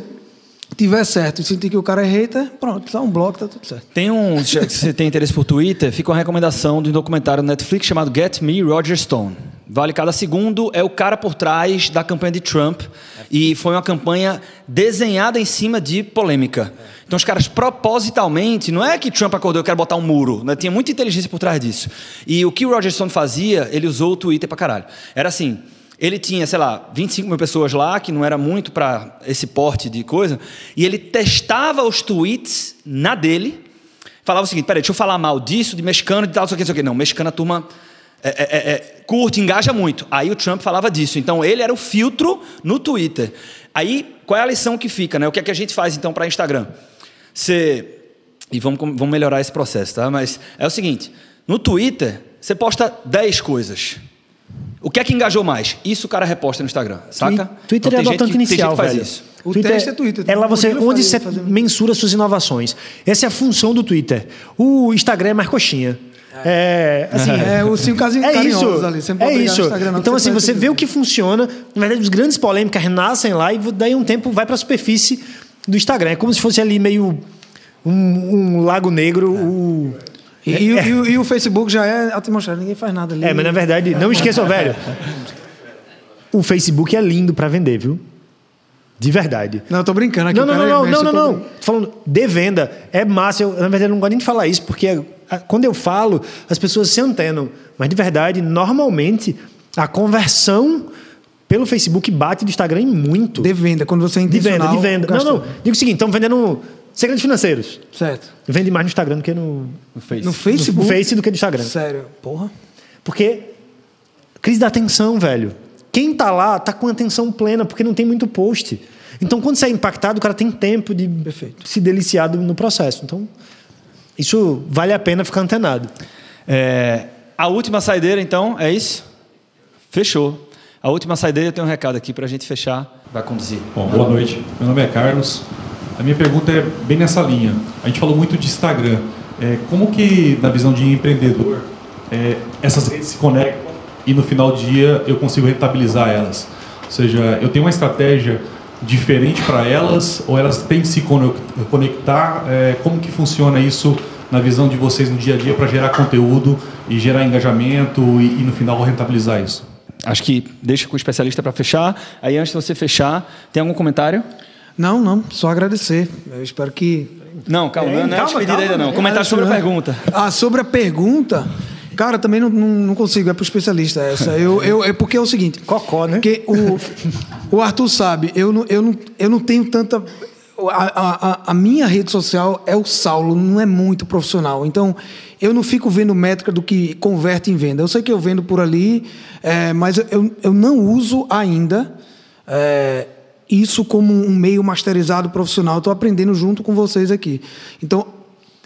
tiver certo e sentir que o cara é hater, pronto, dá um bloco, tá tudo certo. Tem um. Se você tem interesse por Twitter, fica uma recomendação de um documentário no Netflix chamado Get Me Roger Stone. Vale cada segundo, é o cara por trás da campanha de Trump. E foi uma campanha desenhada em cima de polêmica. Então os caras propositalmente, não é que Trump acordou, eu quero botar um muro, né? tinha muita inteligência por trás disso. E o que o Roger Stone fazia, ele usou o Twitter pra caralho. Era assim, ele tinha, sei lá, 25 mil pessoas lá, que não era muito para esse porte de coisa, e ele testava os tweets na dele, falava o seguinte: peraí, deixa eu falar mal disso, de mexicano, de tal, não sei o que, não sei o que. Não, mexicano a turma é, é, é, curte, engaja muito. Aí o Trump falava disso. Então ele era o filtro no Twitter. Aí qual é a lição que fica, né? O que é que a gente faz então para Instagram? Você e vamos, vamos melhorar esse processo, tá? Mas é o seguinte: no Twitter você posta 10 coisas. O que é que engajou mais? Isso o cara reposta no Instagram, saca? Twitter Então, é tem adotante tem inicial, que faz velho. isso. O Twitter teste é Twitter. É lá você, onde fazendo- você mensura suas inovações. Essa é a função do Twitter. O Instagram é mais coxinha. É, assim, É, os cinco casinhos é isso, ali, você é isso. Instagram, então, assim, você vê o que funciona. Na verdade, os grandes polêmicas renascem lá e daí um tempo vai para a superfície do Instagram. É como se fosse ali meio um, um lago negro. O... E, e o- e o- e o Facebook já é atmosfera, ninguém faz nada ali. É, mas na verdade, não esqueçam, velho. O Facebook é lindo para vender, viu? De verdade. Não, eu tô brincando aqui. Não, o não, não, não, não, não, não. Tô falando de venda. É massa. Eu, na verdade, eu não gosto nem de falar isso, porque quando eu falo, as pessoas se antenam. Mas de verdade, normalmente, a conversão pelo Facebook bate do Instagram em muito. De venda, quando você é De venda, de venda. Não, gastou. não. Digo o seguinte: estão vendendo segredos financeiros. Certo. Vende mais no Instagram do que no, no Face. No Facebook? No Face do que no Instagram. Sério, porra. Porque crise da atenção, velho. Quem tá lá tá com atenção plena, porque não tem muito post. Então, quando você é impactado, o cara tem tempo de se deliciar no processo. Então, isso vale a pena ficar antenado. É, a última saideira, então, é isso? Fechou. A última saideira, tenho um recado aqui para a gente fechar. Vai conduzir. Bom, boa noite. Meu nome é Carlos. A minha pergunta é bem nessa linha. A gente falou muito de Instagram. É, como que, na visão de empreendedor, é, essas redes se conectam e no final do dia eu consigo rentabilizar elas? Ou seja, eu tenho uma estratégia diferente para elas ou elas têm que se conectar? É, como que funciona isso na visão de vocês no dia a dia para gerar conteúdo e gerar engajamento e, e no final rentabilizar isso? Acho que deixa com o especialista para fechar. Aí, antes de você fechar, tem algum comentário? Não, não, só agradecer. Eu espero que. Não, calma, não é calma, despedida calma. ainda não. Comentário sobre a Não. pergunta. Ah, sobre a pergunta. Cara, também não, não, não consigo, é pro especialista essa. Eu, eu, é porque é o seguinte. Cocó, né? Porque o, o Arthur sabe, eu não, eu, não, eu não tenho tanta. A, a, a- minha rede social é o Saulo, não é muito profissional. Então, eu não fico vendo métrica do que converte em venda. Eu sei que eu vendo por ali, é, mas eu, eu não uso ainda é, isso como um meio masterizado profissional. Estou aprendendo junto com vocês aqui. Então,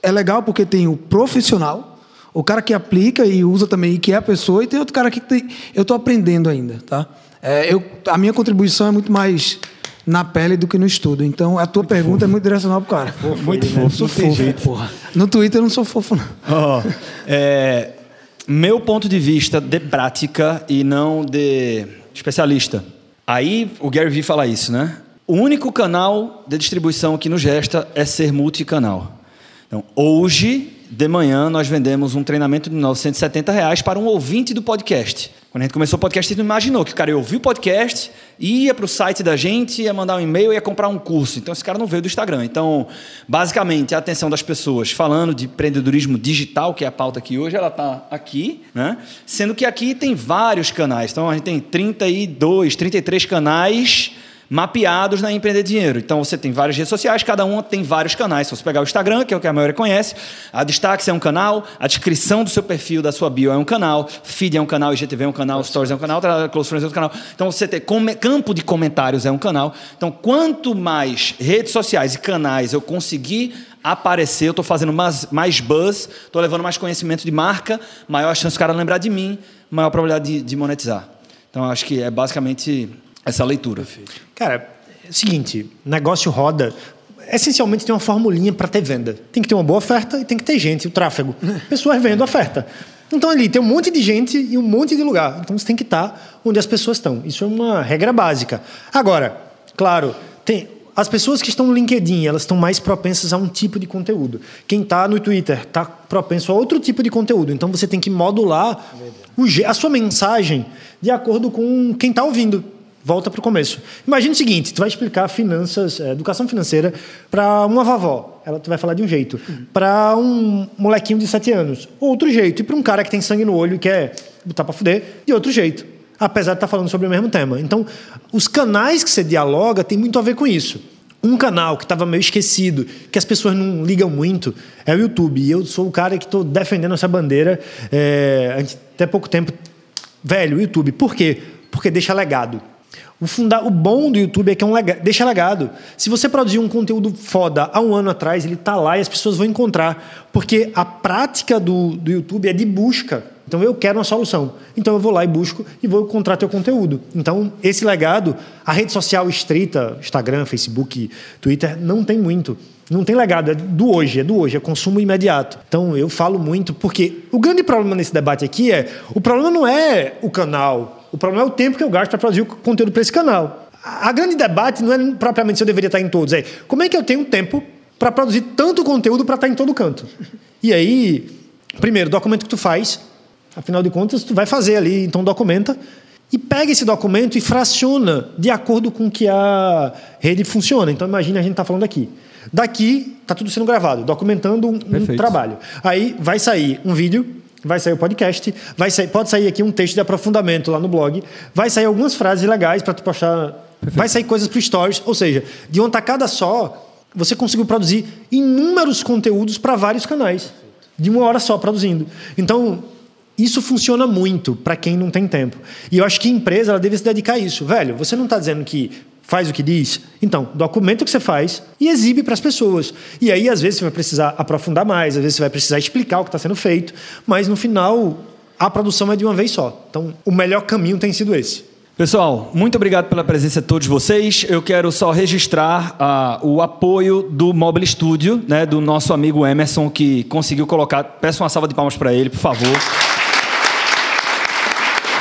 é legal porque tem o profissional, o cara que aplica e usa também, e que é a pessoa, e tem outro cara que tem, eu estou aprendendo ainda, tá? É, eu, a minha contribuição é muito mais na pele do que no estudo. Então, a tua pergunta é muito direcional pro cara. Muito Né? fofo, Sou não fofo, jeito. porra. No Twitter eu não sou fofo, não. Ó, é, meu ponto de vista de prática e não de especialista. Aí o Gary Vee fala isso, né? O único canal de distribuição que nos resta é ser multicanal. Então, hoje, de manhã, nós vendemos um treinamento de 970 reais para um ouvinte do podcast. Quando a gente começou o podcast, a gente não imaginou que o cara ia ouvir o podcast, ia para o site da gente, ia mandar um e-mail, ia comprar um curso. Então, esse cara não veio do Instagram. Então, basicamente, a atenção das pessoas falando de empreendedorismo digital, que é a pauta aqui hoje, ela está aqui, né? Sendo que aqui tem vários canais. Então, a gente tem 32, 33 canais mapeados na Empreender Dinheiro. Então você tem várias redes sociais, cada uma tem vários canais. Se você pegar o Instagram, que é o que a maioria conhece, a Destaques é um canal, a descrição do seu perfil, da sua bio é um canal, Feed é um canal, IGTV é um canal, Stories é um canal, Close Friends é outro canal. Então você tem campo de comentários é um canal. Então quanto mais redes sociais e canais eu conseguir aparecer, eu estou fazendo mais, mais buzz, estou levando mais conhecimento de marca, maior a chance do cara lembrar de mim, maior a probabilidade de, de monetizar. Então acho que é basicamente essa leitura. Cara, é o seguinte, negócio roda. Essencialmente tem uma formulinha para ter venda. Tem que ter uma boa oferta e tem que ter gente, o tráfego. *laughs* Pessoas vendo oferta. Então ali tem um monte de gente e um monte de lugar. Então você tem que estar onde as pessoas estão. Isso é uma regra básica. Agora, claro, tem as pessoas que estão no LinkedIn, elas estão mais propensas a um tipo de conteúdo. Quem está no Twitter está propenso a outro tipo de conteúdo. Então você tem que modular o a sua mensagem de acordo com quem está ouvindo. Volta para o começo. Imagina o seguinte: tu vai explicar finanças, eh, educação financeira para uma vovó. Ela tu vai falar de um jeito. Para um molequinho de 7 anos, outro jeito. E para um cara que tem sangue no olho e quer botar para fuder, de outro jeito. Apesar de estar falando sobre o mesmo tema. Então, os canais que você dialoga tem muito a ver com isso. Um canal que estava meio esquecido, que as pessoas não ligam muito, é o YouTube. E eu sou o cara que estou defendendo essa bandeira. É, até pouco tempo, velho, YouTube. Por quê? Porque deixa legado. O, funda... o bom do YouTube é que é um lega... deixa legado. Se você produzir um conteúdo foda há um ano atrás, ele tá lá e as pessoas vão encontrar. Porque a prática do, do YouTube é de busca. Então eu quero uma solução. Então eu vou lá e busco e vou encontrar teu conteúdo. Então esse legado, a rede social estrita, Instagram, Facebook, Twitter, não tem muito. Não tem legado, é do hoje, é do hoje, é consumo imediato. Então eu falo muito porque o grande problema nesse debate aqui é, o problema não é o canal, o problema é o tempo que eu gasto para produzir o conteúdo para esse canal. A grande debate não é propriamente se eu deveria estar em todos, é como é que eu tenho tempo para produzir tanto conteúdo para estar em todo canto. E aí, primeiro, documento que tu faz, afinal de contas, tu vai fazer ali, então documenta e pega esse documento e fraciona de acordo com que a rede funciona. Então imagine a gente está falando aqui. Daqui está tudo sendo gravado, documentando um, um trabalho. Aí vai sair um vídeo, vai sair o podcast, vai sair, pode sair aqui um texto de aprofundamento lá no blog, vai sair algumas frases legais para tu postar, vai sair coisas para stories, ou seja, de uma tacada só, você conseguiu produzir inúmeros conteúdos para vários canais, de uma hora só produzindo. Então, isso funciona muito para quem não tem tempo. E eu acho que a empresa ela deve se dedicar a isso. Velho, você não está dizendo que faz o que diz? Então, documenta o que você faz e exibe para as pessoas. E aí, às vezes, você vai precisar aprofundar mais, às vezes, você vai precisar explicar o que está sendo feito, mas no final, a produção é de uma vez só. Então, o melhor caminho tem sido esse. Pessoal, muito obrigado pela presença de todos vocês. Eu quero só registrar ah, o apoio do Mobile Studio, né, do nosso amigo Emerson, que conseguiu colocar. Peço uma salva de palmas para ele, por favor.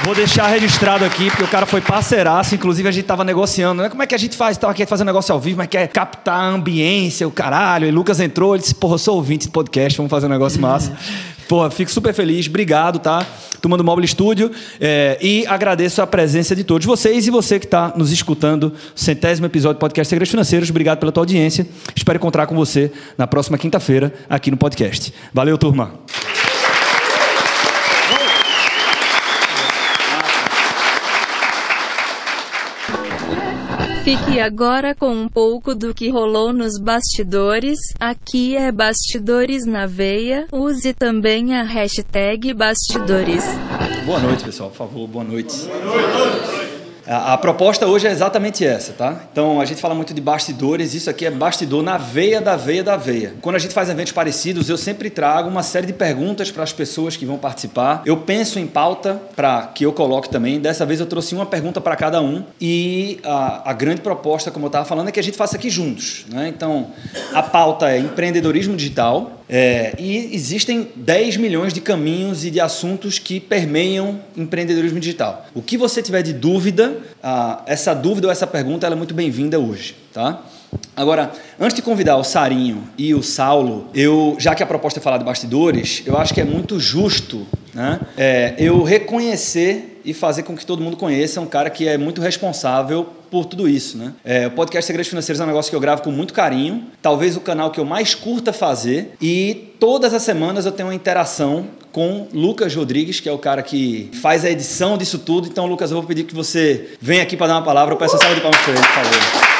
Vou deixar registrado aqui, porque o cara foi parceiraço, inclusive a gente tava negociando, né? Como é que a gente faz? Tava aqui fazendo negócio ao vivo, mas quer captar a ambiência, o caralho. E Lucas entrou, ele disse, porra, eu sou ouvinte de podcast, vamos fazer um negócio massa. Porra, fico super feliz, obrigado, tá? Turma do Mobile Studio. é, e agradeço a presença de todos vocês e você que está nos escutando, centésimo episódio do podcast Segredos Financeiros. Obrigado pela tua audiência. Espero encontrar com você na próxima quinta-feira aqui no podcast. Valeu, turma. Fique agora com um pouco do que rolou nos bastidores. Aqui é Bastidores na Veia. Use também a hashtag Bastidores. Boa noite, pessoal, por favor, boa noite. A, proposta hoje é exatamente essa, tá? Então a gente fala muito de bastidores, isso aqui é bastidor na veia da veia da veia. Quando a gente faz eventos parecidos, eu sempre trago uma série de perguntas para as pessoas que vão participar. Eu penso em pauta para que eu coloque também. Dessa vez eu trouxe uma pergunta para cada um e a, a grande proposta, como eu estava falando, é que a gente faça aqui juntos, né? Então a pauta é empreendedorismo digital. É, e existem 10 milhões de caminhos e de assuntos que permeiam empreendedorismo digital. O que você tiver de dúvida, essa dúvida ou essa pergunta é muito bem-vinda hoje, tá? Agora, antes de convidar o Sarinho e o Saulo, eu, já que a proposta é falar de bastidores, eu acho que é muito justo né, é, eu reconhecer e fazer com que todo mundo conheça um cara que é muito responsável por tudo isso. Né? É, o podcast Segredos Financeiros é um negócio que eu gravo com muito carinho, talvez o canal que eu mais curta fazer, e todas as semanas eu tenho uma interação com Lucas Rodrigues, que é o cara que faz a edição disso tudo. Então, Lucas, eu vou pedir que você venha aqui para dar uma palavra. Eu peço a salva de palmas para ele, por favor.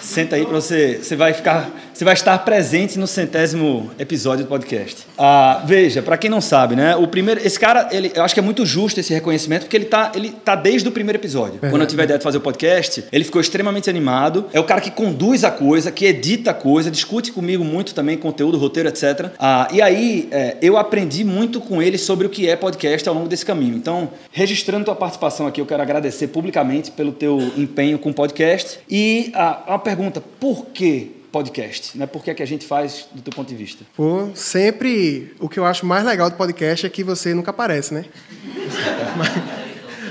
Senta aí para você. Você vai ficar. Você vai estar presente no centésimo episódio do podcast. Ah, veja, para quem não sabe, né? O primeiro, esse cara, ele, eu acho que é muito justo esse reconhecimento, porque ele tá, ele tá desde o primeiro episódio. Verdade. Quando eu tive a ideia de fazer o podcast, ele ficou extremamente animado. É o cara que conduz a coisa, que edita a coisa, discute comigo muito também conteúdo, roteiro, etc. Ah, e aí é, eu aprendi muito com ele sobre o que é podcast ao longo desse caminho. Então, registrando tua participação aqui, eu quero agradecer publicamente pelo teu empenho com o podcast. E a, uma pergunta: por que podcast? Né? Por que, é que a gente faz do teu ponto de vista? Pô, sempre o que eu acho mais legal do podcast é que você nunca aparece, né? *laughs* mas,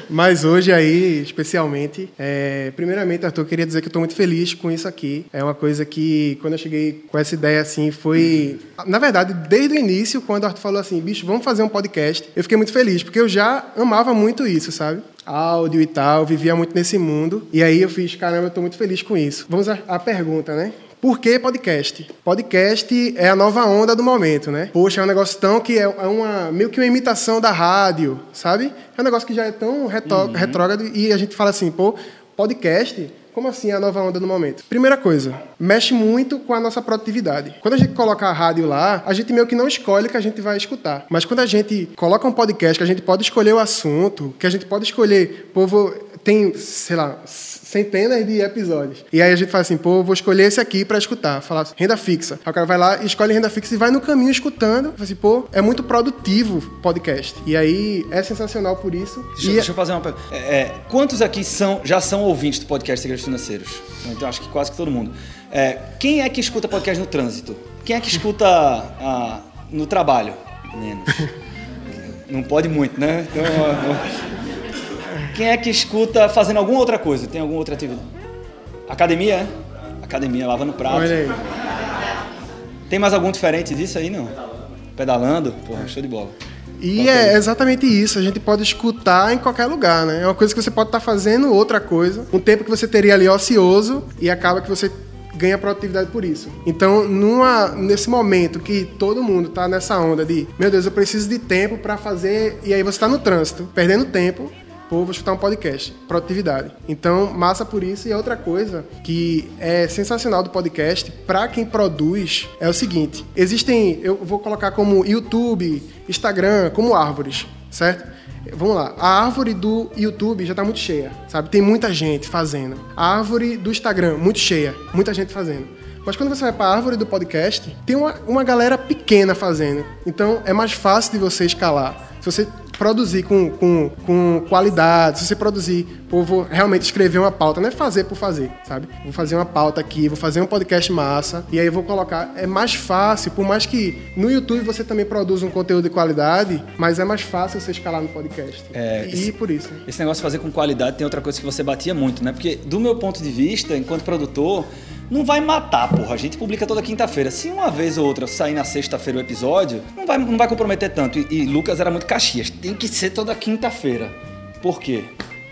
mas hoje aí, especialmente, é, primeiramente, Arthur, eu queria dizer que eu estou muito feliz com isso aqui. É uma coisa que, quando eu cheguei com essa ideia assim, foi... Na verdade, desde o início, quando o Arthur falou assim, bicho, vamos fazer um podcast, eu fiquei muito feliz, porque eu já amava muito isso, sabe? áudio e tal, vivia muito nesse mundo. E aí eu fiz, caramba, eu estou muito feliz com isso. Vamos à, à pergunta, né? Por que podcast? Podcast é a nova onda do momento, né? Poxa, é um negócio tão que é é uma meio que uma imitação da rádio, sabe? É um negócio que já é tão retó- retrógrado e a gente fala assim, pô, podcast Como assim a nova onda no momento? Primeira coisa, mexe muito com a nossa produtividade. Quando a gente coloca a rádio lá, a gente meio que não escolhe o que a gente vai escutar. Mas quando a gente coloca um podcast, que a gente pode escolher o assunto, que a gente pode escolher, povo tem, sei lá, centenas de episódios. E aí a gente fala assim, pô, vou escolher esse aqui para escutar. Falar assim, renda fixa. Aí o cara vai lá, escolhe renda fixa e vai no caminho escutando. Fala assim, pô, é muito produtivo podcast. E aí é sensacional por isso. Deixa, e deixa eu fazer uma pergunta. É, é, quantos aqui são, já são ouvintes do podcast Segredos Financeiros? Então acho que quase que todo mundo. É, quem é que escuta podcast no trânsito? Quem é que escuta *laughs* ah, no trabalho? Menos. *laughs* Não pode muito, né? Então, quem é que escuta fazendo alguma outra coisa? Tem alguma outra atividade? Academia, é? Academia, lavando prato. Olha aí. Tem mais algum diferente disso aí, não? Pedalando? Porra, show de bola. E é exatamente isso, a gente pode escutar em qualquer lugar, né? É uma coisa que você pode estar fazendo outra coisa, um tempo que você teria ali ocioso e acaba que você ganha produtividade por isso. Então, numa, nesse momento que todo mundo está nessa onda de, meu Deus, eu preciso de tempo para fazer, e aí você está no trânsito, perdendo tempo, pô, vou escutar um podcast. Produtividade. Então, massa por isso. E outra coisa que é sensacional do podcast, para quem produz, é o seguinte: existem, eu vou colocar como YouTube, Instagram, como árvores, certo? Vamos lá, a árvore do YouTube já está muito cheia, sabe? Tem muita gente fazendo. A árvore do Instagram, muito cheia, muita gente fazendo. Mas quando você vai para a árvore do podcast, tem uma, uma galera pequena fazendo. Então é mais fácil de você escalar. Se você produzir com, com, com qualidade, se você produzir, pô, vou realmente escrever uma pauta, não é fazer por fazer, sabe? Vou fazer uma pauta aqui, vou fazer um podcast massa, e aí eu vou colocar. É mais fácil, por mais que no YouTube você também produza um conteúdo de qualidade, mas é mais fácil você escalar no podcast. É, e esse, por isso. Esse negócio de fazer com qualidade tem outra coisa que você batia muito, né? Porque, do meu ponto de vista, enquanto produtor, não vai matar, porra. A gente publica toda quinta-feira. Se uma vez ou outra sair na sexta-feira o episódio, não vai, não vai comprometer tanto. E, e Lucas era muito Caxias. Tem que ser toda quinta-feira. Por quê?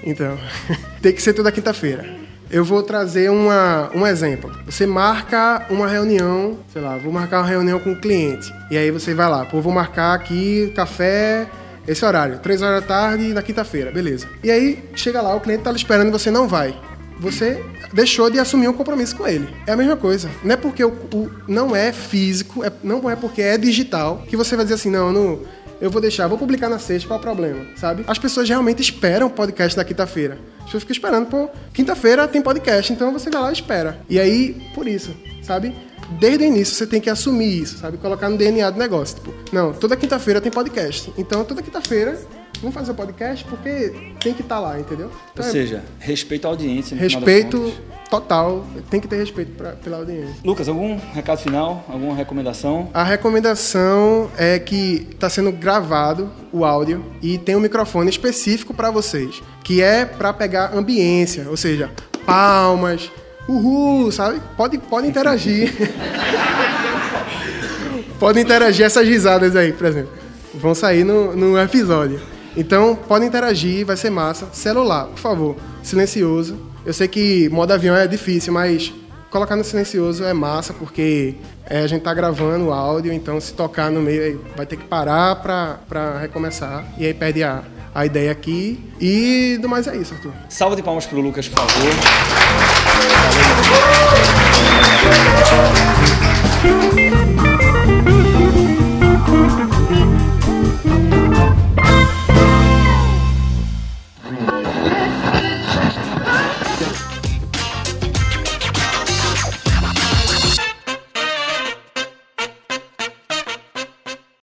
Então, *laughs* tem que ser toda quinta-feira. Eu vou trazer uma, um exemplo. Você marca uma reunião, sei lá, vou marcar uma reunião com um cliente. E aí você vai lá, pô, vou marcar aqui café esse horário, três horas da tarde na quinta-feira, beleza. E aí chega lá, o cliente tá esperando e você não vai você deixou de assumir um compromisso com ele. É a mesma coisa. Não é porque o, o não é físico, é, não é porque é digital que você vai dizer assim, não, não eu vou deixar, vou publicar na sexta, qual é o problema, sabe? As pessoas realmente esperam o podcast da quinta-feira. As pessoas ficam esperando, pô, quinta-feira tem podcast, então você vai lá e espera. E aí, por isso, sabe? Desde o início você tem que assumir isso, sabe? Colocar no DNA do negócio. Tipo, não, toda quinta-feira tem podcast. Então, toda quinta-feira vamos fazer o podcast porque tem que estar tá lá, entendeu? Então, Ou seja, respeito à audiência. respeito total, tem que ter respeito pra, pela audiência. Lucas, algum recado final? Alguma recomendação? A recomendação é que está sendo gravado o áudio e tem um microfone específico para vocês, que é para pegar ambiência, ou seja, palmas, uhul, sabe? Pode, pode interagir. *laughs* pode interagir essas risadas aí, por exemplo. Vão sair no, no episódio. Então, podem interagir, vai ser massa. Celular, por favor, silencioso. Eu sei que modo avião é difícil, mas colocar no silencioso é massa, porque é, a gente tá gravando o áudio, então se tocar no meio, vai ter que parar para recomeçar. E aí perde a, a ideia aqui. E do mais é isso, Arthur. Salva de palmas pro Lucas, por favor. Valeu.